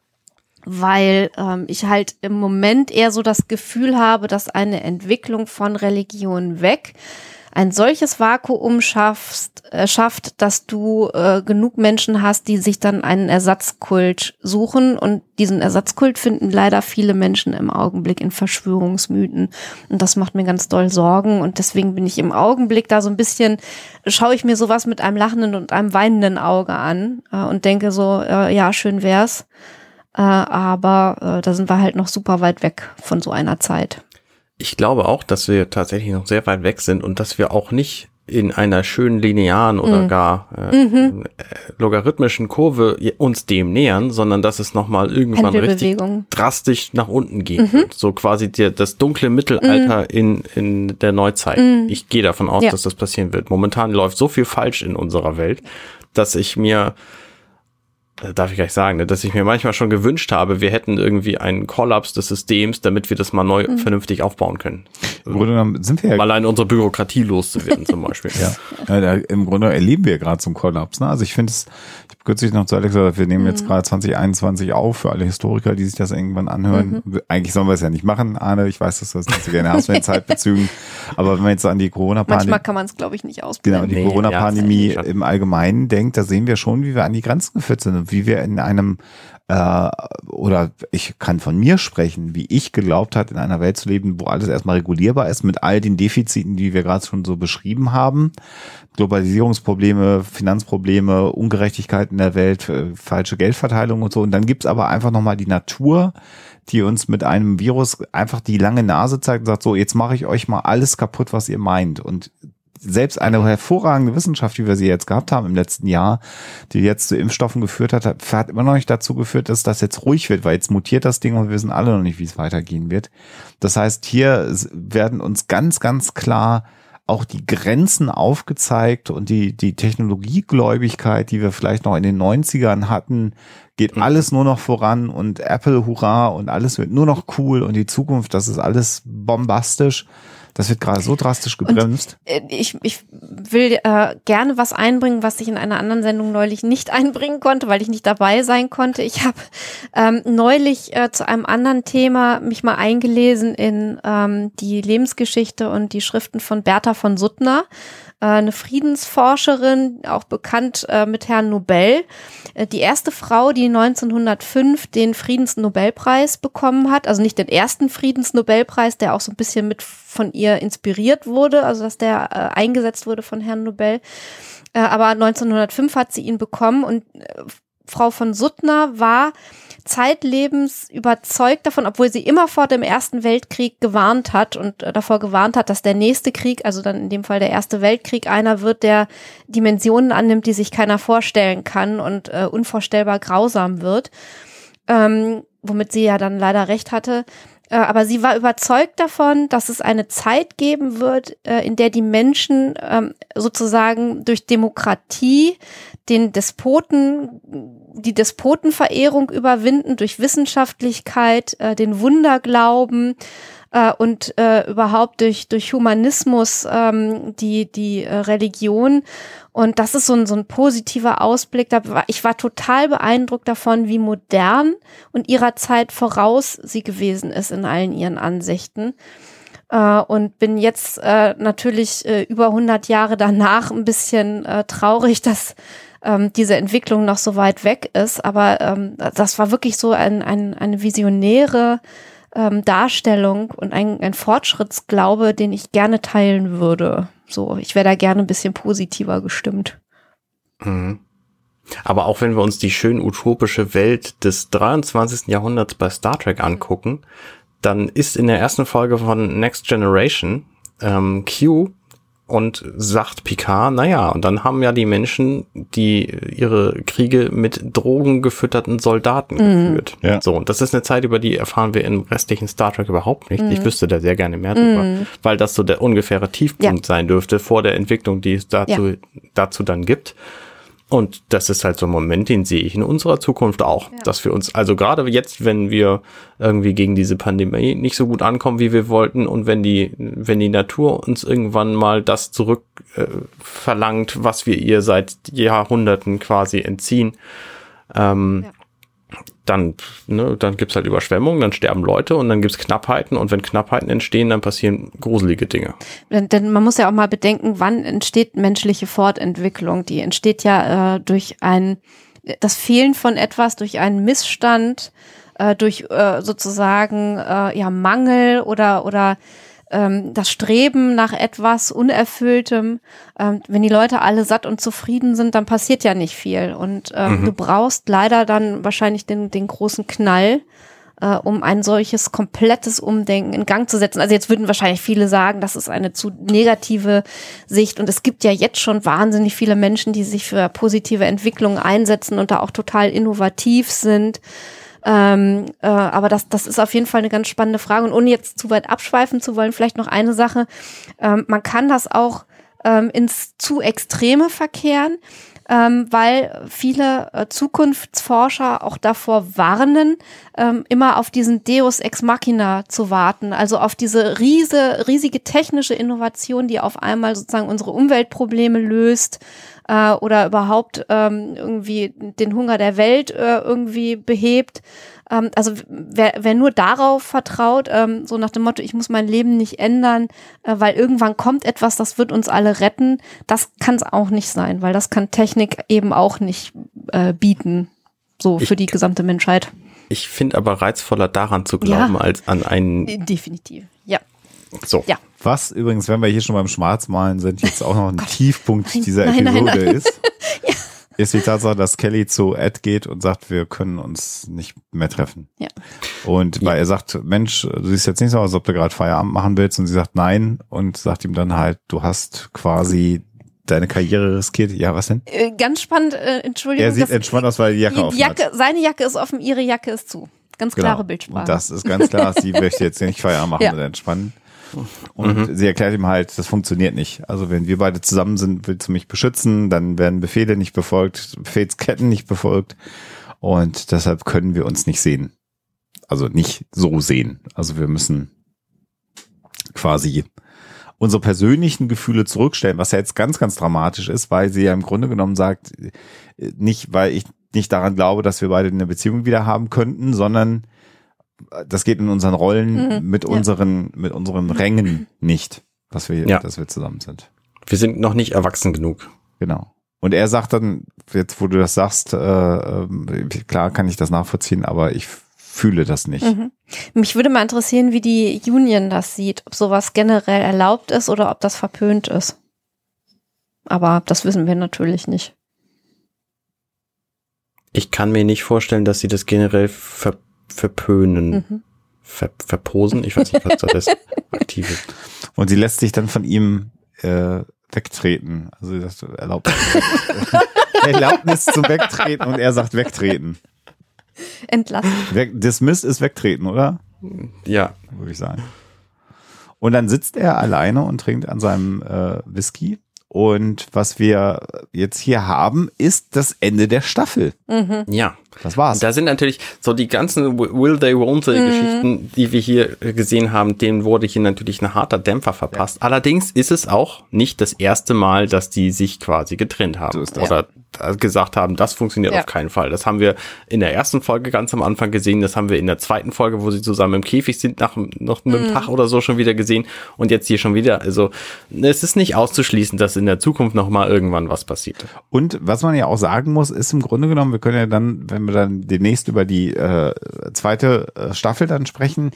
weil ähm, ich halt im Moment eher so das Gefühl habe, dass eine Entwicklung von Religion weg ein solches Vakuum schaffst, äh, schafft, dass du äh, genug Menschen hast, die sich dann einen Ersatzkult suchen. Und diesen Ersatzkult finden leider viele Menschen im Augenblick in Verschwörungsmythen. Und das macht mir ganz doll Sorgen. Und deswegen bin ich im Augenblick da so ein bisschen, schaue ich mir sowas mit einem lachenden und einem weinenden Auge an äh, und denke so, äh, ja, schön wär's, aber äh, da sind wir halt noch super weit weg von so einer Zeit. Ich glaube auch, dass wir tatsächlich noch sehr weit weg sind und dass wir auch nicht in einer schönen linearen oder Mhm. gar äh, Mhm. äh, logarithmischen Kurve uns dem nähern, sondern dass es nochmal irgendwann richtig drastisch nach unten gehen Mhm. wird. So quasi der, das dunkle Mittelalter in, in der Neuzeit. Mhm. Ich gehe davon aus, Ja. dass das passieren wird. Momentan läuft so viel falsch in unserer Welt, dass ich mir äh, darf ich gleich sagen, ne, dass ich mir manchmal schon gewünscht habe, wir hätten irgendwie einen Kollaps des Systems, damit wir das mal neu Mhm. vernünftig aufbauen können. Im Grunde genommen sind wir ja allein unsere Bürokratie loszuwerden zum Beispiel. [LAUGHS] Ja, ja da, im Grunde erleben wir gerade so einen Kollaps. Ne? Also ich finde es, kürzlich noch zu Alex gesagt, wir nehmen jetzt Mhm. gerade 2021 auf für alle Historiker, die sich das irgendwann anhören. Eigentlich sollen wir es ja nicht machen, Arne. Ich weiß, dass du das nicht so gerne hast mit den Zeitbezügen. Aber wenn man jetzt an die Corona-Pandemie Manchmal kann man es, glaube ich, nicht Genau, ausblenden. die Nee, Corona-Pandemie ja, im Allgemeinen denkt, da sehen wir schon, wie wir an die Grenzen geführt sind und wie wir in einem äh, oder ich kann von mir sprechen, wie ich geglaubt hat, in einer Welt zu leben, wo alles erstmal regulierbar ist, mit all den Defiziten, die wir gerade schon so beschrieben haben. Globalisierungsprobleme, Finanzprobleme, Ungerechtigkeit in der Welt, äh, falsche Geldverteilung und so. Und dann gibt's aber einfach nochmal die Natur, die uns mit einem Virus einfach die lange Nase zeigt und sagt, so, jetzt mache ich euch mal alles kaputt, was ihr meint. Und selbst eine hervorragende Wissenschaft, wie wir sie jetzt gehabt haben im letzten Jahr, die jetzt zu Impfstoffen geführt hat, hat, immer noch nicht dazu geführt, dass das jetzt ruhig wird, weil jetzt mutiert das Ding und wir wissen alle noch nicht, wie es weitergehen wird. Das heißt, hier werden uns ganz, ganz klar auch die Grenzen aufgezeigt und die, die Technologiegläubigkeit, die wir vielleicht noch in den 90ern hatten, geht Mhm. alles nur noch voran und Apple, hurra, und alles wird nur noch cool und die Zukunft, das ist alles bombastisch. Das wird gerade so drastisch gebremst. Äh, Ich, ich will äh, gerne was einbringen, was ich in einer anderen Sendung neulich nicht einbringen konnte, weil ich nicht dabei sein konnte. Ich habe ähm, neulich äh, zu einem anderen Thema mich mal eingelesen in ähm, die Lebensgeschichte und die Schriften von Bertha von Suttner, eine Friedensforscherin, auch bekannt äh, mit Herrn Nobel. Äh, die erste Frau, die 1905 den Friedensnobelpreis bekommen hat, also nicht den ersten Friedensnobelpreis, der auch so ein bisschen mit von ihr inspiriert wurde, also dass der äh, eingesetzt wurde von Herrn Nobel. Äh, aber 1905 hat sie ihn bekommen und äh, Frau von Suttner war zeitlebens überzeugt davon, obwohl sie immer vor dem Ersten Weltkrieg gewarnt hat und äh, davor gewarnt hat, dass der nächste Krieg, also dann in dem Fall der Erste Weltkrieg, einer wird, der Dimensionen annimmt, die sich keiner vorstellen kann und äh, unvorstellbar grausam wird, ähm, womit sie ja dann leider recht hatte. Äh, aber sie war überzeugt davon, dass es eine Zeit geben wird, äh, in der die Menschen ähm, sozusagen durch Demokratie den Despoten, die Despotenverehrung überwinden, durch Wissenschaftlichkeit, äh, den Wunderglauben äh, und äh, überhaupt durch, durch Humanismus ähm, die, die äh, Religion. Und das ist so ein, so ein positiver Ausblick. Ich war total beeindruckt davon, wie modern und ihrer Zeit voraus sie gewesen ist in allen ihren Ansichten. Äh, und bin jetzt äh, natürlich äh, über 100 Jahre danach ein bisschen äh, traurig, dass ähm, diese Entwicklung noch so weit weg ist. Aber ähm, das war wirklich so ein, ein, eine visionäre ähm, Darstellung und ein, ein Fortschrittsglaube, den ich gerne teilen würde. So, ich wäre da gerne ein bisschen positiver gestimmt. Mhm. Aber auch wenn wir uns die schön utopische Welt des 23. Jahrhunderts bei Star Trek angucken, dann ist in der ersten Folge von Next Generation ähm, Q und sagt Picard, naja, und dann haben ja die Menschen, die ihre Kriege mit Drogen gefütterten Soldaten Mhm. geführt. Ja. So, und das ist eine Zeit, über die erfahren wir im restlichen Star Trek überhaupt nicht. Ich wüsste da sehr gerne mehr drüber, Mhm. weil das so der ungefähre Tiefpunkt sein dürfte vor der Entwicklung, die es dazu, dazu dann gibt. Und das ist halt so ein Moment, den sehe ich in unserer Zukunft auch, Ja. dass wir uns, also gerade jetzt, wenn wir irgendwie gegen diese Pandemie nicht so gut ankommen, wie wir wollten, und wenn die, wenn die Natur uns irgendwann mal das zurück äh, verlangt, was wir ihr seit Jahrhunderten quasi entziehen, ähm, Ja. Dann, ne, dann gibt's halt Überschwemmungen, dann sterben Leute und dann gibt's Knappheiten und wenn Knappheiten entstehen, dann passieren gruselige Dinge. Denn, denn man muss ja auch mal bedenken, wann entsteht menschliche Fortentwicklung? Die entsteht ja äh, durch ein das Fehlen von etwas, durch einen Missstand, äh, durch äh, sozusagen äh, ja Mangel oder oder ähm, das Streben nach etwas Unerfülltem. Ähm, wenn die Leute alle satt und zufrieden sind, dann passiert ja nicht viel. Und ähm, mhm. du brauchst leider dann wahrscheinlich den, den großen Knall, äh, um ein solches komplettes Umdenken in Gang zu setzen. Also jetzt würden wahrscheinlich viele sagen, das ist eine zu negative Sicht. Und es gibt ja jetzt schon wahnsinnig viele Menschen, die sich für positive Entwicklungen einsetzen und da auch total innovativ sind. Ähm, äh, aber das, das ist auf jeden Fall eine ganz spannende Frage. Und ohne jetzt zu weit abschweifen zu wollen, vielleicht noch eine Sache. Ähm, man kann das auch ähm, ins zu Extreme verkehren, ähm, weil viele äh, Zukunftsforscher auch davor warnen, ähm, immer auf diesen Deus ex machina zu warten, also auf diese riese, riesige technische Innovation, die auf einmal sozusagen unsere Umweltprobleme löst äh, oder überhaupt ähm, irgendwie den Hunger der Welt äh, irgendwie behebt. Ähm, also wer, wer nur darauf vertraut, ähm, so nach dem Motto, ich muss mein Leben nicht ändern, äh, weil irgendwann kommt etwas, das wird uns alle retten, das kann es auch nicht sein, weil das kann Technik eben auch nicht äh, bieten, so ich, für die gesamte Menschheit. Ich finde aber reizvoller daran zu glauben, ja, als an einen. Definitiv. So. Ja. Was übrigens, wenn wir hier schon beim Schwarzmalen sind, jetzt auch noch ein [LAUGHS] Tiefpunkt nein, dieser nein, Episode nein, ist, [LAUGHS] ja. ist die Tatsache, dass Kelly zu Ed geht und sagt, wir können uns nicht mehr treffen. Ja. Und weil ja. er sagt, Mensch, du siehst jetzt nicht so aus, als ob du gerade Feierabend machen willst. Und sie sagt nein und sagt ihm dann halt, du hast quasi deine Karriere riskiert. Ja, was denn? Äh, ganz spannend, äh, Entschuldigung. Er sieht entspannt aus, weil die Jacke offen Jacke, hat. Seine Jacke ist offen, ihre Jacke ist zu. Ganz klare genau. Bildsprache. Das ist ganz klar. Sie [LAUGHS] möchte jetzt nicht Feierabend machen ja. oder entspannen. Und mhm. sie erklärt ihm halt, das funktioniert nicht. Also wenn wir beide zusammen sind, willst du mich beschützen, dann werden Befehle nicht befolgt, Befehlsketten nicht befolgt. Und deshalb können wir uns nicht sehen. Also nicht so sehen. Also wir müssen quasi unsere persönlichen Gefühle zurückstellen, was ja jetzt ganz, ganz dramatisch ist, weil sie ja im Grunde genommen sagt, nicht, weil ich nicht daran glaube, dass wir beide eine Beziehung wieder haben könnten, sondern das geht in unseren Rollen mhm, mit ja. unseren, mit unseren Rängen nicht, dass wir, ja. dass wir zusammen sind. Wir sind noch nicht erwachsen genug. Genau. Und er sagt dann, jetzt wo du das sagst, äh, äh, klar kann ich das nachvollziehen, aber ich fühle das nicht. Mhm. Mich würde mal interessieren, wie die Union das sieht, ob sowas generell erlaubt ist oder ob das verpönt ist. Aber das wissen wir natürlich nicht. Ich kann mir nicht vorstellen, dass sie das generell verpönt verpönen, mhm. ver, verposen. Ich weiß nicht, was das [LAUGHS] aktiv ist. Und sie lässt sich dann von ihm äh, wegtreten. Also das erlaubt [LAUGHS] Erlaubnis zum Wegtreten und er sagt wegtreten. Entlassen. Weg, dismissed ist wegtreten, oder? Ja. Würde ich sagen. Und dann sitzt er alleine und trinkt an seinem äh, Whisky und was wir jetzt hier haben, ist das Ende der Staffel. Mhm. Ja. Das war's. Da sind natürlich so die ganzen Will They, Won't They mhm. Geschichten, die wir hier gesehen haben, denen wurde hier natürlich ein harter Dämpfer verpasst. Ja. Allerdings ist es auch nicht das erste Mal, dass die sich quasi getrennt haben. So oder gesagt haben, das funktioniert ja. auf keinen Fall. Das haben wir in der ersten Folge ganz am Anfang gesehen, das haben wir in der zweiten Folge, wo sie zusammen im Käfig sind, nach noch einem mhm. Tag oder so schon wieder gesehen und jetzt hier schon wieder. Also es ist nicht auszuschließen, dass in der Zukunft noch mal irgendwann was passiert. Und was man ja auch sagen muss, ist im Grunde genommen, wir können ja dann, wenn wir dann demnächst über die äh, zweite äh, Staffel dann sprechen,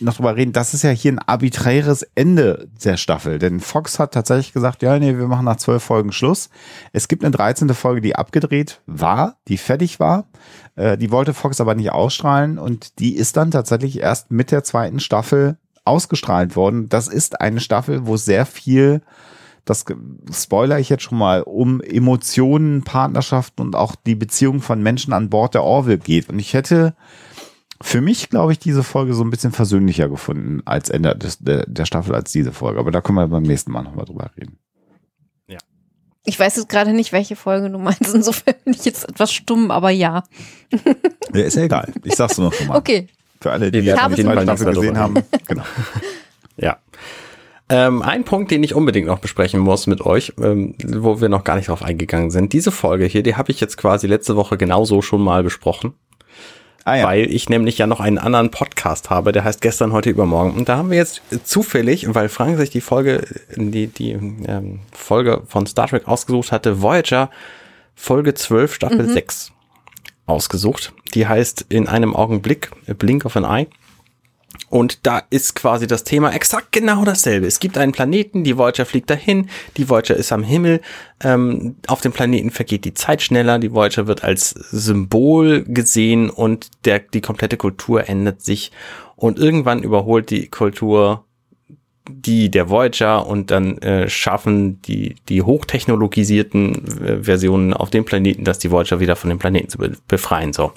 noch drüber reden, das ist ja hier ein arbiträres Ende der Staffel. Denn Fox hat tatsächlich gesagt, ja, nee, wir machen nach zwölf Folgen Schluss. Es gibt eine 13. Folge, die abgedreht war, die fertig war. Äh, die wollte Fox aber nicht ausstrahlen und die ist dann tatsächlich erst mit der zweiten Staffel ausgestrahlt worden. Das ist eine Staffel, wo sehr viel das spoiler ich jetzt schon mal, um Emotionen, Partnerschaften und auch die Beziehung von Menschen an Bord der Orville geht. Und ich hätte für mich, glaube ich, diese Folge so ein bisschen versöhnlicher gefunden als Ende des, der, der Staffel als diese Folge. Aber da können wir beim nächsten Mal nochmal drüber reden. Ja. Ich weiß jetzt gerade nicht, welche Folge du meinst. [LAUGHS] Insofern bin ich jetzt etwas stumm, aber ja. [LAUGHS] ja ist ja egal. Ich sag's nur noch schon mal. Okay. Für alle, die die zweite Staffel gesehen haben. Genau. ja. Ähm, ein Punkt, den ich unbedingt noch besprechen muss mit euch, ähm, wo wir noch gar nicht drauf eingegangen sind. Diese Folge hier, die habe ich jetzt quasi letzte Woche genauso schon mal besprochen. ah, ja. weil ich nämlich ja noch einen anderen Podcast habe, der heißt gestern, heute, übermorgen. Und da haben wir jetzt zufällig, weil Frank sich die Folge, die, die ähm, Folge von Star Trek ausgesucht hatte, Voyager Folge 12, Staffel mhm. 6 ausgesucht. Die heißt in einem Augenblick, Blink of an Eye. Und da ist quasi das Thema exakt genau dasselbe. Es gibt einen Planeten, die Voyager fliegt dahin, die Voyager ist am Himmel, ähm, auf dem Planeten vergeht die Zeit schneller, die Voyager wird als Symbol gesehen und der, die komplette Kultur ändert sich und irgendwann überholt die Kultur die der Voyager und dann äh, schaffen die, die hochtechnologisierten äh, Versionen auf dem Planeten, dass die Voyager wieder von dem Planeten zu be befreien. So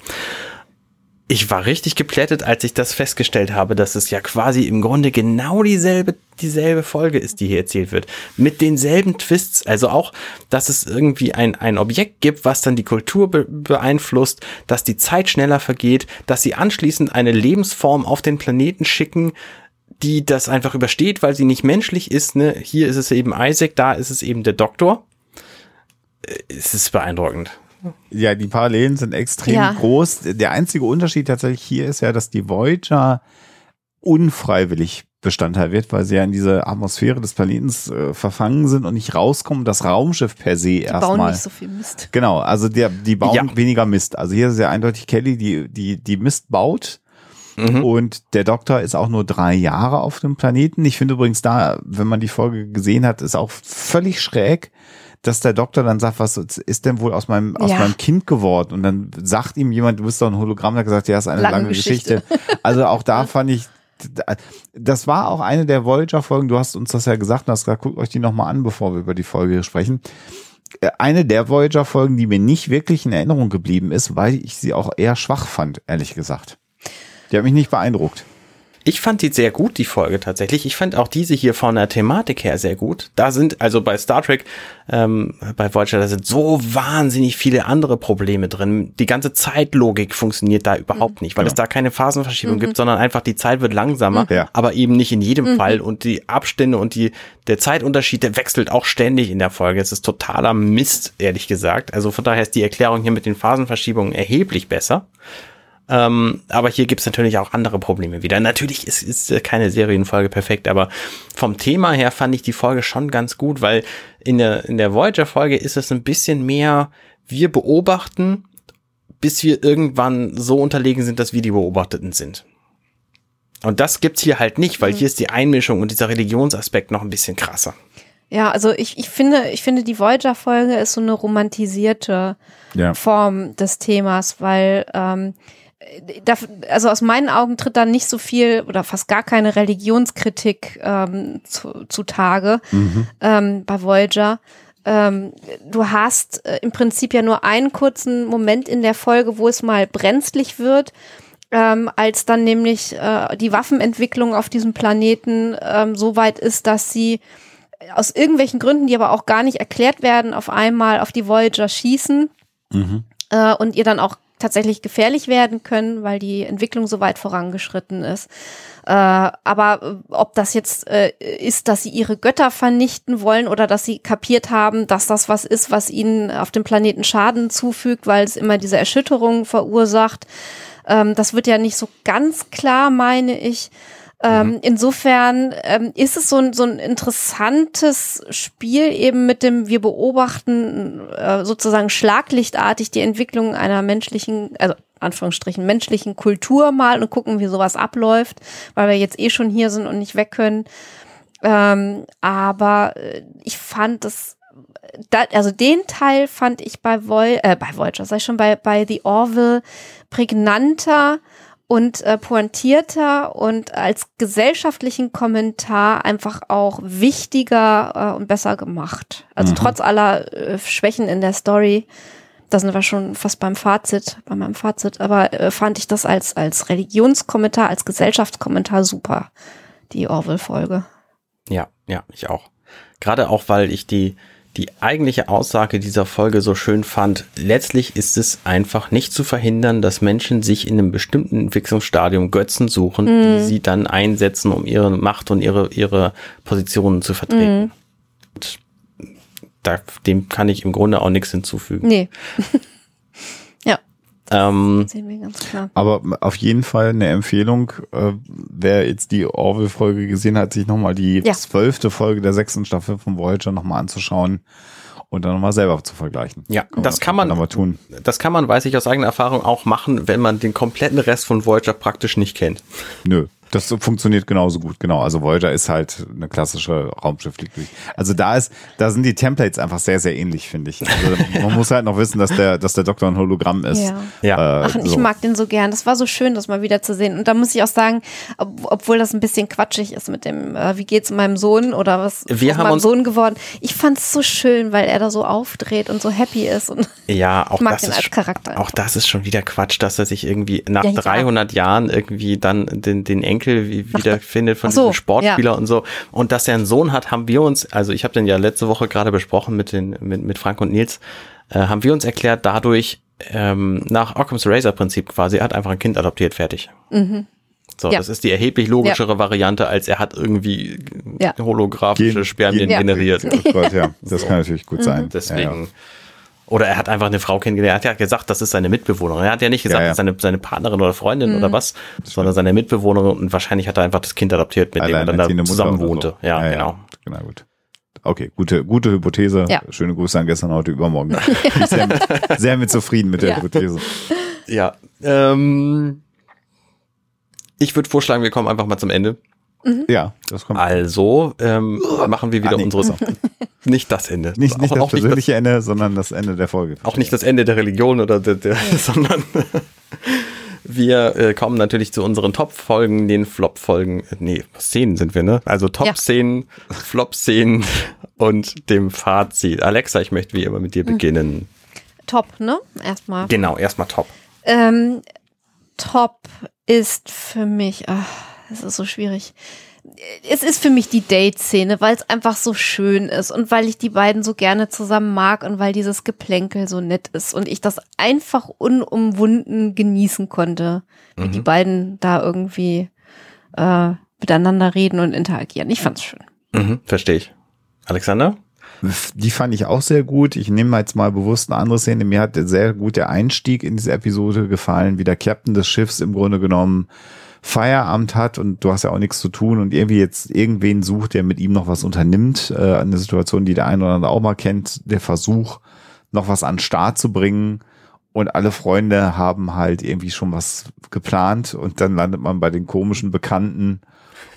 ich war richtig geplättet, als ich das festgestellt habe, dass es ja quasi im Grunde genau dieselbe, dieselbe Folge ist, die hier erzählt wird. Mit denselben Twists. Also auch, dass es irgendwie ein, ein Objekt gibt, was dann die Kultur be beeinflusst, dass die Zeit schneller vergeht, dass sie anschließend eine Lebensform auf den Planeten schicken, die das einfach übersteht, weil sie nicht menschlich ist. Ne? Hier ist es eben Isaac, da ist es eben der Doktor. Äh, es ist beeindruckend. Ja, die Parallelen sind extrem ja. groß. Der einzige Unterschied tatsächlich hier ist ja, dass die Voyager unfreiwillig Bestandteil wird, weil sie ja in diese Atmosphäre des Planetens äh, verfangen sind und nicht rauskommen. Das Raumschiff per se erstmal. Die bauen nicht so viel Mist. Genau, also der, die bauen ja. weniger Mist. Also hier ist ja eindeutig Kelly, die, die, die Mist baut. Mhm. Und der Doktor ist auch nur drei Jahre auf dem Planeten. Ich finde übrigens da, wenn man die Folge gesehen hat, ist auch völlig schräg, dass der Doktor dann sagt, was ist denn wohl aus meinem, aus ja. meinem Kind geworden? Und dann sagt ihm jemand, du bist doch ein Hologramm, der hat gesagt, ja, ist eine lange, lange Geschichte. Geschichte. Also auch da [LAUGHS] fand ich, das war auch eine der Voyager-Folgen, du hast uns das ja gesagt, und hast gesagt, guckt euch die nochmal an, bevor wir über die Folge sprechen. Äh, eine der Voyager-Folgen, die mir nicht wirklich in Erinnerung geblieben ist, weil ich sie auch eher schwach fand, ehrlich gesagt. Die hat mich nicht beeindruckt. Ich fand die sehr gut, die Folge tatsächlich. Ich fand auch diese hier von der Thematik her sehr gut. Da sind, also bei Star Trek, ähm, bei Voyager, da sind so wahnsinnig viele andere Probleme drin. Die ganze Zeitlogik funktioniert da überhaupt mhm. nicht, weil ja. es da keine Phasenverschiebung mhm. gibt, sondern einfach die Zeit wird langsamer, mhm. aber eben nicht in jedem mhm. Fall. Und die Abstände und die, der Zeitunterschied, der wechselt auch ständig in der Folge. Es ist totaler Mist, ehrlich gesagt. Also von daher ist die Erklärung hier mit den Phasenverschiebungen erheblich besser. Ähm, aber hier gibt's natürlich auch andere Probleme wieder. Natürlich ist, ist keine Serienfolge perfekt, aber vom Thema her fand ich die Folge schon ganz gut, weil in der, in der Voyager-Folge ist es ein bisschen mehr, wir beobachten, bis wir irgendwann so unterlegen sind, dass wir die Beobachteten sind. Und das gibt's hier halt nicht, weil mhm. hier ist die Einmischung und dieser Religionsaspekt noch ein bisschen krasser. Ja, also ich, ich finde, ich finde, die Voyager-Folge ist so eine romantisierte ja. Form des Themas, weil ähm, also aus meinen Augen tritt da nicht so viel oder fast gar keine Religionskritik ähm, zu, zutage mhm. ähm, bei Voyager. Ähm, du hast äh, im Prinzip ja nur einen kurzen Moment in der Folge, wo es mal brenzlig wird, ähm, als dann nämlich äh, die Waffenentwicklung auf diesem Planeten ähm, so weit ist, dass sie aus irgendwelchen Gründen, die aber auch gar nicht erklärt werden, auf einmal auf die Voyager schießen. Mhm. Äh, und ihr dann auch tatsächlich gefährlich werden können, weil die Entwicklung so weit vorangeschritten ist. Äh, aber äh, ob das jetzt äh, ist, dass sie ihre Götter vernichten wollen oder dass sie kapiert haben, dass das was ist, was ihnen auf dem Planeten Schaden zufügt, weil es immer diese Erschütterung verursacht, ähm, das wird ja nicht so ganz klar, meine ich. Ähm, mhm. Insofern ähm, ist es so ein, so ein interessantes Spiel eben mit dem, wir beobachten äh, sozusagen schlaglichtartig die Entwicklung einer menschlichen, also Anführungsstrichen menschlichen Kultur mal und gucken, wie sowas abläuft, weil wir jetzt eh schon hier sind und nicht weg können. Ähm, aber äh, ich fand das da, also den Teil fand ich bei Voy äh, bei Voyager, sag ich schon, bei, bei The Orville prägnanter und äh, pointierter und als gesellschaftlichen Kommentar einfach auch wichtiger äh, und besser gemacht. Also mhm. trotz aller äh, Schwächen in der Story, da sind wir schon fast beim Fazit, bei meinem Fazit, aber äh, fand ich das als, als Religionskommentar, als Gesellschaftskommentar super, die Orwell-Folge. Ja, ja, ich auch. Gerade auch, weil ich die, die eigentliche Aussage dieser Folge so schön fand, letztlich ist es einfach nicht zu verhindern, dass Menschen sich in einem bestimmten Entwicklungsstadium Götzen suchen, mm. die mhm. sie dann einsetzen, um ihre Macht und ihre, ihre Positionen zu vertreten. Mm. Und da, dem kann ich im Grunde auch nichts hinzufügen. Nee. [LAUGHS] ja. Ähm, Sehen wir ganz klar. Aber auf jeden Fall eine Empfehlung, äh, wer jetzt die Orville-Folge gesehen hat, sich nochmal die Ja. zwölfte Folge der sechsten Staffel von Voyager nochmal anzuschauen und dann nochmal selber zu vergleichen. Ja, das kann man- aber tun. das kann man, weiß ich aus eigener Erfahrung, auch machen, wenn man den kompletten Rest von Voyager praktisch nicht kennt. Nö, das funktioniert genauso gut, genau. Also Voyager ist halt eine klassische Raumschiffliturgie. Also da ist, da sind die Templates einfach sehr, sehr ähnlich, finde ich. Also man muss halt noch wissen, dass der, dass der Doktor ein Hologramm ist. Ja. Ja. Äh, Ach, und ich so. mag den so gern. Das war so schön, das mal wieder zu sehen. Und da muss ich auch sagen, ob, obwohl das ein bisschen quatschig ist mit dem, äh, wie geht's meinem Sohn oder was Wir aus haben meinem uns- Sohn geworden. Ich fand's so schön, weil er da so aufdreht und so happy ist. Und Ja, auch Ich mag das den ist als Charakter auch das ist schon wieder Quatsch, dass er sich irgendwie nach Ja, ja. 300 Jahren irgendwie dann den, den Enkel wie- wiederfindet von so, diesem Sportspieler und so und dass er einen Sohn hat, haben wir uns, also ich habe den ja letzte Woche gerade besprochen mit den mit, mit Frank und Nils, äh, haben wir uns erklärt dadurch ähm, nach Occam's Razor Prinzip quasi, er hat einfach ein Kind adoptiert, fertig. So, Mhm. Ja. das ist die erheblich logischere Variante, als er hat irgendwie Ja. holographische Gen- Spermien Gen- generiert. Oh Gott, ja, das [LAUGHS] kann natürlich gut sein. Deswegen. Ja, ja. Oder er hat einfach eine Frau kennengelernt. Er hat ja gesagt, das ist seine Mitbewohnerin. Er hat ja nicht gesagt, Ja, ja. das ist seine, seine Partnerin oder Freundin Mhm. oder was, sondern seine Mitbewohnerin. Und wahrscheinlich hat er einfach das Kind adoptiert, mit dem er dann da zusammen wohnte. so. Ja, genau. Genau gut. Okay, gute, gute Hypothese. Ja. Schöne Grüße an gestern, heute, übermorgen. [LAUGHS] Sehr, mit, sehr mit zufrieden mit der Ja. Hypothese. Ja. Ähm, ich würde vorschlagen, wir kommen einfach mal zum Ende. Ja, das kommt. Also ähm, machen wir wieder Ah, nee. unsere. [LAUGHS] Nicht das Ende. Nicht, nicht auch, das auch nicht das, persönliche Ende, sondern das Ende der Folge. auch nicht das Ende der Religion oder der, der [LAUGHS] sondern wir äh, kommen natürlich zu unseren Top-Folgen, den Flop-Folgen. äh, Nee, Szenen sind wir, ne? Also Top-Szenen, Flop-Szenen und dem Fazit. Alexa, ich möchte wie immer mit dir beginnen. top, ne? Erstmal. Genau, erstmal Top. Ähm, top ist für mich, ach, es ist so schwierig. Es ist für mich die Date-Szene, weil es einfach so schön ist und weil ich die beiden so gerne zusammen mag und weil dieses Geplänkel so nett ist und ich das einfach unumwunden genießen konnte, wie die beiden da irgendwie äh, miteinander reden und interagieren. Ich fand's schön. Mhm, verstehe ich. Alexander? Die fand ich auch sehr gut. Ich nehme jetzt mal bewusst eine andere Szene. Mir hat sehr gut der Einstieg in diese Episode gefallen, wie der Captain des Schiffs im Grunde genommen Feierabend hat und du hast ja auch nichts zu tun und irgendwie jetzt irgendwen sucht, der mit ihm noch was unternimmt. Äh, eine Situation, die der eine oder andere auch mal kennt. Der Versuch, noch was an den Start zu bringen. Und alle Freunde haben halt irgendwie schon was geplant und dann landet man bei den komischen Bekannten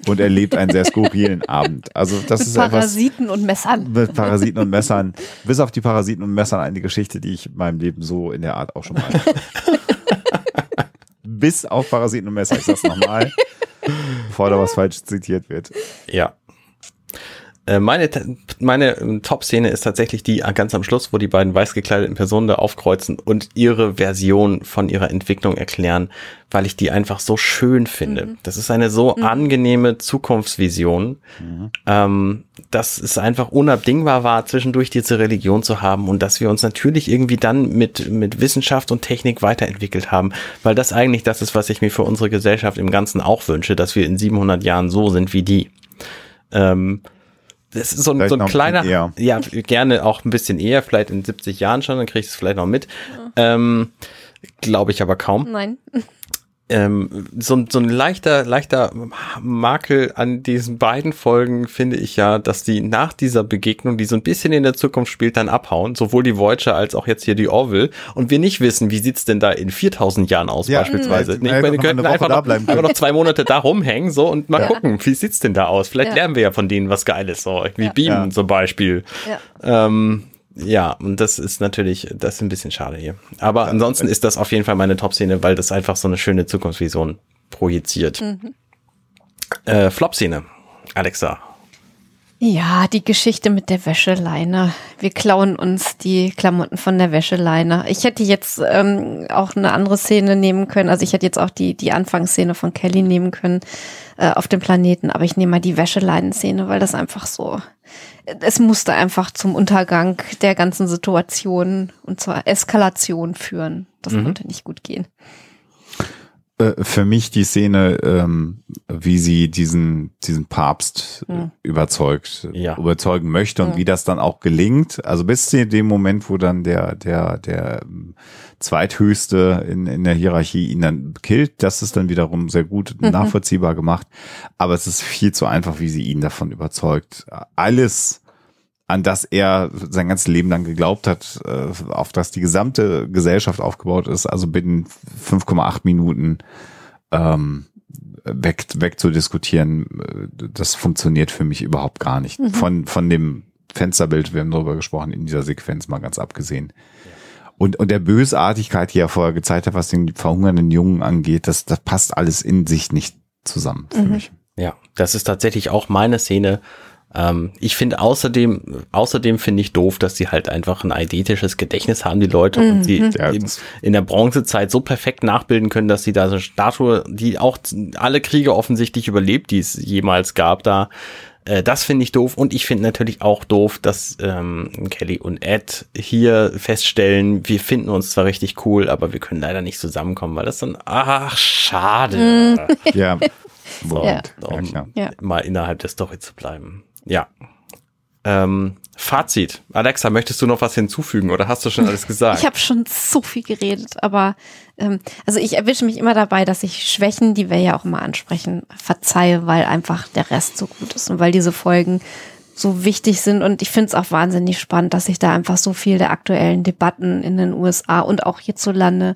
und erlebt einen sehr skurrilen [LAUGHS] Abend. Also das Mit ist etwas Parasiten und Messern. mit Parasiten und Messern. Bis auf die Parasiten und Messern eine Geschichte, die ich in meinem Leben so in der Art auch schon mal hatte. [LAUGHS] [LAUGHS] Bis auf Parasiten und Messer. Ich sag's nochmal, [LAUGHS] bevor da was falsch zitiert wird. Ja. Äh, Meine, meine ähm, Top-Szene ist tatsächlich die äh, ganz am Schluss, wo die beiden weiß gekleideten Personen da aufkreuzen und ihre Version von ihrer Entwicklung erklären, weil ich die einfach so schön finde. Das ist eine so angenehme Zukunftsvision, ähm, dass es einfach unabdingbar war, zwischendurch diese Religion zu haben und dass wir uns natürlich irgendwie dann mit, mit Wissenschaft und Technik weiterentwickelt haben, weil das eigentlich das ist, was ich mir für unsere Gesellschaft im Ganzen auch wünsche, dass wir in 700 Jahren so sind wie die. Ähm, das ist so ein, so ein ein kleiner, bisschen ja, gerne auch ein bisschen eher, vielleicht in 70 Jahren schon, dann kriege ich es vielleicht noch mit. Ähm, Glaube ich aber kaum. Nein. Ähm, so, ein- so ein leichter, leichter Makel an diesen beiden Folgen finde ich ja, dass die nach dieser Begegnung, die so ein bisschen in der Zukunft spielt, dann abhauen, sowohl die Voyager als auch jetzt hier die Orville und wir nicht wissen, wie sieht's denn da in 4000 Jahren aus Ja, beispielsweise. Nee, ich meine, wir könnten einfach da noch, bleiben einfach noch zwei Monate da rumhängen so und mal Ja. gucken, wie sieht's denn da aus. Vielleicht Ja. lernen wir ja von denen was Geiles, so wie Ja. Beamen Ja. zum Beispiel. Ja. Ähm, ja, und das ist natürlich, das ist ein bisschen schade hier. Aber ansonsten ist das auf jeden Fall meine Top-Szene, weil das einfach so eine schöne Zukunftsvision projiziert. Äh, Flop-Szene. Alexa. Ja, die Geschichte mit der Wäscheleine. Wir klauen uns die Klamotten von der Wäscheleine. Ich hätte jetzt ähm, auch eine andere Szene nehmen können. Also ich hätte jetzt auch die, die Anfangsszene von Kelly nehmen können äh, auf dem Planeten. Aber ich nehme mal die Wäscheleinen-Szene, weil das einfach so, es musste einfach zum Untergang der ganzen Situation und zur Eskalation führen. Das konnte nicht gut gehen. Äh, für mich die Szene, ähm, wie sie diesen, diesen Papst äh, Hm. überzeugt, Ja. überzeugen möchte und Hm. wie das dann auch gelingt. Also bis zu dem Moment, wo dann der, der, der ähm, zweithöchste in, in der Hierarchie ihn dann killt, das ist dann wiederum sehr gut Mhm. nachvollziehbar gemacht. Aber es ist viel zu einfach, wie sie ihn davon überzeugt. Alles, an das er sein ganzes Leben lang geglaubt hat, äh, auf das die gesamte Gesellschaft aufgebaut ist, also binnen 5,8 Minuten ähm, weg, weg zu diskutieren, äh, das funktioniert für mich überhaupt gar nicht. Mhm. Von, von dem Fensterbild, wir haben darüber gesprochen, in dieser Sequenz mal ganz abgesehen. Und, und der Bösartigkeit, die er vorher gezeigt hat, was den verhungernden Jungen angeht, das, das passt alles in sich nicht zusammen für Mhm. mich. Ja, das ist tatsächlich auch meine Szene. Ähm, ich finde außerdem, außerdem finde ich doof, dass sie halt einfach ein eidetisches Gedächtnis haben, die Leute, und sie Ja, eben das- in der Bronzezeit so perfekt nachbilden können, dass sie da so eine Statue, die auch alle Kriege offensichtlich überlebt, die es jemals gab, da äh, das finde ich doof und ich finde natürlich auch doof, dass ähm, Kelly und Ed hier feststellen, wir finden uns zwar richtig cool, aber wir können leider nicht zusammenkommen, weil das dann, ach, schade. Ja. [LAUGHS] So, um ja, klar. Ja. mal innerhalb der Story zu bleiben. Ja. Ähm, Fazit. Alexa, möchtest du noch was hinzufügen oder hast du schon alles [LAUGHS] gesagt? Ich habe schon so viel geredet, aber ähm, also ich erwische mich immer dabei, dass ich Schwächen, die wir ja auch immer ansprechen, verzeihe, weil einfach der Rest so gut ist und weil diese Folgen so wichtig sind und ich finde es auch wahnsinnig spannend, dass sich da einfach so viel der aktuellen Debatten in den USA und auch hierzulande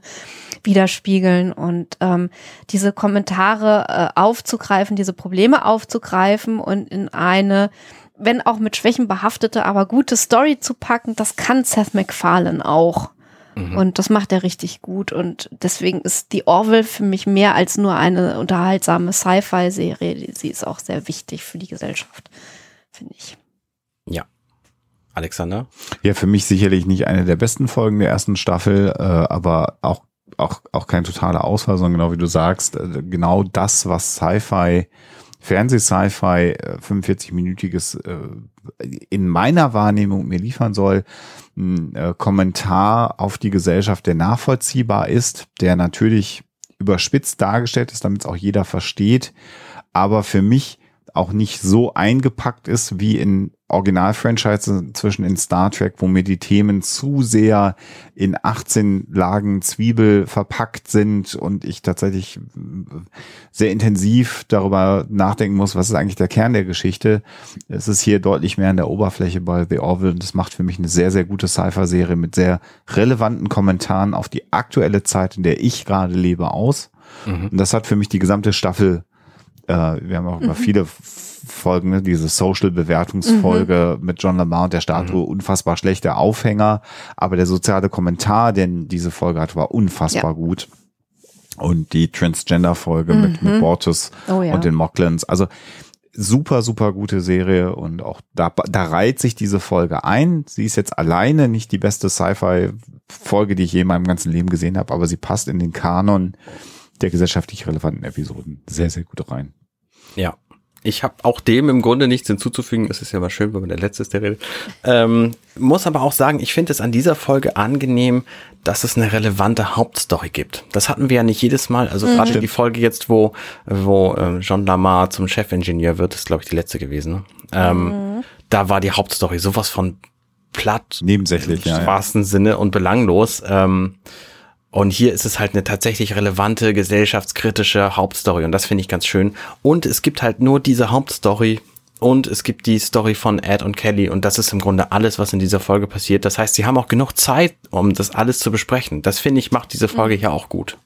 widerspiegeln und ähm, diese Kommentare äh, aufzugreifen, diese Probleme aufzugreifen und in eine wenn auch mit Schwächen behaftete, aber gute Story zu packen, das kann Seth MacFarlane auch. Und das macht er richtig gut. Und deswegen ist die Orville für mich mehr als nur eine unterhaltsame Sci-Fi-Serie. Sie ist auch sehr wichtig für die Gesellschaft, finde ich. Ja. Alexander? Ja, für mich sicherlich nicht eine der besten Folgen der ersten Staffel, äh, aber auch, auch, auch kein totaler Ausfall, sondern genau wie du sagst, äh, genau das, was Sci-Fi, Fernseh-Sci-Fi, äh, 45-minütiges äh, in meiner Wahrnehmung mir liefern soll, ein äh, Kommentar auf die Gesellschaft, der nachvollziehbar ist, der natürlich überspitzt dargestellt ist, damit es auch jeder versteht, aber für mich auch nicht so eingepackt ist wie in Original-Franchise zwischen in Star Trek, wo mir die Themen zu sehr in 18 Lagen Zwiebel verpackt sind und ich tatsächlich sehr intensiv darüber nachdenken muss, was ist eigentlich der Kern der Geschichte. Es ist hier deutlich mehr an der Oberfläche bei The Orville und das macht für mich eine sehr, sehr gute Sci-Fi-Serie mit sehr relevanten Kommentaren auf die aktuelle Zeit, in der ich gerade lebe, aus. Und das hat für mich die gesamte Staffel wir haben auch immer viele F- Folgen, ne? diese Social-Bewertungsfolge mit John Lamar und der Statue, unfassbar schlechter Aufhänger, aber der soziale Kommentar, den diese Folge hat, war unfassbar Ja. gut. Und die Transgender-Folge mit, mit Bortus Oh ja. und den Mocklands, also super, super gute Serie und auch da, da reiht sich diese Folge ein. Sie ist jetzt alleine nicht die beste Sci-Fi-Folge, die ich je in meinem ganzen Leben gesehen habe, aber sie passt in den Kanon der gesellschaftlich relevanten Episoden sehr, sehr gut rein. Ja. Ich habe auch dem im Grunde nichts hinzuzufügen. Es ist ja mal schön, wenn man der Letzte ist, der redet. Ähm, muss aber auch sagen, ich finde es an dieser Folge angenehm, dass es eine relevante Hauptstory gibt. Das hatten wir ja nicht jedes Mal. Also gerade die Folge jetzt, wo, wo ähm, John Lamar zum Chefingenieur wird, ist, glaube ich, die letzte gewesen. Ne? Ähm, Da war die Hauptstory sowas von platt, Nebensächlich, im ja, ja. wahrsten Sinne und belanglos. Ähm, und hier ist es halt eine tatsächlich relevante, gesellschaftskritische Hauptstory und das finde ich ganz schön. Und es gibt halt nur diese Hauptstory und es gibt die Story von Ed und Kelly und das ist im Grunde alles, was in dieser Folge passiert. Das heißt, sie haben auch genug Zeit, um das alles zu besprechen. Das finde ich macht diese Folge hier auch gut.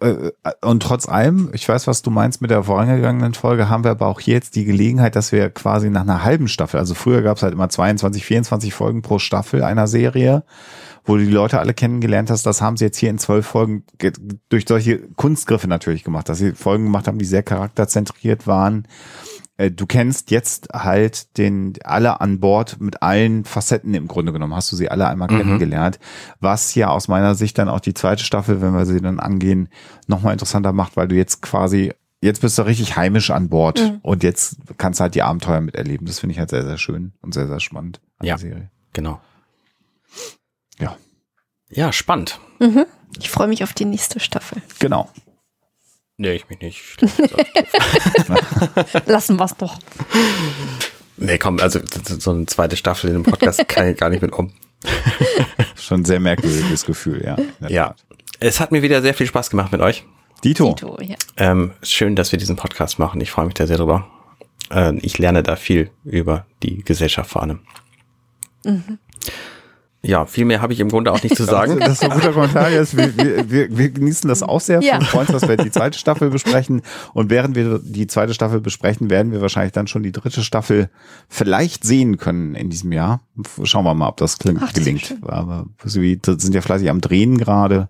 Äh, Und trotz allem, ich weiß, was du meinst mit der vorangegangenen Folge, haben wir aber auch jetzt die Gelegenheit, dass wir quasi nach einer halben Staffel, also früher gab es halt immer 22, 24 Folgen pro Staffel einer Serie, wo du die Leute alle kennengelernt hast, das haben sie jetzt hier in zwölf Folgen ge- durch solche Kunstgriffe natürlich gemacht, dass sie Folgen gemacht haben, die sehr charakterzentriert waren. Äh, Du kennst jetzt halt den alle an Bord mit allen Facetten im Grunde genommen. Hast du sie alle einmal kennengelernt, was ja aus meiner Sicht dann auch die zweite Staffel, wenn wir sie dann angehen, nochmal interessanter macht, weil du jetzt quasi jetzt bist du richtig heimisch an Bord und jetzt kannst du halt die Abenteuer miterleben. Das finde ich halt sehr, sehr schön und sehr, sehr spannend an Ja. der Serie. Genau. Ja, Ja, spannend. Ich freue mich auf die nächste Staffel. genau. Nee, ich mich nicht. [LAUGHS] Lassen wir's doch. nee, komm, also so eine zweite Staffel in einem Podcast kann ich gar nicht mit um. [LAUGHS] Schon ein sehr merkwürdiges Gefühl, ja. Ja. Es hat mir wieder sehr viel Spaß gemacht mit euch. Dito. Dito, ja. Ähm, schön, dass wir diesen Podcast machen. Ich freue mich da sehr drüber. Äh, ich lerne da viel über die Gesellschaft vor allem. Ja, viel mehr habe ich im Grunde auch nicht zu [LAUGHS] sagen. Das ist ein guter Kommentar. Jetzt. Wir, wir, wir, wir genießen das auch sehr. Ja. Wir freuen uns, dass wir die zweite Staffel besprechen. Und während wir die zweite Staffel besprechen, werden wir wahrscheinlich dann schon die dritte Staffel vielleicht sehen können in diesem Jahr. Schauen wir mal, ob das klingt, Ach, gelingt. Aber wir sind ja fleißig am Drehen gerade.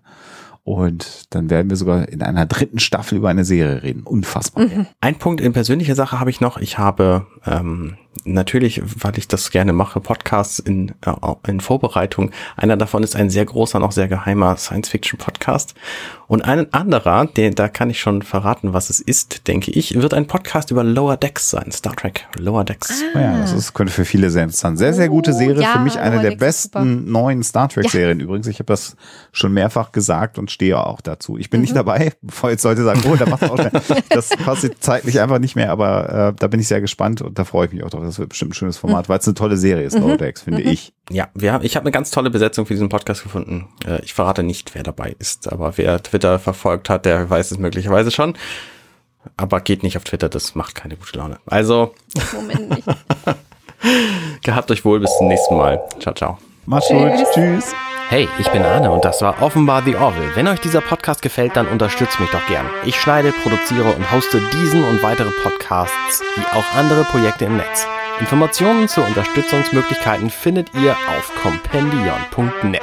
Und dann werden wir sogar in einer dritten Staffel über eine Serie reden. Unfassbar. Ein Punkt in persönlicher Sache habe ich noch. Ich habe ähm, natürlich, weil ich das gerne mache, Podcasts in, äh, in Vorbereitung. Einer davon ist ein sehr großer, noch sehr geheimer Science-Fiction-Podcast. Und ein anderer, den, da kann ich schon verraten, was es ist, denke ich, wird ein Podcast über Lower Decks sein. Star Trek Lower Decks. Oh Ja, das ist, könnte für viele sehr interessant. Sehr, sehr gute Oh, Serie. ja, für mich eine Lower der Decks besten neuen Star Trek-Serien übrigens. Ich habe das schon mehrfach gesagt und stehe auch dazu. Ich bin Mhm. nicht dabei, bevor jetzt Leute sagen, oh, da macht auch. [LAUGHS] Das passt zeitlich einfach nicht mehr, aber äh, da bin ich sehr gespannt und da freue ich mich auch drauf. Das wird bestimmt ein schönes Format, weil es eine tolle Serie ist, Decks, finde ich. Ja, wir haben, ich habe eine ganz tolle Besetzung für diesen Podcast gefunden. Äh, ich verrate nicht, wer dabei ist, aber wer Twitter verfolgt hat, der weiß es möglicherweise schon. Aber geht nicht auf Twitter, das macht keine gute Laune. Also, Moment nicht. [LAUGHS] gehabt euch wohl, bis zum nächsten Mal. Ciao, ciao. Mach's gut. Tschüss. Hey, ich bin Arne und das war offenbar The Orville. Wenn euch dieser Podcast gefällt, dann unterstützt mich doch gern. Ich schneide, produziere und hoste diesen und weitere Podcasts, wie auch andere Projekte im Netz. Informationen zu Unterstützungsmöglichkeiten findet ihr auf compendion.net.